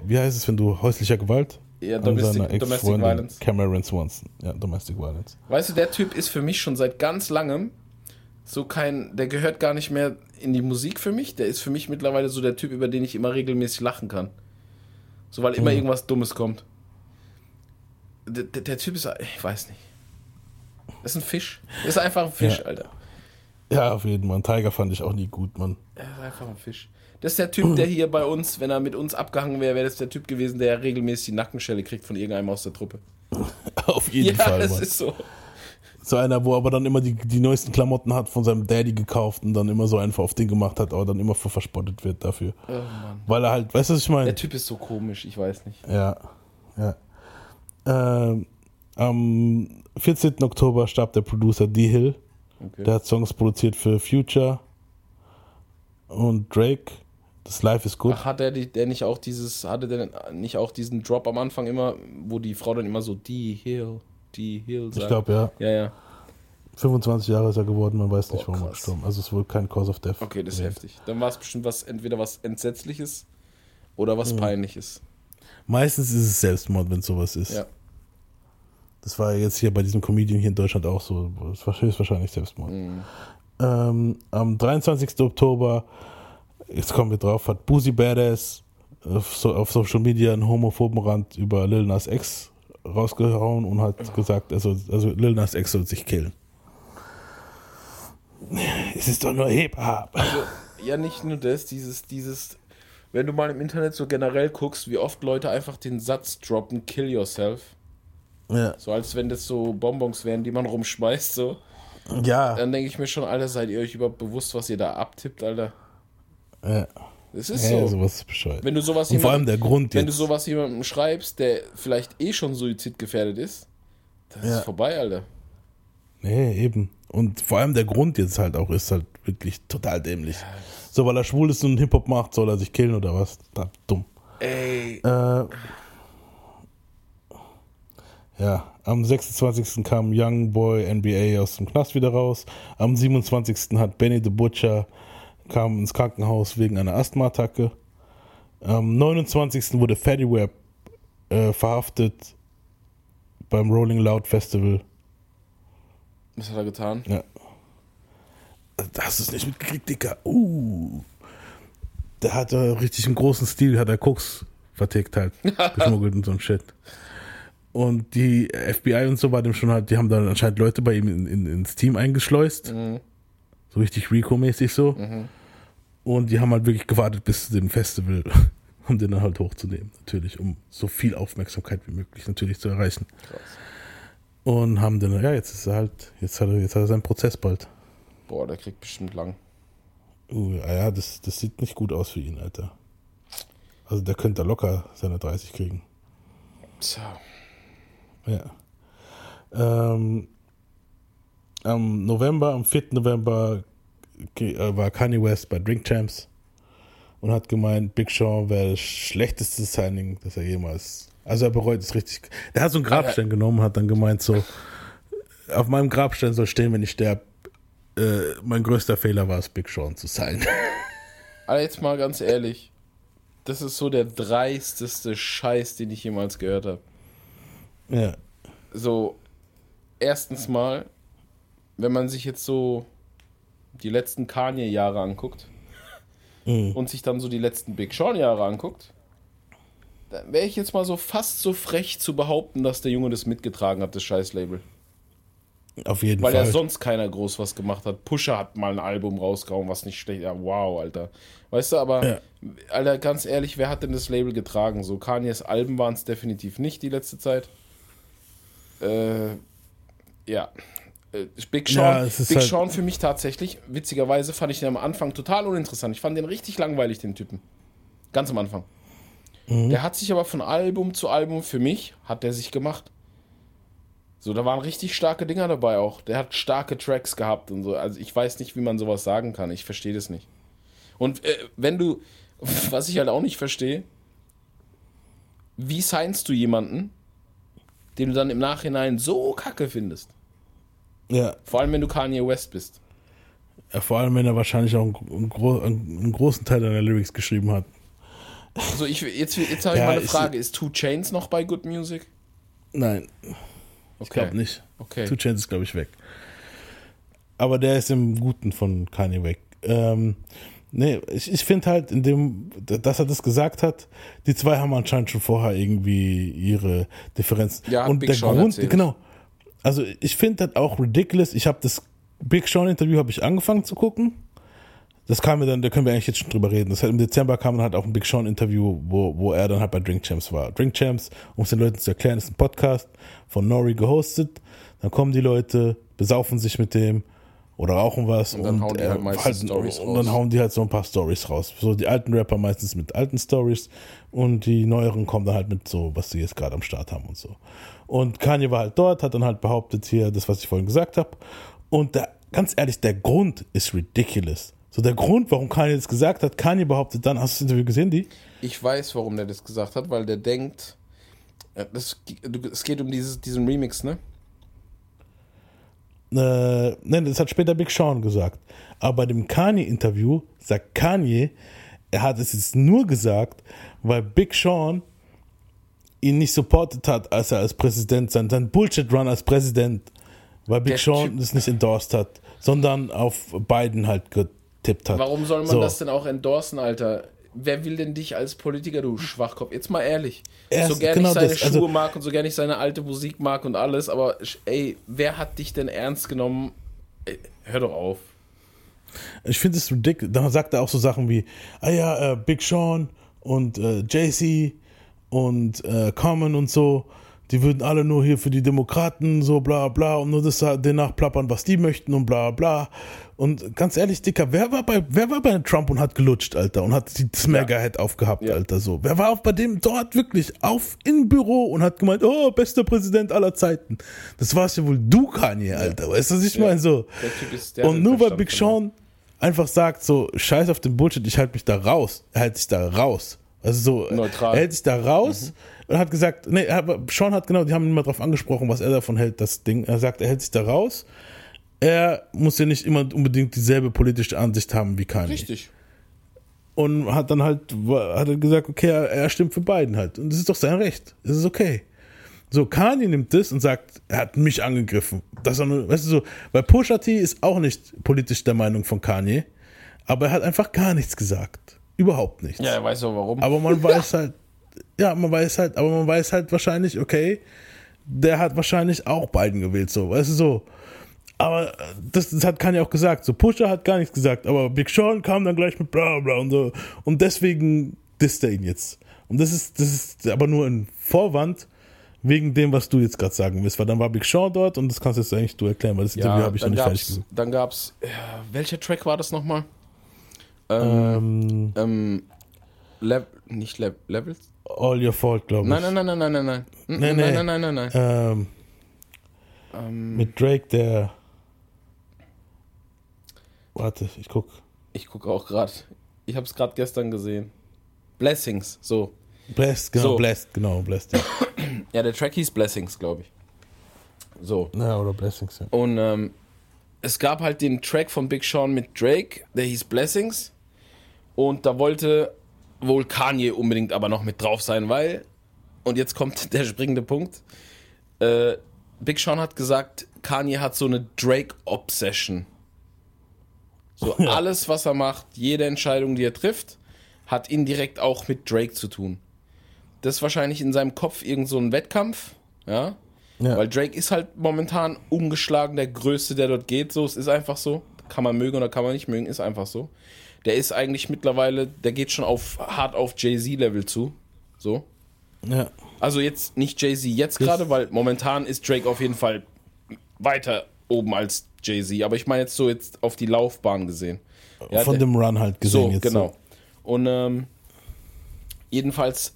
wie heißt es, wenn du häuslicher Gewalt? Ja, Domestic, Domestic Violence. Cameron Swanson. Ja, Domestic Violence. Weißt du, der Typ ist für mich schon seit ganz langem so kein, der gehört gar nicht mehr in die Musik für mich. Der ist für mich mittlerweile so der Typ, über den ich immer regelmäßig lachen kann. So, weil immer Mhm. irgendwas Dummes kommt. Der, der, der Typ ist, ich weiß nicht. Das ist ein Fisch. Das ist einfach ein Fisch, Ja. Alter. Ja, auf jeden Fall. Tiger fand ich auch nie gut, Mann. Er ist einfach ein Fisch. Das ist der Typ, der hier bei uns, wenn er mit uns abgehangen wäre, wäre das der Typ gewesen, der regelmäßig die Nackenschelle kriegt von irgendeinem aus der Truppe. auf jeden ja, Fall, das Mann. ist so. So einer, wo aber dann immer die, die neuesten Klamotten hat von seinem Daddy gekauft und dann immer so einfach auf den gemacht hat, aber dann immer ver- verspottet wird dafür. Oh Mann. Weil er halt, weißt du, was ich meine? Der Typ ist so komisch, ich weiß nicht. Ja, ja. Ähm, am 14. Oktober starb der Producer D-Hill. Okay. Der hat Songs produziert für Future und Drake. Das Life is Good. Ach, hat er der nicht auch dieses, hatte der nicht auch diesen Drop am Anfang immer, wo die Frau dann immer so die Hill, die Hill sagt? ich glaube, ja. Ja, ja. 25 Jahre ist er geworden, man weiß nicht, Boah, warum er gestorben Also es ist wohl kein Cause of Death. Okay, das ist Ja. heftig. Dann war es bestimmt was, entweder was Entsetzliches oder was Peinliches. Meistens ist es Selbstmord, wenn sowas ist. Ja. Das war jetzt hier bei diesem Comedian hier in Deutschland auch so. Das war höchstwahrscheinlich Selbstmord. Mhm. Ähm, am 23. Oktober, jetzt kommen wir drauf, hat Boozy Badass auf, so, auf Social Media einen homophoben Rand über Lil Nas X rausgehauen und hat gesagt, also, also Lil Nas X soll sich killen. Es ist doch nur Hip-Hop. Also, ja, nicht nur das, dieses, dieses, wenn du mal im Internet so generell guckst, wie oft Leute einfach den Satz droppen, kill yourself. Ja, So als wenn das so Bonbons wären, die man rumschmeißt, so. ja, Dann denke ich mir schon, Alter, seid ihr euch überhaupt bewusst, was ihr da abtippt, Alter? ja. Das ist ja so. sowas ist bescheuert. Wenn du sowas Und vor allem jemandem- der Grund Wenn du jetzt. sowas jemandem schreibst, der vielleicht eh schon suizidgefährdet ist, das Ja. ist vorbei, Alter. Nee, eben. Und vor allem der Grund jetzt halt auch ist halt wirklich total dämlich. So, weil er schwul ist und Hip-Hop macht, soll er sich killen oder was? Da, dumm. Ey. Äh, ja, am 26. kam Young Boy NBA aus dem Knast wieder raus. Am 27. hat Benny the Butcher kam ins Krankenhaus wegen einer Asthma-Attacke. Am 29. wurde Fatty Web äh, verhaftet beim Rolling Loud Festival. Was hat er getan? Ja. Hast du es nicht mitgekriegt, Dicker? Uh. Der hat äh, richtig einen großen Stil, hat er Koks vertickt halt, geschmuggelt und so ein Shit. Und die FBI und so war dem schon halt, die haben dann anscheinend Leute bei ihm in, in, ins Team eingeschleust. Mhm. So richtig Rico-mäßig so. Und die haben halt wirklich gewartet bis zu dem Festival, um den dann halt hochzunehmen. Natürlich, um so viel Aufmerksamkeit wie möglich natürlich zu erreichen. Krass. Und haben dann, ja, jetzt ist er halt, jetzt hat er, jetzt hat er seinen Prozess bald. Boah, der kriegt bestimmt lang. Uh, ja, ja, das, das sieht nicht gut aus für ihn, Alter. Also der könnte locker seine 30 kriegen. Tja. Ja. Ähm, am November, am 4. November äh, war Kanye West bei Drink Champs und hat gemeint, Big Sean wäre das schlechteste Signing, das er jemals. Also er bereut es richtig. Der hat so einen Grabstein genommen und hat dann gemeint, so, auf meinem Grabstein soll stehen, wenn ich sterbe, äh, mein größter Fehler war es, Big Sean zu sein. Aber jetzt mal ganz ehrlich. Das ist so der dreisteste Scheiß, den ich jemals gehört habe. Ja. so, erstens mal, wenn man sich jetzt so die letzten Kanye-Jahre anguckt Mhm. und sich dann so die letzten Big Sean-Jahre anguckt, dann wäre ich jetzt mal so fast so frech zu behaupten, dass der Junge das mitgetragen hat, das Scheiß-Label. Auf jeden Weil Fall. ja sonst keiner groß was gemacht hat. Pusher hat mal ein Album rausgehauen, was nicht schlecht. Ja, wow, Alter. Weißt du, aber, Ja. Alter, ganz ehrlich, wer hat denn das Label getragen? So, Kanyes Alben waren es definitiv nicht die letzte Zeit. Äh, ja. Äh, Big Sean, Ja, Big halt- Sean für mich tatsächlich, witzigerweise fand ich den am Anfang total uninteressant. Ich fand den richtig langweilig, den Typen. Ganz am Anfang. Mhm. Der hat sich aber von Album zu Album, für mich, hat der sich gemacht. So, da waren richtig starke Dinger dabei auch. Der hat starke Tracks gehabt und so. Also ich weiß nicht, wie man sowas sagen kann. Ich verstehe das nicht. Und äh, wenn du, was ich halt auch nicht verstehe, wie signst du jemanden, den du dann im Nachhinein so kacke findest? ja. Vor allem, wenn du Kanye West bist. ja, vor allem, wenn er wahrscheinlich auch einen, einen, gro- einen großen Teil deiner Lyrics geschrieben hat. Also ich, jetzt, jetzt habe ich Ja, mal eine ich- Frage. Ist Two Chains noch bei Good Music? Nein, ich Okay. glaube nicht. Okay. Two Chainz ist, glaube ich, weg. Aber der ist im Guten von Kanye weg. Ähm, nee, ich, ich finde halt, in dem, dass er das gesagt hat, die zwei haben anscheinend schon vorher irgendwie ihre Differenzen. Ja, Und Big der Sean Grund, erzählt. genau. Also ich finde das auch ridiculous. Ich habe das Big Sean Interview habe ich angefangen zu gucken. Das kam mir dann, da können wir eigentlich jetzt schon drüber reden. Das hat, Im Dezember kam dann halt auch ein Big Sean Interview, wo, wo er dann halt bei Drink Champs war. Drink Champs, um es den Leuten zu erklären, ist ein Podcast von Nori gehostet. Dann kommen die Leute, besaufen sich mit dem oder rauchen was Und dann hauen die halt meistens Storys und dann hauen die halt so ein paar Stories raus. So die alten Rapper meistens mit alten Stories und die neueren kommen dann halt mit so, was sie jetzt gerade am Start haben und so. Und Kanye war halt dort, hat dann halt behauptet hier das, was ich vorhin gesagt habe. Und der, ganz ehrlich, der Grund ist ridiculous. So der Grund, warum Kanye das gesagt hat, Kanye behauptet dann, hast du das Interview gesehen, die? Ich weiß, warum der das gesagt hat, weil der denkt, äh, es geht um dieses, diesen Remix, ne? Äh, nein, das hat später Big Sean gesagt. Aber bei dem Kanye-Interview sagt Kanye, er hat es jetzt nur gesagt, weil Big Sean ihn nicht supportet hat, als er als Präsident sein, sein Bullshit-Run als Präsident, weil Big Der Sean Typ- das nicht endorsed hat, sondern auf Biden halt getippt hat. Warum soll man So. das denn auch endorsen, Alter? Wer will denn dich als Politiker, du Schwachkopf? Jetzt mal ehrlich. Erst- so gerne genau ich seine das, Schuhe also- mag und so gerne ich seine alte Musik mag und alles, aber ey, wer hat dich denn ernst genommen? Ey, hör doch auf. Ich finde es ridiculous. Dann sagt er auch so Sachen wie, ah ja, äh, Big Sean und äh, Jay-Z und äh, Common und so, die würden alle nur hier für die Demokraten so bla bla und nur das den nachplappern, was die möchten und bla bla. Und ganz ehrlich, Dicker, wer war bei, wer war bei Trump und hat gelutscht, Alter, und hat die Smagger-Head aufgehabt, Ja. Alter, so. Wer war auch bei dem dort wirklich auf im Büro und hat gemeint, oh, bester Präsident aller Zeiten. Das warst ja wohl du, Kanye, Alter. Weißt du, was ich meine? So. Und nur weil Big. Sean einfach sagt, so, scheiß auf den Bullshit, ich halte mich da raus. Er hält sich da raus. Also so, Neutral. er hält sich da raus und hat gesagt, nee, aber Sean hat genau, die haben ihn mal drauf angesprochen, was er davon hält, das Ding. Er sagt, er hält sich da raus. Er muss ja nicht immer unbedingt dieselbe politische Ansicht haben wie Kanye. Richtig. Und hat dann halt, hat er gesagt, okay, er, stimmt für beiden halt. Und das ist doch sein Recht. Das ist okay. So, Kanye nimmt das und sagt, er hat mich angegriffen. Das ist nur, weißt du so, weil Pusha T ist auch nicht politisch der Meinung von Kanye, aber er hat einfach gar nichts gesagt. Überhaupt nichts. Ja, er weiß auch warum. Aber man weiß halt, ja, man weiß halt, aber man weiß halt wahrscheinlich, okay, der hat wahrscheinlich auch Biden gewählt, so, weißt du so. Aber äh, das, das hat Kanye auch gesagt. So, Pusha hat gar nichts gesagt, aber Big Sean kam dann gleich mit bla bla und so. Und deswegen disst er ihn jetzt. Und das ist, das ist aber nur ein Vorwand wegen dem, was du jetzt gerade sagen willst. Weil dann war Big Sean dort und das kannst jetzt eigentlich du erklären, weil das Interview habe ich noch nicht fertig gesehen. dann gab's, ja, welcher Track war das nochmal? Ähm, Ähm, ähm, Le nicht Le Levels? all your fault, glaube ich. Nein, nein, nein, nein, nein, nein, nein. Nee, nein, nee. nein, nein, nein, nein. Ähm, Ähm, mit Drake, der. Warte, ich guck. ich gucke auch gerade. Ich habe es gerade gestern gesehen. Blessings, so. Blessed, genau, So. Blessed, genau, Blessed. Ja. Ja, der Track hieß Blessings, glaube ich. So. ja, oder Blessings, ja. Und ähm, es gab halt den Track von Big Sean mit Drake, der hieß Blessings. Und da wollte wohl Kanye unbedingt aber noch mit drauf sein, weil, und jetzt kommt der springende Punkt, äh, Big Sean hat gesagt, Kanye hat so eine Drake-Obsession. So Ja. alles, was er macht, jede Entscheidung, die er trifft, hat indirekt auch mit Drake zu tun. Das ist wahrscheinlich in seinem Kopf irgend so ein Wettkampf, ja. Ja. Weil Drake ist halt momentan ungeschlagen der Größte, der dort geht. So, es ist einfach so. Kann man mögen oder kann man nicht mögen, ist einfach so. Der ist eigentlich mittlerweile, der geht schon auf hart auf Jay-Z-Level zu. So. ja. Also jetzt nicht Jay-Z jetzt gerade, weil momentan ist Drake auf jeden Fall weiter oben als Jay-Z. Aber ich meine jetzt so jetzt auf die Laufbahn gesehen. Ja, Von der- dem Run halt gesehen so, jetzt. genau. Und ähm, jedenfalls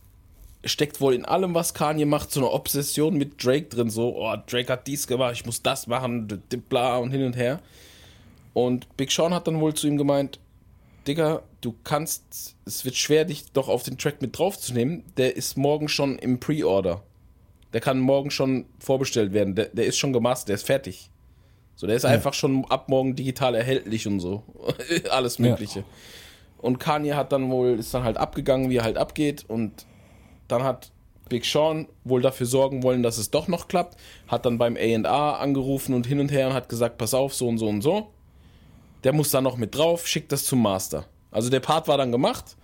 steckt wohl in allem, was Kanye macht, so eine Obsession mit Drake drin. So, oh, Drake hat dies gemacht, ich muss das machen, bla und hin und her. Und Big Sean hat dann wohl zu ihm gemeint, Digga, du kannst, es wird schwer, dich doch auf den Track mit draufzunehmen. Der ist morgen schon im Pre-Order. Der kann morgen schon vorbestellt werden. Der, der ist schon gemastert, der ist fertig. So, der ist einfach schon ab morgen digital erhältlich und so. Alles Mögliche. Und Kanye hat dann wohl, ist dann halt abgegangen, wie er halt abgeht. Und dann hat Big Sean wohl dafür sorgen wollen, dass es doch noch klappt. Hat dann beim A&A angerufen und hin und her und hat gesagt, pass auf, so und so und so. Der muss da noch mit drauf, schickt das zum Master. Also der Part war dann gemacht.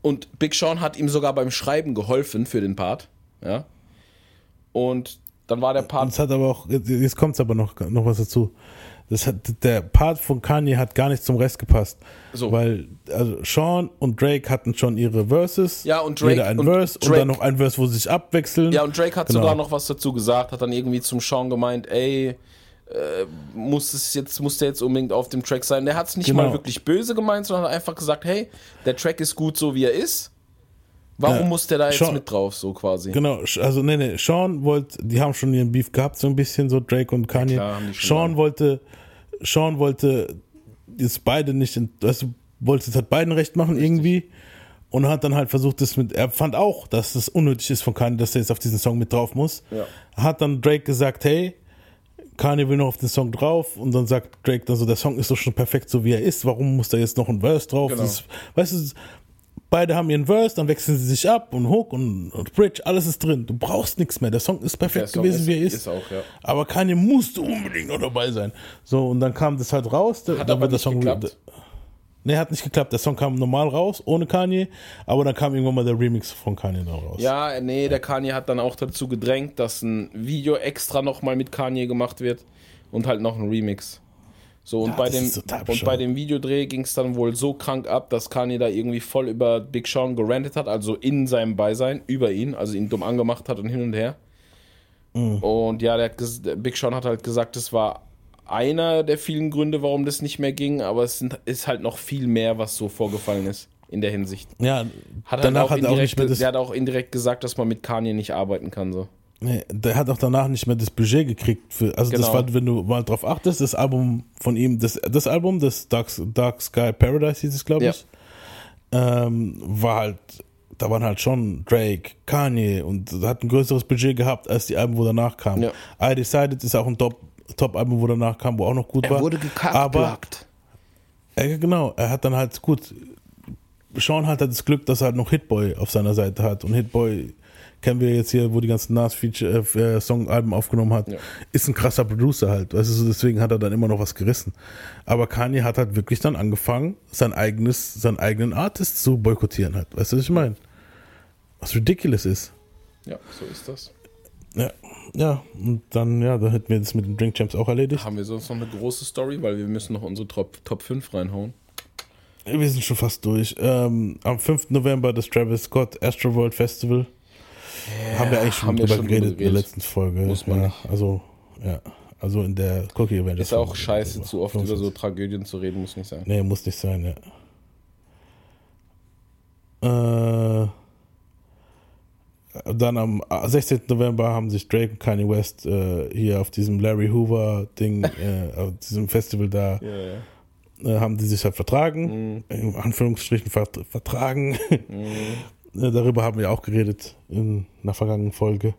Und Big Sean hat ihm sogar beim Schreiben geholfen für den Part. Ja. Und dann war der Part Es hat aber auch, jetzt kommt aber noch, noch was dazu. Das hat, der Part von Kanye hat gar nicht zum Rest gepasst. So. Weil also Sean und Drake hatten schon ihre Verses. Ja, und Drake- Jeder ein und Verse und Drake- dann noch ein Verse, wo sie sich abwechseln. Ja, und Drake hat Genau. sogar noch was dazu gesagt, hat dann irgendwie zum Sean gemeint, ey, äh, muss es jetzt, muss der jetzt unbedingt auf dem Track sein. Der hat es nicht Genau. mal wirklich böse gemeint, sondern hat einfach gesagt, hey, der Track ist gut so wie er ist. Warum Ja. muss der da jetzt Sean- mit drauf, so quasi? Genau, also nee, nee, Sean wollte, die haben schon ihren Beef gehabt, so ein bisschen, so Drake und Kanye. klar, haben die schon Sean lange. wollte, Sean wollte jetzt beide nicht, in- weißt du, wollte es halt beiden recht machen irgendwie und hat dann halt versucht, das mit, er fand auch, dass es unnötig ist von Kanye, dass er jetzt auf diesen Song mit drauf muss. Ja. Hat dann Drake gesagt, hey, Kanye will noch auf den Song drauf und dann sagt Drake dann so, der Song ist doch schon perfekt so wie er ist, warum muss da jetzt noch ein Verse drauf? Genau. Das, weißt du, beide haben ihren Verse, dann wechseln sie sich ab und Hook und, und Bridge, alles ist drin. Du brauchst nichts mehr. Der Song ist perfekt Song gewesen, ist- wie er ist. ist auch, ja. Aber Kanye musste unbedingt noch dabei sein. So, und dann kam das halt raus. Da, Hat da aber der Song geklappt. Nee, hat nicht geklappt. Der Song kam normal raus, ohne Kanye, aber dann kam irgendwann mal der Remix von Kanye da raus. Ja, nee, der Kanye hat dann auch dazu gedrängt, dass ein Video extra nochmal mit Kanye gemacht wird und halt noch ein Remix. So, und, Ja, bei dem, und bei dem Videodreh ging es dann wohl so krank ab, dass Kanye da irgendwie voll über Big Sean gerantet hat, also in seinem Beisein, über ihn, also ihn dumm angemacht hat und hin und her. Mhm. Und ja, der, hat Big Sean hat halt gesagt, das war einer der vielen Gründe, warum das nicht mehr ging, aber es sind, ist halt noch viel mehr, was so vorgefallen ist in der Hinsicht. Ja, Hat danach halt hat er auch nicht mehr das. der hat auch indirekt gesagt, dass man mit Kanye nicht arbeiten kann. So. Nee, der hat auch danach nicht mehr das Budget gekriegt. Für, also das Genau. war, wenn du mal drauf achtest, das Album von ihm, das, das Album, das Dark, Dark Sky Paradise hieß es, glaube Ja. ich, ähm, war halt, da waren halt schon Drake, Kanye und hat ein größeres Budget gehabt als die Alben, wo danach kamen. Ja. I Decided ist auch ein Top, Top-Album, wo danach kam, wo auch noch gut war. aber gekackblackt. ja, genau, er hat dann halt gut. Sean hat halt das Glück, dass er halt noch Hitboy auf seiner Seite hat. Und Hitboy kennen wir jetzt hier, wo die ganzen Nas-Feature-Song-Alben aufgenommen hat, Ja. ist ein krasser Producer halt. Weißt du, deswegen hat er dann immer noch was gerissen. Aber Kanye hat halt wirklich dann angefangen, sein eigenes, seinen eigenen Artist zu boykottieren halt. Weißt du, was ich meine? Was ridiculous ist. Ja, so ist das. Ja, ja, und dann, ja, dann hätten wir das mit den Drink Champs auch erledigt. Haben wir sonst noch eine große Story, weil wir müssen noch unsere Top, Top 5 reinhauen. Wir sind schon fast durch. Ähm, am 5. November das Travis Scott Astroworld Festival. Haben wir eigentlich schon haben drüber schon geredet, in der letzten Folge. Muss man ja. Also, ja. Also in der Cookie Event. Ist auch scheiße, zu oft über so Tragödien zu reden, muss nicht sein. Nee, muss nicht sein, ja. Äh, dann am 16. November haben sich Drake und Kanye West äh, hier auf diesem Larry Hoover Ding, äh, auf diesem Festival da, Ja, ja. äh, haben die sich halt vertragen, in Anführungsstrichen vert vertragen. Äh, Darüber haben wir auch geredet in einer vergangenen Folge.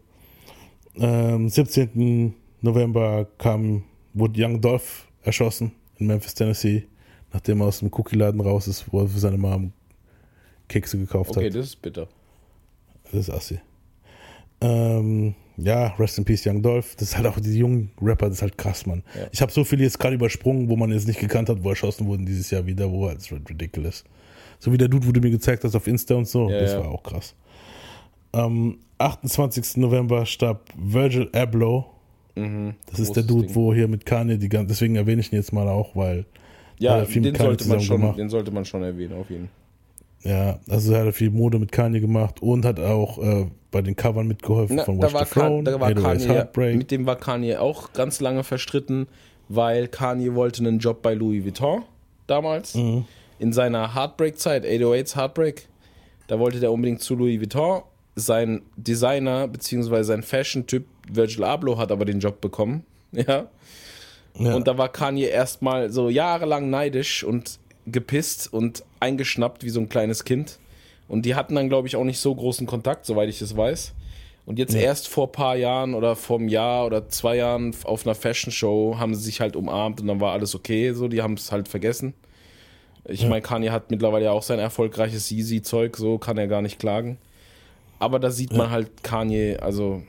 Ähm, 17. November kam, wurde Young Dolph erschossen in Memphis, Tennessee, nachdem er aus dem Cookie-Laden raus ist, wo er für seine Mom Kekse gekauft Okay, hat. das ist bitter. Das ist assi. Ähm, ja, Rest in Peace Young Dolph. Das ist halt auch die jungen Rapper, das ist halt krass, Mann. Ja. Ich habe so viele jetzt gerade übersprungen, wo man jetzt nicht gekannt hat, wo erschossen wurden dieses Jahr wieder, wo halt, ridiculous. So wie der Dude, wo du mir gezeigt hast auf Insta und so, Ja, das ja. war auch krass. Am 28. November starb Virgil Abloh. Mhm. Das ist der Dude, Ding. wo hier mit Kanye, die ganze, deswegen erwähne ich ihn jetzt mal auch, weil Ja, er viel mit den Kanye sollte, man schon, gemacht. den sollte man schon erwähnen, auf jeden Fall. Ja, also er hat viel Mode mit Kanye gemacht und hat auch äh, bei den Covern mitgeholfen Na, von da Watch war, the Throne, da war 808s Kanye, mit dem war Kanye auch ganz lange verstritten, weil Kanye wollte einen Job bei Louis Vuitton damals. Mhm. In seiner Heartbreak-Zeit, 808s Heartbreak, da wollte der unbedingt zu Louis Vuitton. Sein Designer bzw. sein Fashion-Typ Virgil Abloh hat aber den Job bekommen. Ja. Ja. Und da war Kanye erstmal so jahrelang neidisch und gepisst und eingeschnappt wie so ein kleines Kind. Und die hatten dann, glaube ich, auch nicht so großen Kontakt, soweit ich es weiß. Und jetzt Ja. erst vor ein paar Jahren oder vor einem Jahr oder zwei Jahren auf einer Fashion Show haben sie sich halt umarmt und dann war alles okay. So, die haben es halt vergessen. Ich Ja. meine, Kanye hat mittlerweile ja auch sein erfolgreiches Yeezy-Zeug, so kann er gar nicht klagen. Aber da sieht man halt Kanye, also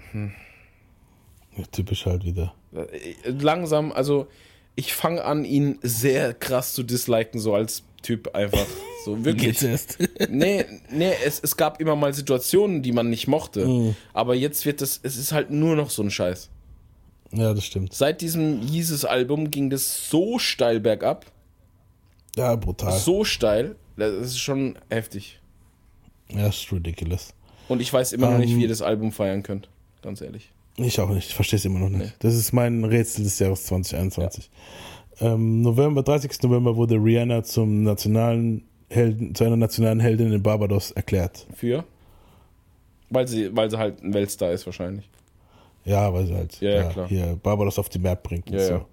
Ja, typisch halt wieder. langsam, also ich fange an, ihn sehr krass zu disliken, so als Typ einfach. So wirklich. erst? Nee, nee, es, es gab immer mal Situationen, die man nicht mochte. Mhm. Aber jetzt wird das, es ist halt nur noch so ein Scheiß. ja, das stimmt. Seit diesem Jesus-Album ging das so steil bergab. Ja, brutal. So steil. Das ist schon heftig. Ja, das ist ridiculous. Und ich weiß immer noch nicht, Ähm. wie ihr das Album feiern könnt. Ganz ehrlich. Ich auch nicht. Ich verstehe es immer noch nicht. Nee. Das ist mein Rätsel des Jahres 2021. Ähm, November, 30. November wurde Rihanna zum nationalen Helden, zu einer nationalen Heldin in Barbados erklärt. Für? Weil sie, weil sie halt ein Weltstar ist, wahrscheinlich. Ja, weil sie halt Ja, ja, klar. hier Barbados auf die Map bringt. Und, Ja, so.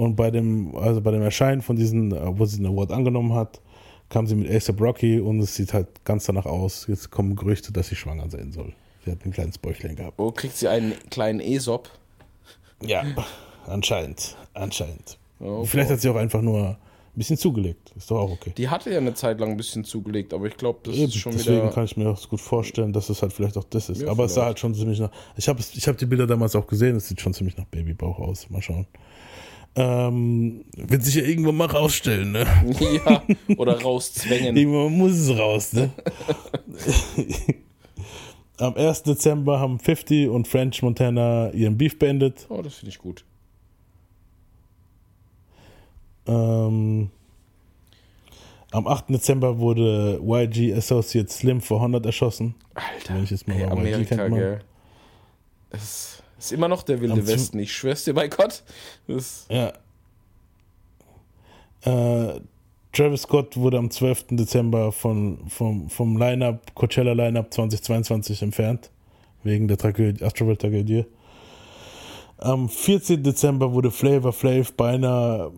Und bei dem, also bei dem Erscheinen von diesen, äh, wo sie den Award angenommen hat, kam sie mit ASAP Rocky und es sieht halt ganz danach aus. Jetzt kommen Gerüchte, dass sie schwanger sein soll. Sie hat ein kleines Bäuchlein gehabt. Wo kriegt sie einen kleinen Esop? Ja, anscheinend. Anscheinend. Oh, Vielleicht hat sie auch einfach nur ein bisschen zugelegt. Ist doch auch okay. Die hatte ja eine Zeit lang ein bisschen zugelegt, aber ich glaube, das Eben, ist schon deswegen wieder. kann ich mir auch gut vorstellen, dass es halt vielleicht auch das ist. Ja, Aber es sah halt schon ziemlich nach. Ich habe ich hab die Bilder damals auch gesehen, es sieht schon ziemlich nach Babybauch aus. Mal schauen. Ähm, wird sich ja irgendwann mal rausstellen, ne? ja, oder rauszwängen. Irgendwann muss es raus, ne? Am 1. Dezember haben 50 und French Montana ihren Beef beendet. Oh, das finde ich gut. Ähm, am 8. Dezember wurde YG Associate Slim vor 100 erschossen. Alter, Wenn ich jetzt mal ey, mal YG Amerika, kennt man. gell. Es ist immer noch der wilde Westen, ich schwör's dir bei Gott. Das, Ja. Äh, Travis Scott wurde am 12. Dezember von, vom, vom Line-Up, Coachella Line-Up 2022 entfernt. Wegen der Tragödie, Astroworld-Tragödie. Am 14. Dezember wurde Flavor Flav beinahe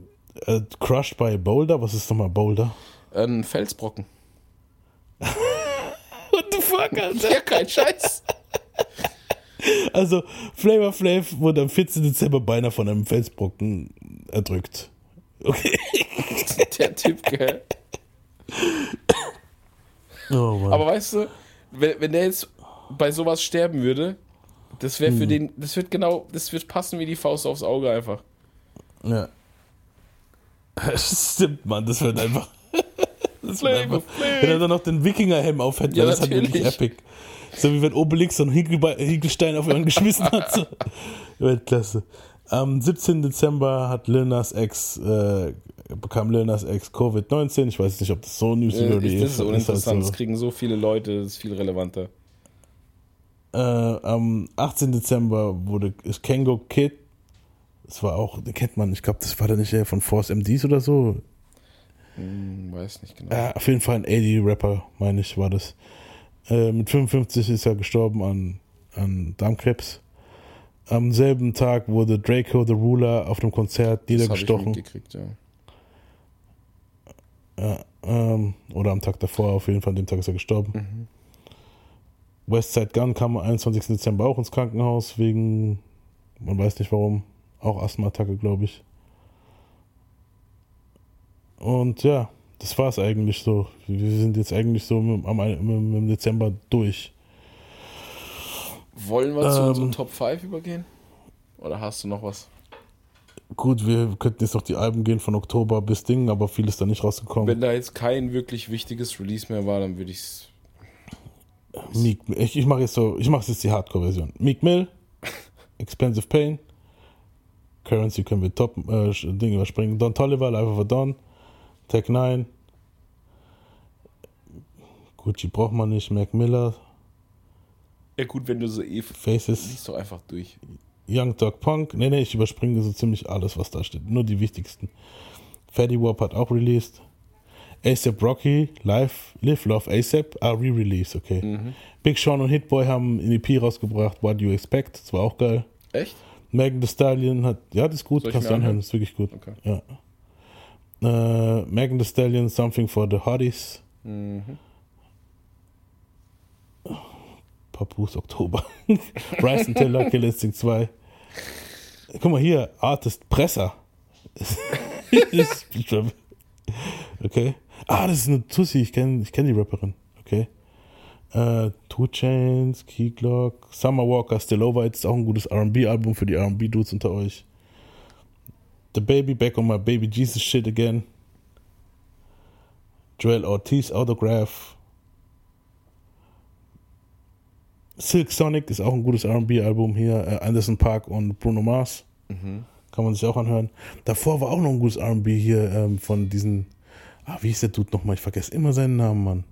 äh, crushed by Boulder. Was ist nochmal Boulder? ein Felsbrocken. What the fuck, Alter? Ja, kein Scheiß. Also, Flavor Flav wurde am 14. Dezember beinahe von einem Felsbrocken erdrückt. Okay. Der Typ, gell. Oh Mann. Aber weißt du, wenn, wenn der jetzt bei sowas sterben würde, das wäre Hm. für den, das wird genau, das wird passen wie die Faust aufs Auge einfach. Ja. Stimmt, Mann, das wird einfach. Das wird einfach wenn er dann noch den Wikingerhelm aufhält, Ja, das hat wirklich epic. So wie wenn Obelix so einen Hinkelstein auf ihn geschmissen hat. So. Weltklasse. Am 17. Dezember hat Lil Nas X, äh, bekam Lil Nas X Covid-19. Ich weiß nicht, ob das so Äh, newsworthy das ist uninteressant, so. das kriegen so viele Leute, das ist viel relevanter. Äh, am 18. Dezember wurde ist Kango Kid. Das war auch, den kennt man, ich glaube, das war der nicht der von Force MDs oder so. Hm, weiß nicht genau. Ja, auf jeden Fall ein 80-Rapper, meine ich, war das. Äh, mit 55 ist er gestorben an, an Darmkrebs. Am selben Tag wurde Draco the Ruler auf einem Konzert niedergestochen. ja. Ja, ähm, oder am Tag davor, auf jeden Fall, an dem Tag ist er gestorben. Mhm. Westside Gun kam am 21. Dezember auch ins Krankenhaus wegen, man weiß nicht warum, auch Asthma-Attacke, glaube ich. Und ja, das war es eigentlich so. Wir sind jetzt eigentlich so mit, am, mit, dem Dezember durch. Wollen wir zu Ähm. unseren Top 5 übergehen? Oder hast du noch was? Gut, wir könnten jetzt noch die Alben gehen von Oktober bis Ding, aber viel ist da nicht rausgekommen. Wenn da jetzt kein wirklich wichtiges Release mehr war, dann würde ich es. Meek, ich, ich mache jetzt so, ich mache jetzt die Hardcore-Version. Meek Mill, Expensive Pain, Currency können wir top äh, Ding überspringen. Don Tolliver, Life of a Don, Tech 9, Gucci braucht man nicht, Mac Miller, Ja, gut, wenn du so eh. Faces, Liest doch einfach durch. Young Dog Punk. Nee, nee, ich überspringe so ziemlich alles, was da steht. Nur die wichtigsten. Fatty Wap hat auch released. ASAP Rocky, Live, Live Love ASAP, ah, Re-Release, okay. Big Sean und Hitboy haben ein EP rausgebracht, What Do You Expect, das war auch geil. Echt? Megan Thee Stallion hat, ja, das ist gut, Soll kannst du anhören? das ist wirklich gut. Okay. Ja. Äh, Megan Thee Stallion, Something for the Hotties. Mhm. Papus Oktober. Bryson Tiller, Kill Instinct 2. Guck mal hier, Artist Presser. Okay. Ah, das ist eine Tussi, ich kenne ich kenn die Rapperin. Okay. Äh, Two Chains, Key Glock, Summer Walker, Still Over, ist auch ein gutes RB-Album für die RB-Dudes unter euch. The Baby, Back on My Baby Jesus Shit Again. Joel Ortiz, Autograph. Silk Sonic ist auch ein gutes RB-Album hier. Äh, Anderson Park und Bruno Mars. Kann man sich auch anhören. Davor war auch noch ein gutes RB hier ähm, von diesen. Ah, wie hieß der Dude nochmal? Ich vergesse immer seinen Namen, Mann.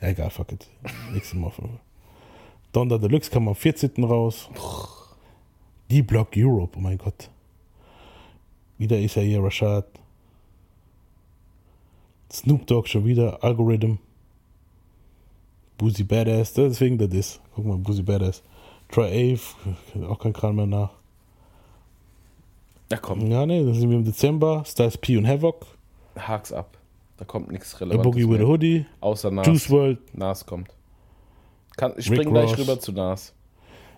Ja, egal, fuck it. Nächstes Mal. Donda Deluxe kam am 14. raus. Die Block Europe, oh mein Gott. Wieder Isaiah Rashad. Snoop Dogg schon wieder. Algorithm. Boozy Badass. Deswegen der Diss. Guck mal, Boozy Badass. Troy Ave. Auch kein Kran mehr nach. Ja, komm, Ja, nee, dann sind wir im Dezember. Styles P und Havoc. hak's ab. Da kommt nichts A Relevantes. Boogie with a. Hoodie. Außer Nas. Juice World. Nas kommt. Kann, ich Rick spring gleich Ross. rüber zu Nas.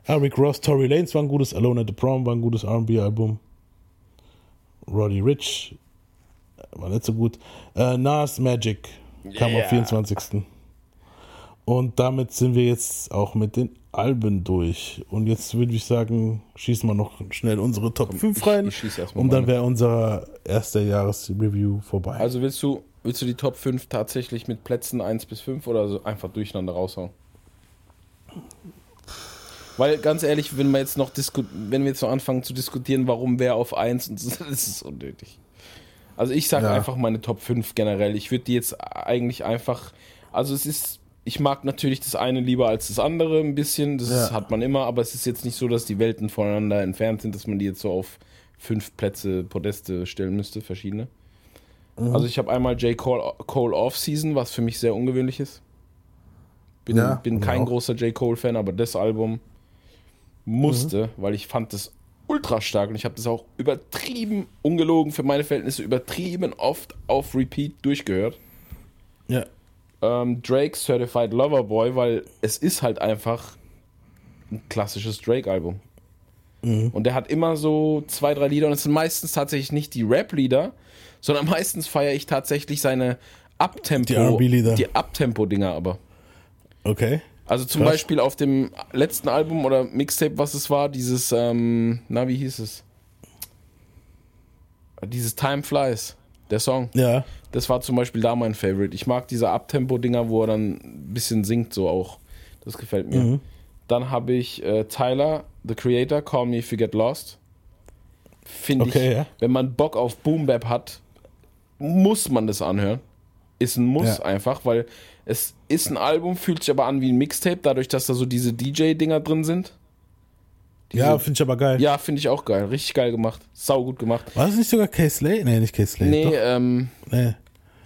Ah, Rick Ross, Tory Lanez war ein gutes. Alone at the Prom war ein gutes R&B-Album. Roddy Rich war nicht so gut. Äh, Nas Magic kam Yeah. am 24. Und damit sind wir jetzt auch mit den Alben durch. Und jetzt würde ich sagen, schießen wir noch schnell unsere Top 5 ich- rein. ich mal und dann wäre unser erster Jahresreview vorbei. Also willst du, willst du die Top 5 tatsächlich mit Plätzen 1 bis 5 oder so einfach durcheinander raushauen? Weil ganz ehrlich, wenn wir jetzt noch wenn wir jetzt noch anfangen zu diskutieren, warum wer auf 1 und so, das ist unnötig. Also ich sage Ja. einfach meine Top 5 generell. Ich würde die jetzt eigentlich einfach, also es ist, ich mag natürlich das eine lieber als das andere ein bisschen, das Ja. hat man immer, aber es ist jetzt nicht so, dass die Welten voneinander entfernt sind, dass man die jetzt so auf fünf Plätze, Podeste stellen müsste, verschiedene. Mhm. Also ich habe einmal J. Cole, Cole Off-Season, was für mich sehr ungewöhnlich ist. Bin, Ja, bin kein auch. großer J. Cole-Fan, aber das Album musste, Mhm. weil ich fand das ultra stark und ich habe das auch übertrieben, ungelogen für meine Verhältnisse, übertrieben oft auf Repeat durchgehört. ja. Ähm, Drake Certified Lover Boy, weil es ist halt einfach ein klassisches Drake-Album. Mhm. Und der hat immer so zwei, drei Lieder und es sind meistens tatsächlich nicht die Rap-Lieder, sondern meistens feiere ich tatsächlich seine Abtempo, Die R&B-Lieder. die Abtempo-Dinger aber. Okay. Also zum Krass. Beispiel auf dem letzten Album oder Mixtape, was es war, dieses, ähm, na, wie hieß es? Dieses Time Flies, der Song. Ja. Das war zum Beispiel da mein Favorite. Ich mag diese Abtempo-Dinger, wo er dann ein bisschen singt, so auch. Das gefällt mir. Mhm. Dann habe ich äh, Tyler, The Creator, Call Me If You Get Lost. Finde Okay, ich, ja. wenn man Bock auf Boom Bap hat, muss man das anhören. Ist ein Muss Ja. einfach, weil es ist ein Album, fühlt sich aber an wie ein Mixtape, dadurch, dass da so diese DJ-Dinger drin sind. Diese- Ja, finde ich aber geil. ja, finde ich auch geil. Richtig geil gemacht. Sau gut gemacht. War das nicht sogar Case Slay? Nee, nicht Case Slay. Nee, Doch. ähm, Nee.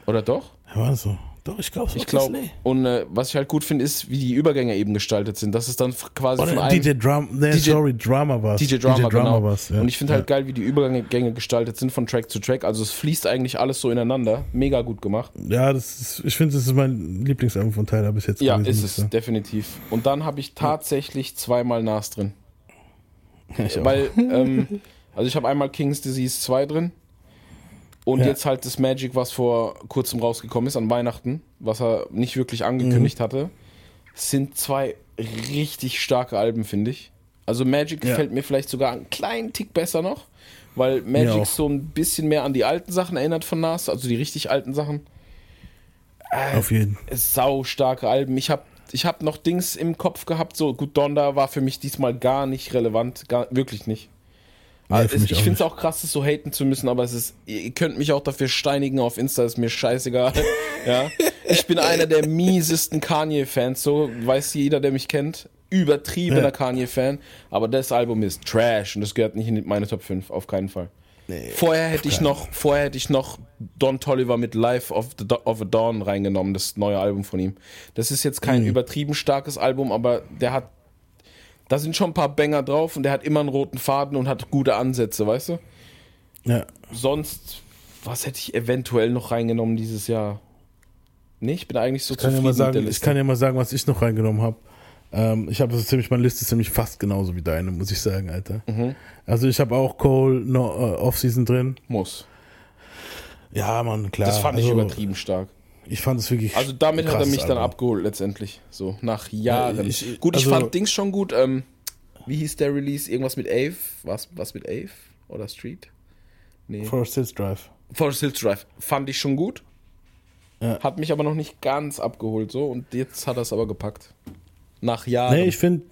oder doch? War das so? Doch, ich glaube, Ich glaube, und äh, was ich halt gut finde, ist, wie die Übergänge eben gestaltet sind. Das ist dann quasi von Oder einem DJ Drum, nee, DJ sorry, Drama war's. DJ Drama, genau. war's, ja. Und ich finde halt geil, wie die Übergänge gestaltet sind von Track zu Track. Also es fließt eigentlich alles so ineinander. Mega gut gemacht. Ja, das ist, ich finde, das ist mein Lieblingsalbum von Tyler bis jetzt. Ja, gewesen, ist es, definitiv. Und dann habe ich tatsächlich zweimal Nas drin. Ich. Weil, ähm, also ich habe einmal King's Disease 2 drin. Und Ja. jetzt halt das Magic, was vor kurzem rausgekommen ist an Weihnachten, was er nicht wirklich angekündigt hatte. sind zwei richtig starke Alben, finde ich. Also Magic Ja. gefällt mir vielleicht sogar einen kleinen Tick besser noch, weil Magic so ein bisschen mehr an die alten Sachen erinnert von Nas, also die richtig alten Sachen. Auf jeden. Sau starke Alben. Ich habe ich hab noch Dings im Kopf gehabt, so gut, Donda war für mich diesmal gar nicht relevant, gar, wirklich nicht. Nee, Also ich finde es auch krass, das so haten zu müssen, aber es ist, ihr könnt mich auch dafür steinigen auf Insta, ist mir scheißegal. ja. Ich bin einer der miesesten Kanye-Fans, so weiß jeder, der mich kennt. Übertriebener Ja. Kanye-Fan, aber das Album ist Trash und das gehört nicht in meine Top 5, auf keinen Fall. vorher hätte ich noch, vorher hätte ich noch Don Tolliver mit Life of, the, of a Dawn reingenommen, das neue Album von ihm. Das ist jetzt kein übertrieben starkes Album, aber der hat, da sind schon ein paar Banger drauf und der hat immer einen roten Faden und hat gute Ansätze, weißt du? Ja. Sonst, was hätte ich eventuell noch reingenommen dieses Jahr? Nee, ich bin eigentlich so Ich kann, ja zufrieden mal mit der sagen, ich Liste. kann ja mal sagen, was ich noch reingenommen habe. Ähm, ich habe so ziemlich, meine Liste ist ziemlich fast genauso wie deine, muss ich sagen, Alter. Mhm. Also ich habe auch Cole no, äh, Offseason drin. Muss. Ja, Mann, klar. Das fand ich also, übertrieben stark. Ich fand es wirklich. Also damit hat er mich dann Album. abgeholt letztendlich. So, nach Jahren. Ja, ich- gut, ich also- fand Dings schon gut. Ähm, wie hieß der Release? Irgendwas mit Ave? Was, was mit Ave? Oder Street? Nee. Forest Hills Drive. Forest Hills Drive. Fand ich schon gut. Ja. Hat mich aber noch nicht ganz abgeholt so. Und jetzt hat er es aber gepackt. Nach Jahren. Nee, ich finde,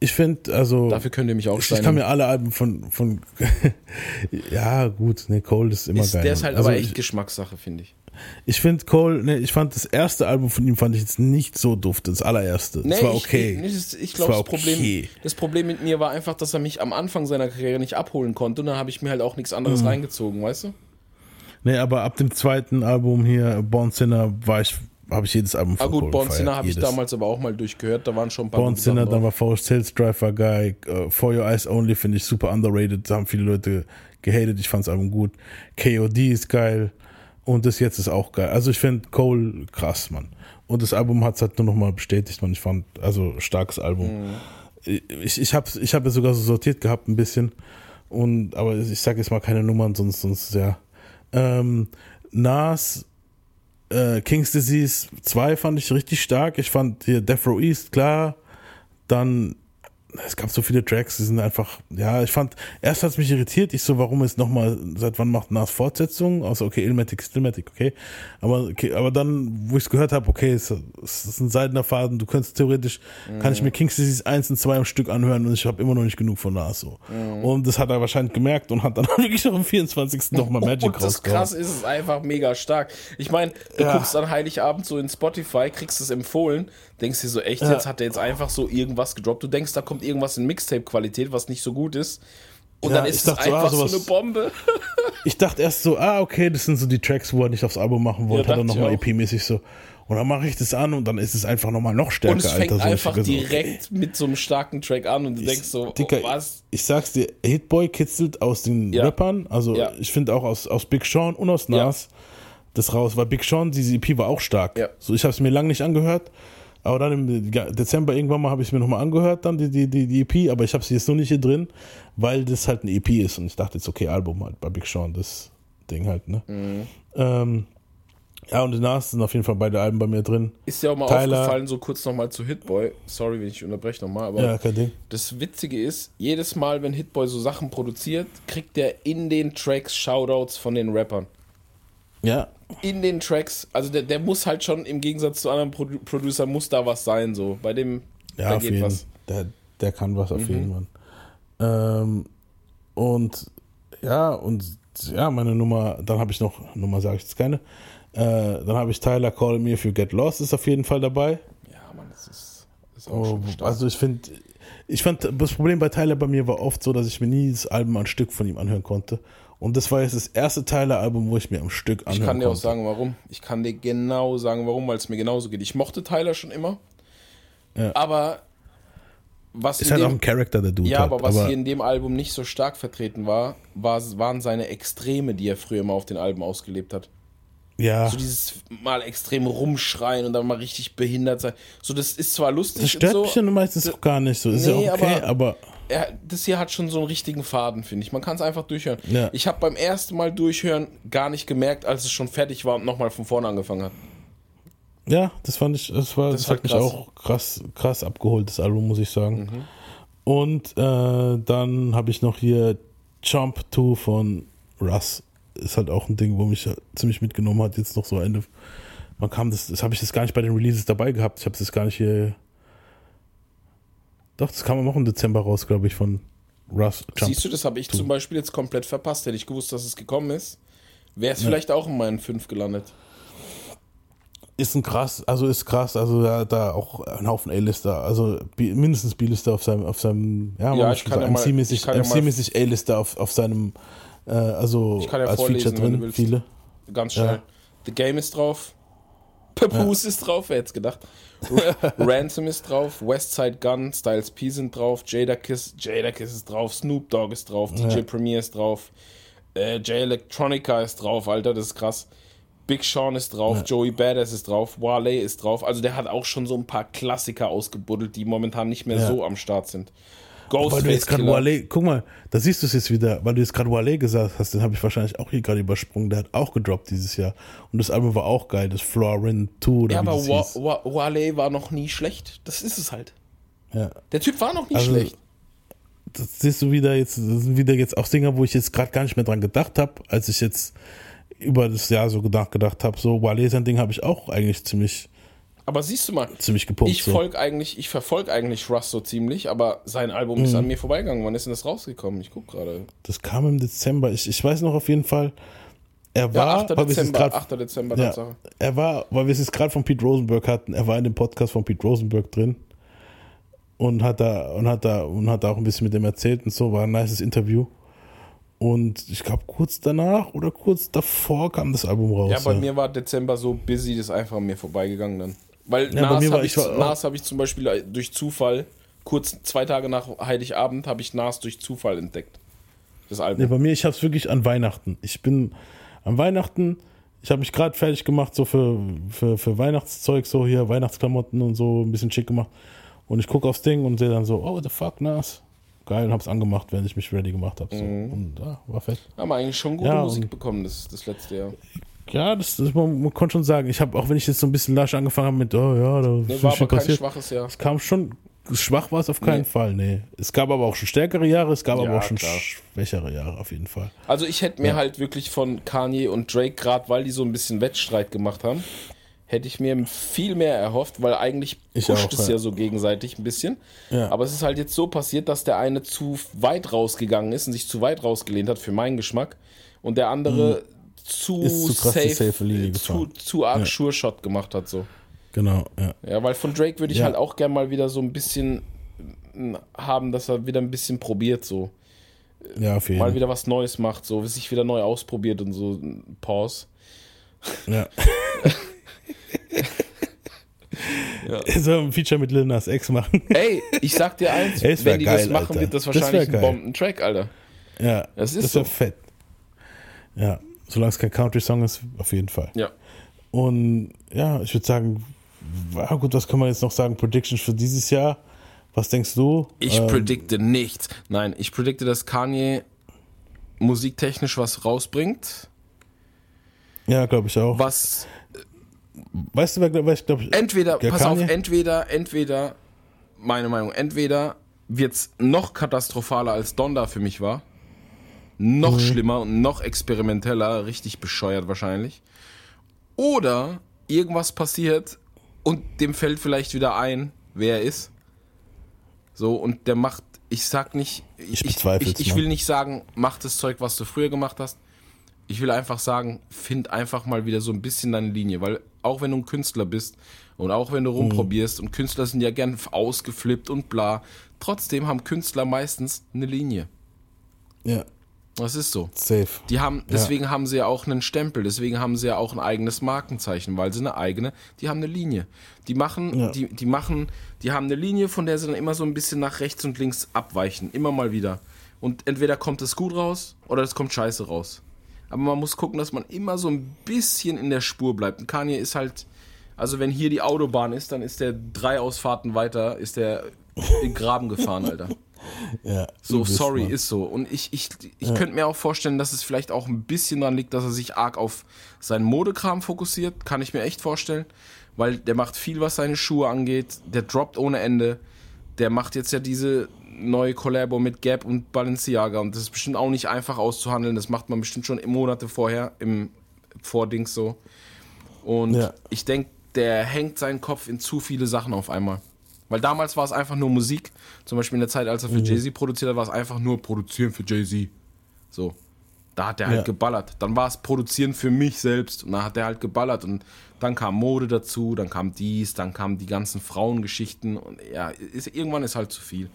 ich finde, also. Dafür könnt ihr mich auch ich, ich kann steinigen. mir alle Alben von. von ja, gut, ne, Cole ist immer Ist, geil. der ist halt also aber echt ich, Geschmackssache, finde ich. Ich finde Cole, ne, ich fand das erste Album von ihm fand ich jetzt nicht so duft, das allererste. Das war okay. Ich, ich, ich Das glaube, war das, Problem, okay. das Problem mit mir war einfach, dass er mich am Anfang seiner Karriere nicht abholen konnte. Und dann habe ich mir halt auch nichts anderes Mhm. reingezogen, weißt du? Nee, aber ab dem zweiten Album hier, Born Sinner, war ich, habe ich jedes Album Ah von gut, Cole Born Sinner habe ich damals aber auch mal durchgehört. Da waren schon ein paar Born Sinner, dann war Forest Hills Drive war geil. Uh, For Your Eyes Only finde ich super underrated. Da haben viele Leute gehatet. Ich fand das Album gut. KOD ist geil. Und das jetzt ist auch geil. Also ich finde Cole krass, Mann. Und das Album hat es halt nur nochmal bestätigt, man. Ich fand, also starkes Album. Mhm. Ich, ich habe ich hab es sogar so sortiert gehabt ein bisschen. Und, aber ich sage jetzt mal keine Nummern, sonst, sonst ja. Ähm, Nas, äh, King's Disease 2 fand ich richtig stark. Ich fand hier Death Row East, klar. Dann, es gab so viele Tracks, die sind einfach, ja, ich fand, erst hat es mich irritiert, ich so, warum ist nochmal, seit wann macht Nas Fortsetzung? Also, okay, Ilmatic, Stillmatic, okay. Aber, okay, aber dann, wo ich es gehört habe, okay, es, es ist ein seidener Faden, du könntest theoretisch, kann ich mir King's Disease 1 und 2 am Stück anhören und ich habe immer noch nicht genug von Nas, so. Und das hat er wahrscheinlich gemerkt und hat dann wirklich noch am 24. nochmal Magic Und das rausgehauen. krass ist, es ist einfach mega stark. Ich meine, du Ja. guckst an Heiligabend so in Spotify, kriegst es empfohlen, denkst dir so, echt, Ja. jetzt hat er jetzt einfach so irgendwas gedroppt. Du denkst, da kommt irgendwas in Mixtape-Qualität, was nicht so gut ist. Und Ja, dann ich ist es dachte so, ah, einfach so eine Bombe. Ich dachte erst so, ah, okay, das sind so die Tracks, wo er nicht aufs Album machen wollte, Ja, hat er nochmal ich. EP-mäßig so. Und dann mache ich das an und dann ist es einfach nochmal noch stärker, Und es fängt Alter. So, einfach ich so, direkt mit so einem starken Track an und du denkst so, Dicker, oh, was? ich sag's dir, Hitboy kitzelt aus den Ja. Rappern, also Ja. ich finde auch aus, aus Big Sean und aus Nas das raus, weil Big Sean, diese EP war auch stark. Ja. So, ich habe es mir lange nicht angehört, aber dann im ja, Dezember irgendwann mal habe ich mir nochmal angehört, dann die, die, die, die EP, aber ich habe sie jetzt noch nicht hier drin, weil das halt eine EP ist und ich dachte jetzt, okay, Album halt bei Big Sean, das Ding halt, ne? Mhm. Ähm, ja, und Nas sind auf jeden Fall beide Alben bei mir drin. Ist dir auch mal Tyler- aufgefallen, so kurz nochmal zu Hitboy. Sorry, wenn ich unterbreche nochmal, aber Ja, kein Ding. das Witzige ist, jedes Mal, wenn Hitboy so Sachen produziert, kriegt er in den Tracks Shoutouts von den Rappern. Ja, In den Tracks, also der, der muss halt schon im Gegensatz zu anderen Produ Producern, muss da was sein, so. Bei dem, Ja, da geht jeden. was. Mhm. Der, der kann was auf jeden Fall. Ähm, und ja, und ja, meine Nummer, dann habe ich noch, Nummer sage ich jetzt keine. Äh, dann habe ich Tyler Call Me If You Get Lost, ist auf jeden Fall dabei. Ja, Mann, das ist, das ist auch Oh, also ich finde, ich fand, das Problem bei Tyler bei mir war oft so, dass ich mir nie das Album ein Stück von ihm anhören konnte. Und das war jetzt das erste Tyler-Album, wo ich mir am Stück anhören Ich kann dir auch konnte. sagen, warum. Ich kann dir genau sagen, warum, weil es mir genauso geht. Ich mochte Tyler schon immer. Ja. Aber was ist halt dem, auch ein Charakter, der Dude Ja, hat. aber was hier in dem Album nicht so stark vertreten war, war, waren seine Extreme, die er früher immer auf den Alben ausgelebt hat. ja, So dieses mal extrem rumschreien und dann mal richtig behindert sein. So, das ist zwar lustig das stört und mich so. dann meistens auch gar nicht so. Ist Nee, ja okay, aber- aber Er, das hier hat schon so einen richtigen Faden, finde ich. Man kann es einfach durchhören. Ja. Ich habe beim ersten Mal durchhören gar nicht gemerkt, als es schon fertig war und nochmal von vorne angefangen hat. Ja, das fand ich, das war, Das das, hat mich krass. auch krass, krass abgeholt, das Album, muss ich sagen. Mhm. Und äh, dann habe ich noch hier Jump 2 von Russ. Ist halt auch ein Ding, wo mich ziemlich mitgenommen hat. Jetzt noch so Ende. Man kam das, das habe ich jetzt gar nicht bei den Releases dabei gehabt. Ich habe das gar nicht hier. Doch, das kam auch im Dezember raus, glaube ich, von Russ. Jump. Siehst du, das habe ich Du. zum Beispiel jetzt komplett verpasst. Hätte ich gewusst, dass es gekommen ist, wäre es vielleicht auch in meinen fünf gelandet. Ist ein krass, also ist krass, also da, da auch ein Haufen A-Lister, also mindestens B-Lister auf seinem, auf seinem, ja, Ja, ich kann ja MC-mäßig, ja MC-mäßig A-Lister auf, auf seinem, äh, also Ich kann ja als vorlesen, Feature drin, viele. Ganz Ja. schnell. The Game ist drauf. Papoose ist drauf, wer hätte es gedacht. Ransom ist drauf, Westside Gun, Styles P sind drauf, Jada Kiss, Jada Kiss ist drauf, Snoop Dogg ist drauf, DJ Premier ist drauf, äh, J Electronica ist drauf, Alter, das ist krass. Big Sean ist drauf, Joey Badass ist drauf, Wale ist drauf. Also der hat auch schon so ein paar Klassiker ausgebuddelt, die momentan nicht mehr Ja. so am Start sind. Weil du Ghostface jetzt gerade. Wale, guck mal, da siehst du es jetzt wieder, weil du jetzt gerade Wale gesagt hast, den habe ich wahrscheinlich auch hier gerade übersprungen, der hat auch gedroppt dieses Jahr. Und das Album war auch geil, das Florin 2 oder Ja, aber Wa. Wa Wale war noch nie schlecht. Das ist es halt. Ja. Der Typ war noch nie Also, schlecht. das siehst du wieder jetzt, das sind wieder jetzt auch Dinger, wo ich jetzt gerade gar nicht mehr dran gedacht habe, als ich jetzt über das Jahr so gedacht, gedacht habe. So, Wale sein Ding habe ich auch eigentlich ziemlich, Aber siehst du mal, ziemlich gepumpt. ich so. folge eigentlich, ich verfolge eigentlich Russ so ziemlich, aber sein Album ist Mhm. an mir vorbeigegangen. Wann ist denn das rausgekommen? Ich guck gerade. Das kam im Dezember. Ich, ich weiß noch auf jeden Fall, er Ja, war, 8. weil Dezember, grad- 8. Dezember, ja, Tatsache. er war, weil wir es jetzt gerade von Pete Rosenberg hatten, er war in dem Podcast von Pete Rosenberg drin und hat da und hat da und hat da auch ein bisschen mit dem erzählt und so, war ein nices Interview. Und ich glaube, kurz danach oder kurz davor kam das Album raus. Ja, bei mir war Dezember so busy, das ist einfach an mir vorbeigegangen dann. Weil Ja, Nas habe ich, Nas hab ich zum Beispiel äh, durch Zufall, kurz zwei Tage nach Heiligabend, habe ich Nas durch Zufall entdeckt. Das Nee, Album. bei mir, ich habe es wirklich an Weihnachten. Ich bin an Weihnachten, ich habe mich gerade fertig gemacht, so für, für, für Weihnachtszeug, so hier Weihnachtsklamotten und so, ein bisschen schick gemacht. Und ich gucke aufs Ding und sehe dann so, oh, the fuck, Nas. Geil, und hab's angemacht, während ich mich ready gemacht habe. So. Mhm. Und ja, war fett. Haben wir eigentlich schon gute Ja, Musik bekommen das, das letzte Jahr. Ja, das, das man, man konnte schon sagen, ich habe, auch wenn ich jetzt so ein bisschen lasch angefangen habe mit, oh ja, da Nee, war aber kein passiert. schwaches Jahr. Es kam schon, schwach war es auf keinen Nee. Fall, nee. Es gab aber auch schon stärkere Jahre, es gab Ja, aber auch schon klar. schwächere Jahre auf jeden Fall. Also ich hätte mir Ja. halt wirklich von Kanye und Drake, gerade weil die so ein bisschen Wettstreit gemacht haben, hätte ich mir viel mehr erhofft, weil eigentlich Ich pusht auch, es ja. ja so gegenseitig ein bisschen. Ja. Aber es ist halt jetzt so passiert, dass der eine zu weit rausgegangen ist und sich zu weit rausgelehnt hat für meinen Geschmack und der andere zu. Ist zu krass die safe, safe Linie zu, gefahren. zu arg Ja. Sure Shot gemacht hat so. Genau, ja. Ja, weil von Drake würde ich Ja. halt auch gern mal wieder so ein bisschen mm, haben, dass er wieder ein bisschen probiert so Ja, auf jeden mal wieder was Neues macht, so sich wieder neu ausprobiert und so. Pause. Ja. Ja. Er soll ein Feature mit Lil Nas X machen. Ey, ich sag dir eins, Ey, wenn die geil, das machen, Alter. wird das Das wahrscheinlich ein geil. Bombentrack, Alter. Ja, Das ist das so. fett. Ja, solange es kein Country-Song ist, auf jeden Fall. Ja. Und ja, ich würde sagen, ja gut, was kann man jetzt noch sagen? Predictions für dieses Jahr? Was denkst du? Ich Ähm, predikte nichts. Nein, ich predikte, dass Kanye musiktechnisch was rausbringt, Ja, glaube ich auch. was Weißt du, wer, wer ich glaube, entweder, Der pass Kanye? auf, entweder, entweder, meine Meinung, entweder wird's noch katastrophaler als Donda für mich war, noch Mhm. schlimmer und noch experimenteller, richtig bescheuert wahrscheinlich, oder irgendwas passiert und dem fällt vielleicht wieder ein, wer er ist, so, und der macht, ich sag nicht, Ich ich, ich, ich Mann. will nicht sagen, mach das Zeug, was du früher gemacht hast, ich will einfach sagen, find einfach mal wieder so ein bisschen deine Linie, weil auch wenn du ein Künstler bist und auch wenn du Mhm. rumprobierst und Künstler sind ja gern ausgeflippt und bla, trotzdem haben Künstler meistens eine Linie. ja, Das ist so. safe. Die haben, deswegen haben sie ja auch einen Stempel, deswegen haben sie ja auch ein eigenes Markenzeichen, weil sie eine eigene, die haben eine Linie. Die machen, Ja. die, die machen, die haben eine Linie, von der sie dann immer so ein bisschen nach rechts und links abweichen, immer mal wieder. Und entweder kommt es gut raus oder es kommt scheiße raus. Aber man muss gucken, dass man immer so ein bisschen in der Spur bleibt. Und Kanye ist halt, also wenn hier die Autobahn ist, dann ist der drei Ausfahrten weiter, ist der in den Graben gefahren, Alter. Ja, So, sorry, Mann. ist so. Und ich, ich, ich könnte mir auch vorstellen, dass es vielleicht auch ein bisschen daran liegt, dass er sich arg auf seinen Modekram fokussiert. Kann ich mir echt vorstellen. weil der macht viel, was seine Schuhe angeht. Der droppt ohne Ende. Der macht jetzt ja diese neue Collabo mit Gap und Balenciaga und das ist bestimmt auch nicht einfach auszuhandeln. Das macht man bestimmt schon Monate vorher im Vordings so. Und Ja. ich denke, der hängt seinen Kopf in zu viele Sachen auf einmal. Weil damals war es einfach nur Musik. Zum Beispiel in der Zeit, als er für Mhm. Jay-Z produziert hat, war es einfach nur Produzieren für Jay-Z. So. Da hat er halt Ja. geballert. Dann war es Produzieren für mich selbst und dann hat er halt geballert. Und dann kam Mode dazu, dann kam dies, dann kamen die ganzen Frauengeschichten. Und ja, ist, irgendwann ist halt zu viel.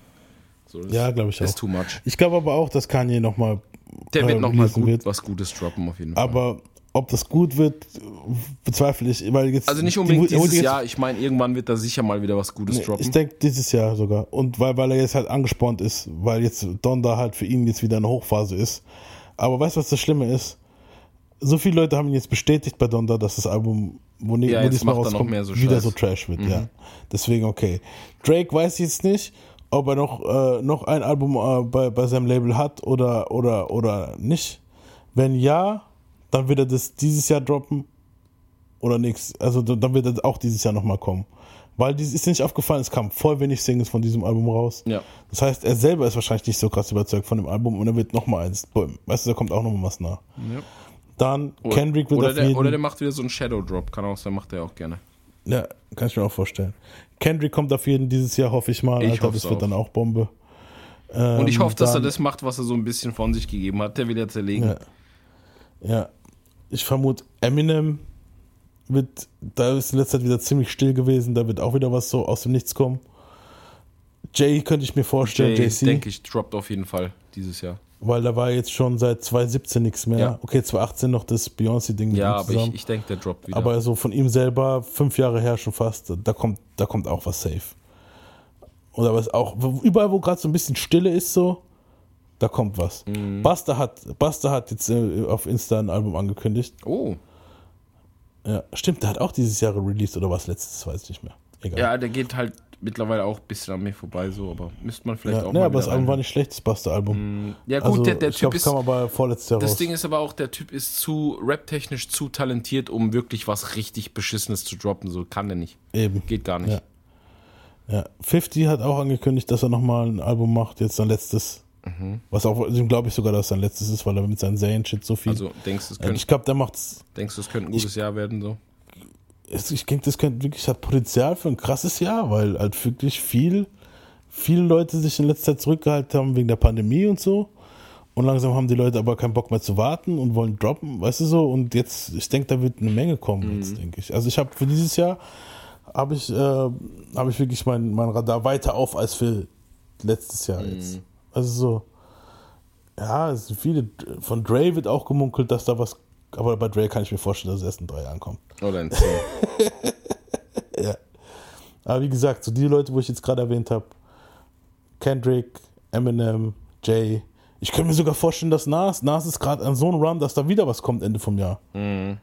So, Ja, glaube ich Ist auch. too much. Ich glaube aber auch, dass Kanye nochmal Der wird äh, nochmal gut, wird. was Gutes droppen auf jeden Fall. Aber ob das gut wird, bezweifle ich. Weil jetzt, also nicht unbedingt die- die- dieses jetzt- Jahr. Ich meine, irgendwann wird da sicher mal wieder was Gutes Nee, droppen. Ich denke dieses Jahr sogar. Und weil, weil er jetzt halt angespornt ist, weil jetzt Donda halt für ihn jetzt wieder eine Hochphase ist. Aber weißt du, was das Schlimme ist? So viele Leute haben ihn jetzt bestätigt bei Donda, dass das Album, wo, ne, Ja, wo diesmal rauskommt, mehr so wieder Scheiß. so Trash wird, ja. Deswegen okay. Drake weiß jetzt nicht, ob er noch, äh, noch ein Album äh, bei, bei seinem Label hat oder, oder, oder nicht. Wenn ja, dann wird er das dieses Jahr droppen oder nichts. Also dann wird er auch dieses Jahr nochmal kommen. Weil dies ist nicht aufgefallen, es kam voll wenig Singles von diesem Album raus. Ja. Das heißt, er selber ist wahrscheinlich nicht so krass überzeugt von dem Album und er wird nochmal eins. Weißt du, da kommt auch nochmal was nach. Ja. Dann Oder, Kendrick wird oder, auf der, jeden oder der macht wieder so einen Shadow Drop. Kann auch sein, macht er auch gerne. Ja, kann ich mir auch vorstellen. Kendrick kommt auf jeden dieses Jahr, hoffe ich mal. Ich Alter, das wird auch. dann auch Bombe. Und ich Ähm, hoffe, dass er dann- das macht, was er so ein bisschen von sich gegeben hat. Der will ja zerlegen. Ja. Ja. Ich vermute, Eminem wird, da ist in letzter Zeit wieder ziemlich still gewesen, da wird auch wieder was so aus dem Nichts kommen. Jay könnte ich mir vorstellen, Jay, JC, denke ich, droppt auf jeden Fall dieses Jahr. weil da war jetzt schon seit 2017 nichts mehr. Ja. Okay, 2018 noch das Beyoncé-Ding Ja, aber zusammen. ich, ich denke, der droppt wieder. aber so von ihm selber, fünf Jahre her schon fast, da kommt, da kommt auch was safe. Oder was auch, überall, wo gerade so ein bisschen Stille ist, so, da kommt was. Mhm. Basta hat, Basta hat jetzt äh, auf Insta ein Album angekündigt. oh, Ja, stimmt, der hat auch dieses Jahr released oder was letztes, weiß ich nicht mehr. Egal. ja, der geht halt mittlerweile auch ein bisschen an mir vorbei, so, aber müsste man vielleicht ja, auch nee, mal aber das Album war nicht schlecht, das Basta-Album. Ja, gut, Also, der, der Typ glaube, ist. kam aber vorletztes Jahr Das raus. Ding ist aber auch, der Typ ist zu rap-technisch zu talentiert, um wirklich was richtig Beschissenes zu droppen. So kann der nicht. Eben. Geht gar nicht. Ja. Ja, 50 hat auch angekündigt, dass er nochmal ein Album macht, jetzt sein letztes. Mhm. Was auch, glaube ich sogar, dass sein letztes ist, weil er mit seinen Serien-Shit so viel. Also denkst du, es Äh, könnte, ich glaube, der macht's. denkst du, es könnte ein gutes Jahr werden? So? es- Ich denke, das könnte wirklich hat Potenzial für ein krasses Jahr, weil halt wirklich viel, viele Leute sich in letzter Zeit zurückgehalten haben wegen der Pandemie und so. Und langsam haben die Leute aber keinen Bock mehr zu warten und wollen droppen, weißt du so. Und jetzt, ich denke, da wird eine Menge kommen jetzt, denke ich. Also ich habe für dieses Jahr habe ich, äh, habe ich wirklich mein, mein Radar weiter auf als für letztes Jahr jetzt. Also so, ja, es sind viele. Von Dre wird auch gemunkelt, dass da was. Aber bei Dre kann ich mir vorstellen, dass es erst in drei Jahren kommt. Oder ein 10. Ja. Aber wie gesagt, so die Leute, wo ich jetzt gerade erwähnt habe, Kendrick, Eminem, Jay. Ich könnte mir sogar vorstellen, dass Nas, Nas ist gerade an so einem Run, dass da wieder was kommt Ende vom Jahr. Mhm.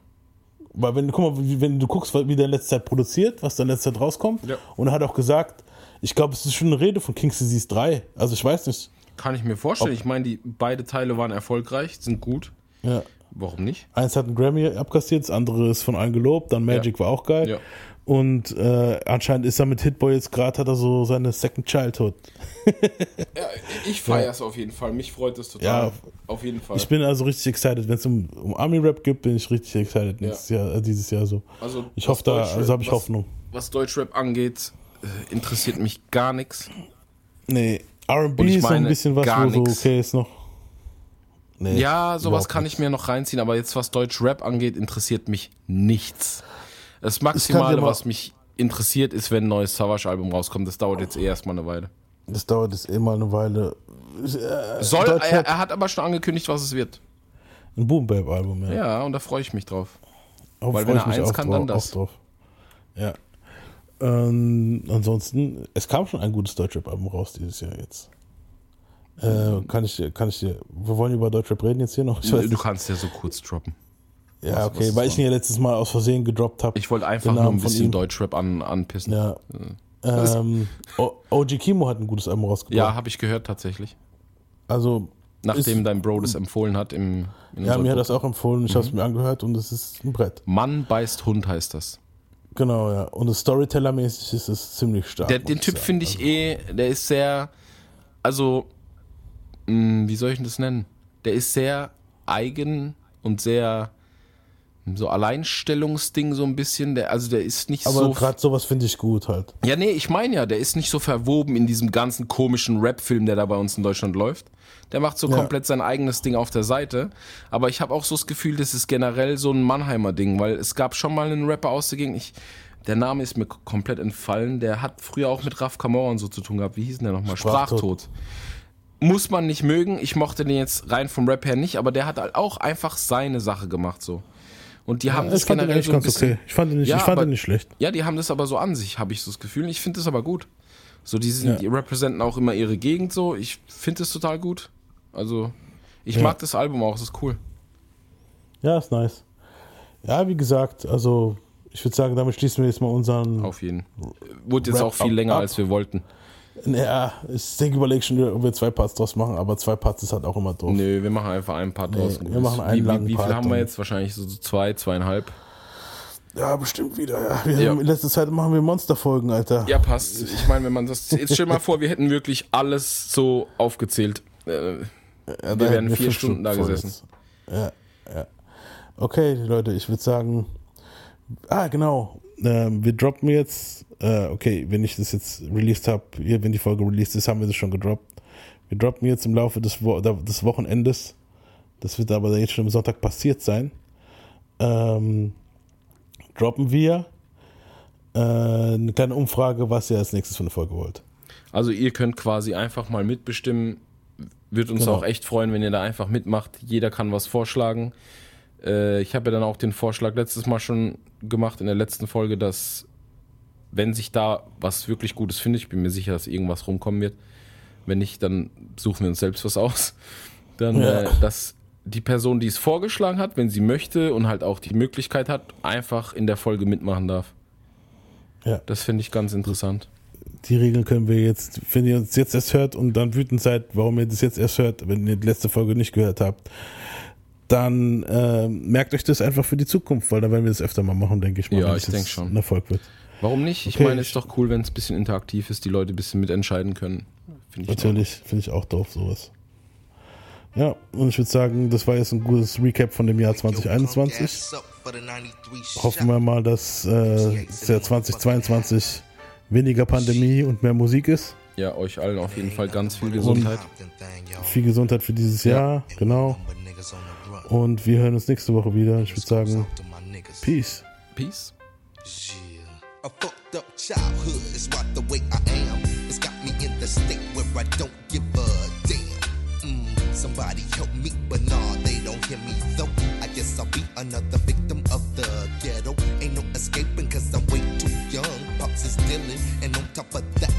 Weil wenn, guck mal, wenn du guckst, wie der in letzter Zeit produziert, was da in letzter Zeit rauskommt, Ja. und er hat auch gesagt, ich glaube, es ist schon eine Rede von King's Disease 3. Also ich weiß nicht. Kann ich mir vorstellen. Ich meine, die beide Teile waren erfolgreich, sind gut. Ja. Warum nicht? Eins hat einen Grammy abkassiert, das andere ist von allen gelobt, dann Magic war auch geil. Ja. Und äh, anscheinend ist er mit Hitboy jetzt gerade, hat er so seine Second Childhood. Ja, ich feiere es auf jeden Fall. Mich freut es total. Ja. auf jeden Fall. Ich bin also richtig excited, wenn es um, um Army-Rap geht, bin ich richtig excited nächstes Jahr, äh, dieses Jahr so. also, Ich hoffe, da also habe ich was, Hoffnung. Was Deutschrap angeht, äh, interessiert mich gar nichts. Nee, R&B ist so ein bisschen was, wo so okay ist noch. Nee, Ja, sowas kann ich mir noch reinziehen, aber jetzt was Deutsch-Rap angeht, interessiert mich nichts. Das Maximale, was mich interessiert, ist, wenn ein neues Savage-Album rauskommt. Das dauert jetzt eh erstmal eine Weile. Das dauert jetzt eh mal eine Weile. Soll, er, er hat aber schon angekündigt, was es wird. Ein Boom-Bap-Album, ja. Ja, und da freue ich mich drauf. Auch weil wenn ich er eins kann, drauf, dann das. Ja. Ähm, ansonsten, es kam schon ein gutes Deutschrap-Album raus dieses Jahr jetzt. Äh, kann ich dir, kann ich dir, wir wollen über Deutschrap reden jetzt hier noch? Ich weiß Du kannst ja so kurz droppen. Ja, was- okay, was weil ich ihn ja letztes Mal aus Versehen gedroppt habe. Ich wollte einfach nur ein bisschen. Deutschrap an, anpissen. Ja. Ähm, OG Kimo hat ein gutes Album rausgebracht. Ja, habe ich gehört tatsächlich. Also, Nachdem Ist- dein Bro das empfohlen hat im ja, mir hat Gruppe. das auch empfohlen. Ich habe es mir angehört und es ist ein Brett. Mann beißt Hund heißt das. Genau, ja. Und Storyteller-mäßig ist es ziemlich stark. Der, den Typ finde ich also. eh, der ist sehr, also, mh, hm, wie soll ich das nennen? Der ist sehr eigen und sehr so Alleinstellungsding so ein bisschen. Der, also der ist nicht Aber so. Aber gerade sowas finde ich gut halt. Ja, nee, ich meine ja, der ist nicht so verwoben in diesem ganzen komischen Rap-Film, der da bei uns in Deutschland läuft. Der macht so ja. komplett sein eigenes Ding auf der Seite. Aber ich habe auch so das Gefühl, das ist generell so ein Mannheimer Ding, weil es gab schon mal einen Rapper aus der Gegend. Ich, der Name ist mir komplett entfallen. Der hat früher auch mit Raf Kamora und so zu tun gehabt. Wie hieß denn der nochmal? Sprachtot. Muss man nicht mögen. Ich mochte den jetzt rein vom Rap her nicht, aber der hat halt auch einfach seine Sache gemacht so. Und die ja, haben das generell so ein bisschen, okay. Ich fand ihn nicht, ja, ich fand aber, ihn nicht schlecht. Ja, die haben das aber so an sich, habe ich so das Gefühl. Ich finde das aber gut. So, die, sind, ja. die repräsentieren auch immer ihre Gegend so. Ich finde das total gut. Also, ich ja. mag das Album auch, das ist cool. Ja, ist nice. Ja, wie gesagt, also ich würde sagen, damit schließen wir jetzt mal unseren. Auf jeden. Wurde jetzt Rap auch viel länger, ab. als wir wollten. Ja, ich denke, überlege schon, ob wir zwei Parts draus machen, aber zwei Parts ist halt auch immer doof. Nö, wir machen einfach einen Part nee, draus. Wir machen einen wie, langen wie, wie viel haben wir jetzt? Wahrscheinlich so zwei, zweieinhalb. Ja, bestimmt wieder, ja. Wir ja. Haben, in letzter Zeit machen wir Monsterfolgen, Alter. Ja, passt. Ich meine, wenn man das. Jetzt stell mal vor, wir hätten wirklich alles so aufgezählt. Äh, ja, wir wären vier Stunden da gesessen. Ja, ja. Okay, Leute, ich würde sagen. Ah, genau. Ähm, wir droppen jetzt äh, okay, wenn ich das jetzt released habe, wenn die Folge released ist, haben wir das schon gedroppt. Wir droppen jetzt im Laufe des, Wo des Wochenendes, das wird aber jetzt schon am Sonntag passiert sein, ähm, droppen wir äh, eine kleine Umfrage, was ihr als nächstes für eine Folge wollt. Also ihr könnt quasi einfach mal mitbestimmen. Wird uns genau. auch echt freuen, wenn ihr da einfach mitmacht. Jeder kann was vorschlagen. Äh, ich habe ja dann auch den Vorschlag letztes Mal schon gemacht in der letzten Folge, dass wenn sich da was wirklich Gutes findet, ich bin mir sicher, dass irgendwas rumkommen wird. Wenn nicht, dann suchen wir uns selbst was aus. Dann, ja. äh, dass die Person, die es vorgeschlagen hat, wenn sie möchte und halt auch die Möglichkeit hat, einfach in der Folge mitmachen darf. Ja. Das finde ich ganz interessant. Die Regeln können wir jetzt, wenn ihr uns jetzt erst hört und dann wütend seid, warum ihr das jetzt erst hört, wenn ihr die letzte Folge nicht gehört habt, dann äh, merkt euch das einfach für die Zukunft, weil dann werden wir das öfter mal machen, denke ich mal. Ja, ich denke schon. Ein Erfolg wird. Warum nicht? Ich okay. meine, es ist doch cool, wenn es ein bisschen interaktiv ist, die Leute ein bisschen mitentscheiden können. Find ich Natürlich, finde ich auch doof, sowas. Ja, und ich würde sagen, das war jetzt ein gutes Recap von dem Jahr 2021. Hoffen wir mal, dass äh, der 2022 weniger Pandemie und mehr Musik ist. Ja, euch allen auf jeden Fall ganz viel Gesundheit. Und viel Gesundheit für dieses Jahr, ja. genau. Und wir hören uns nächste Woche wieder. Ich würde sagen, Peace. Peace. A fucked up childhood is why the way I am. It's got me in the state where I don't give a damn. Mm, somebody help me, but nah, they don't hear me though. I guess I'll be another victim dealing. And on top of that,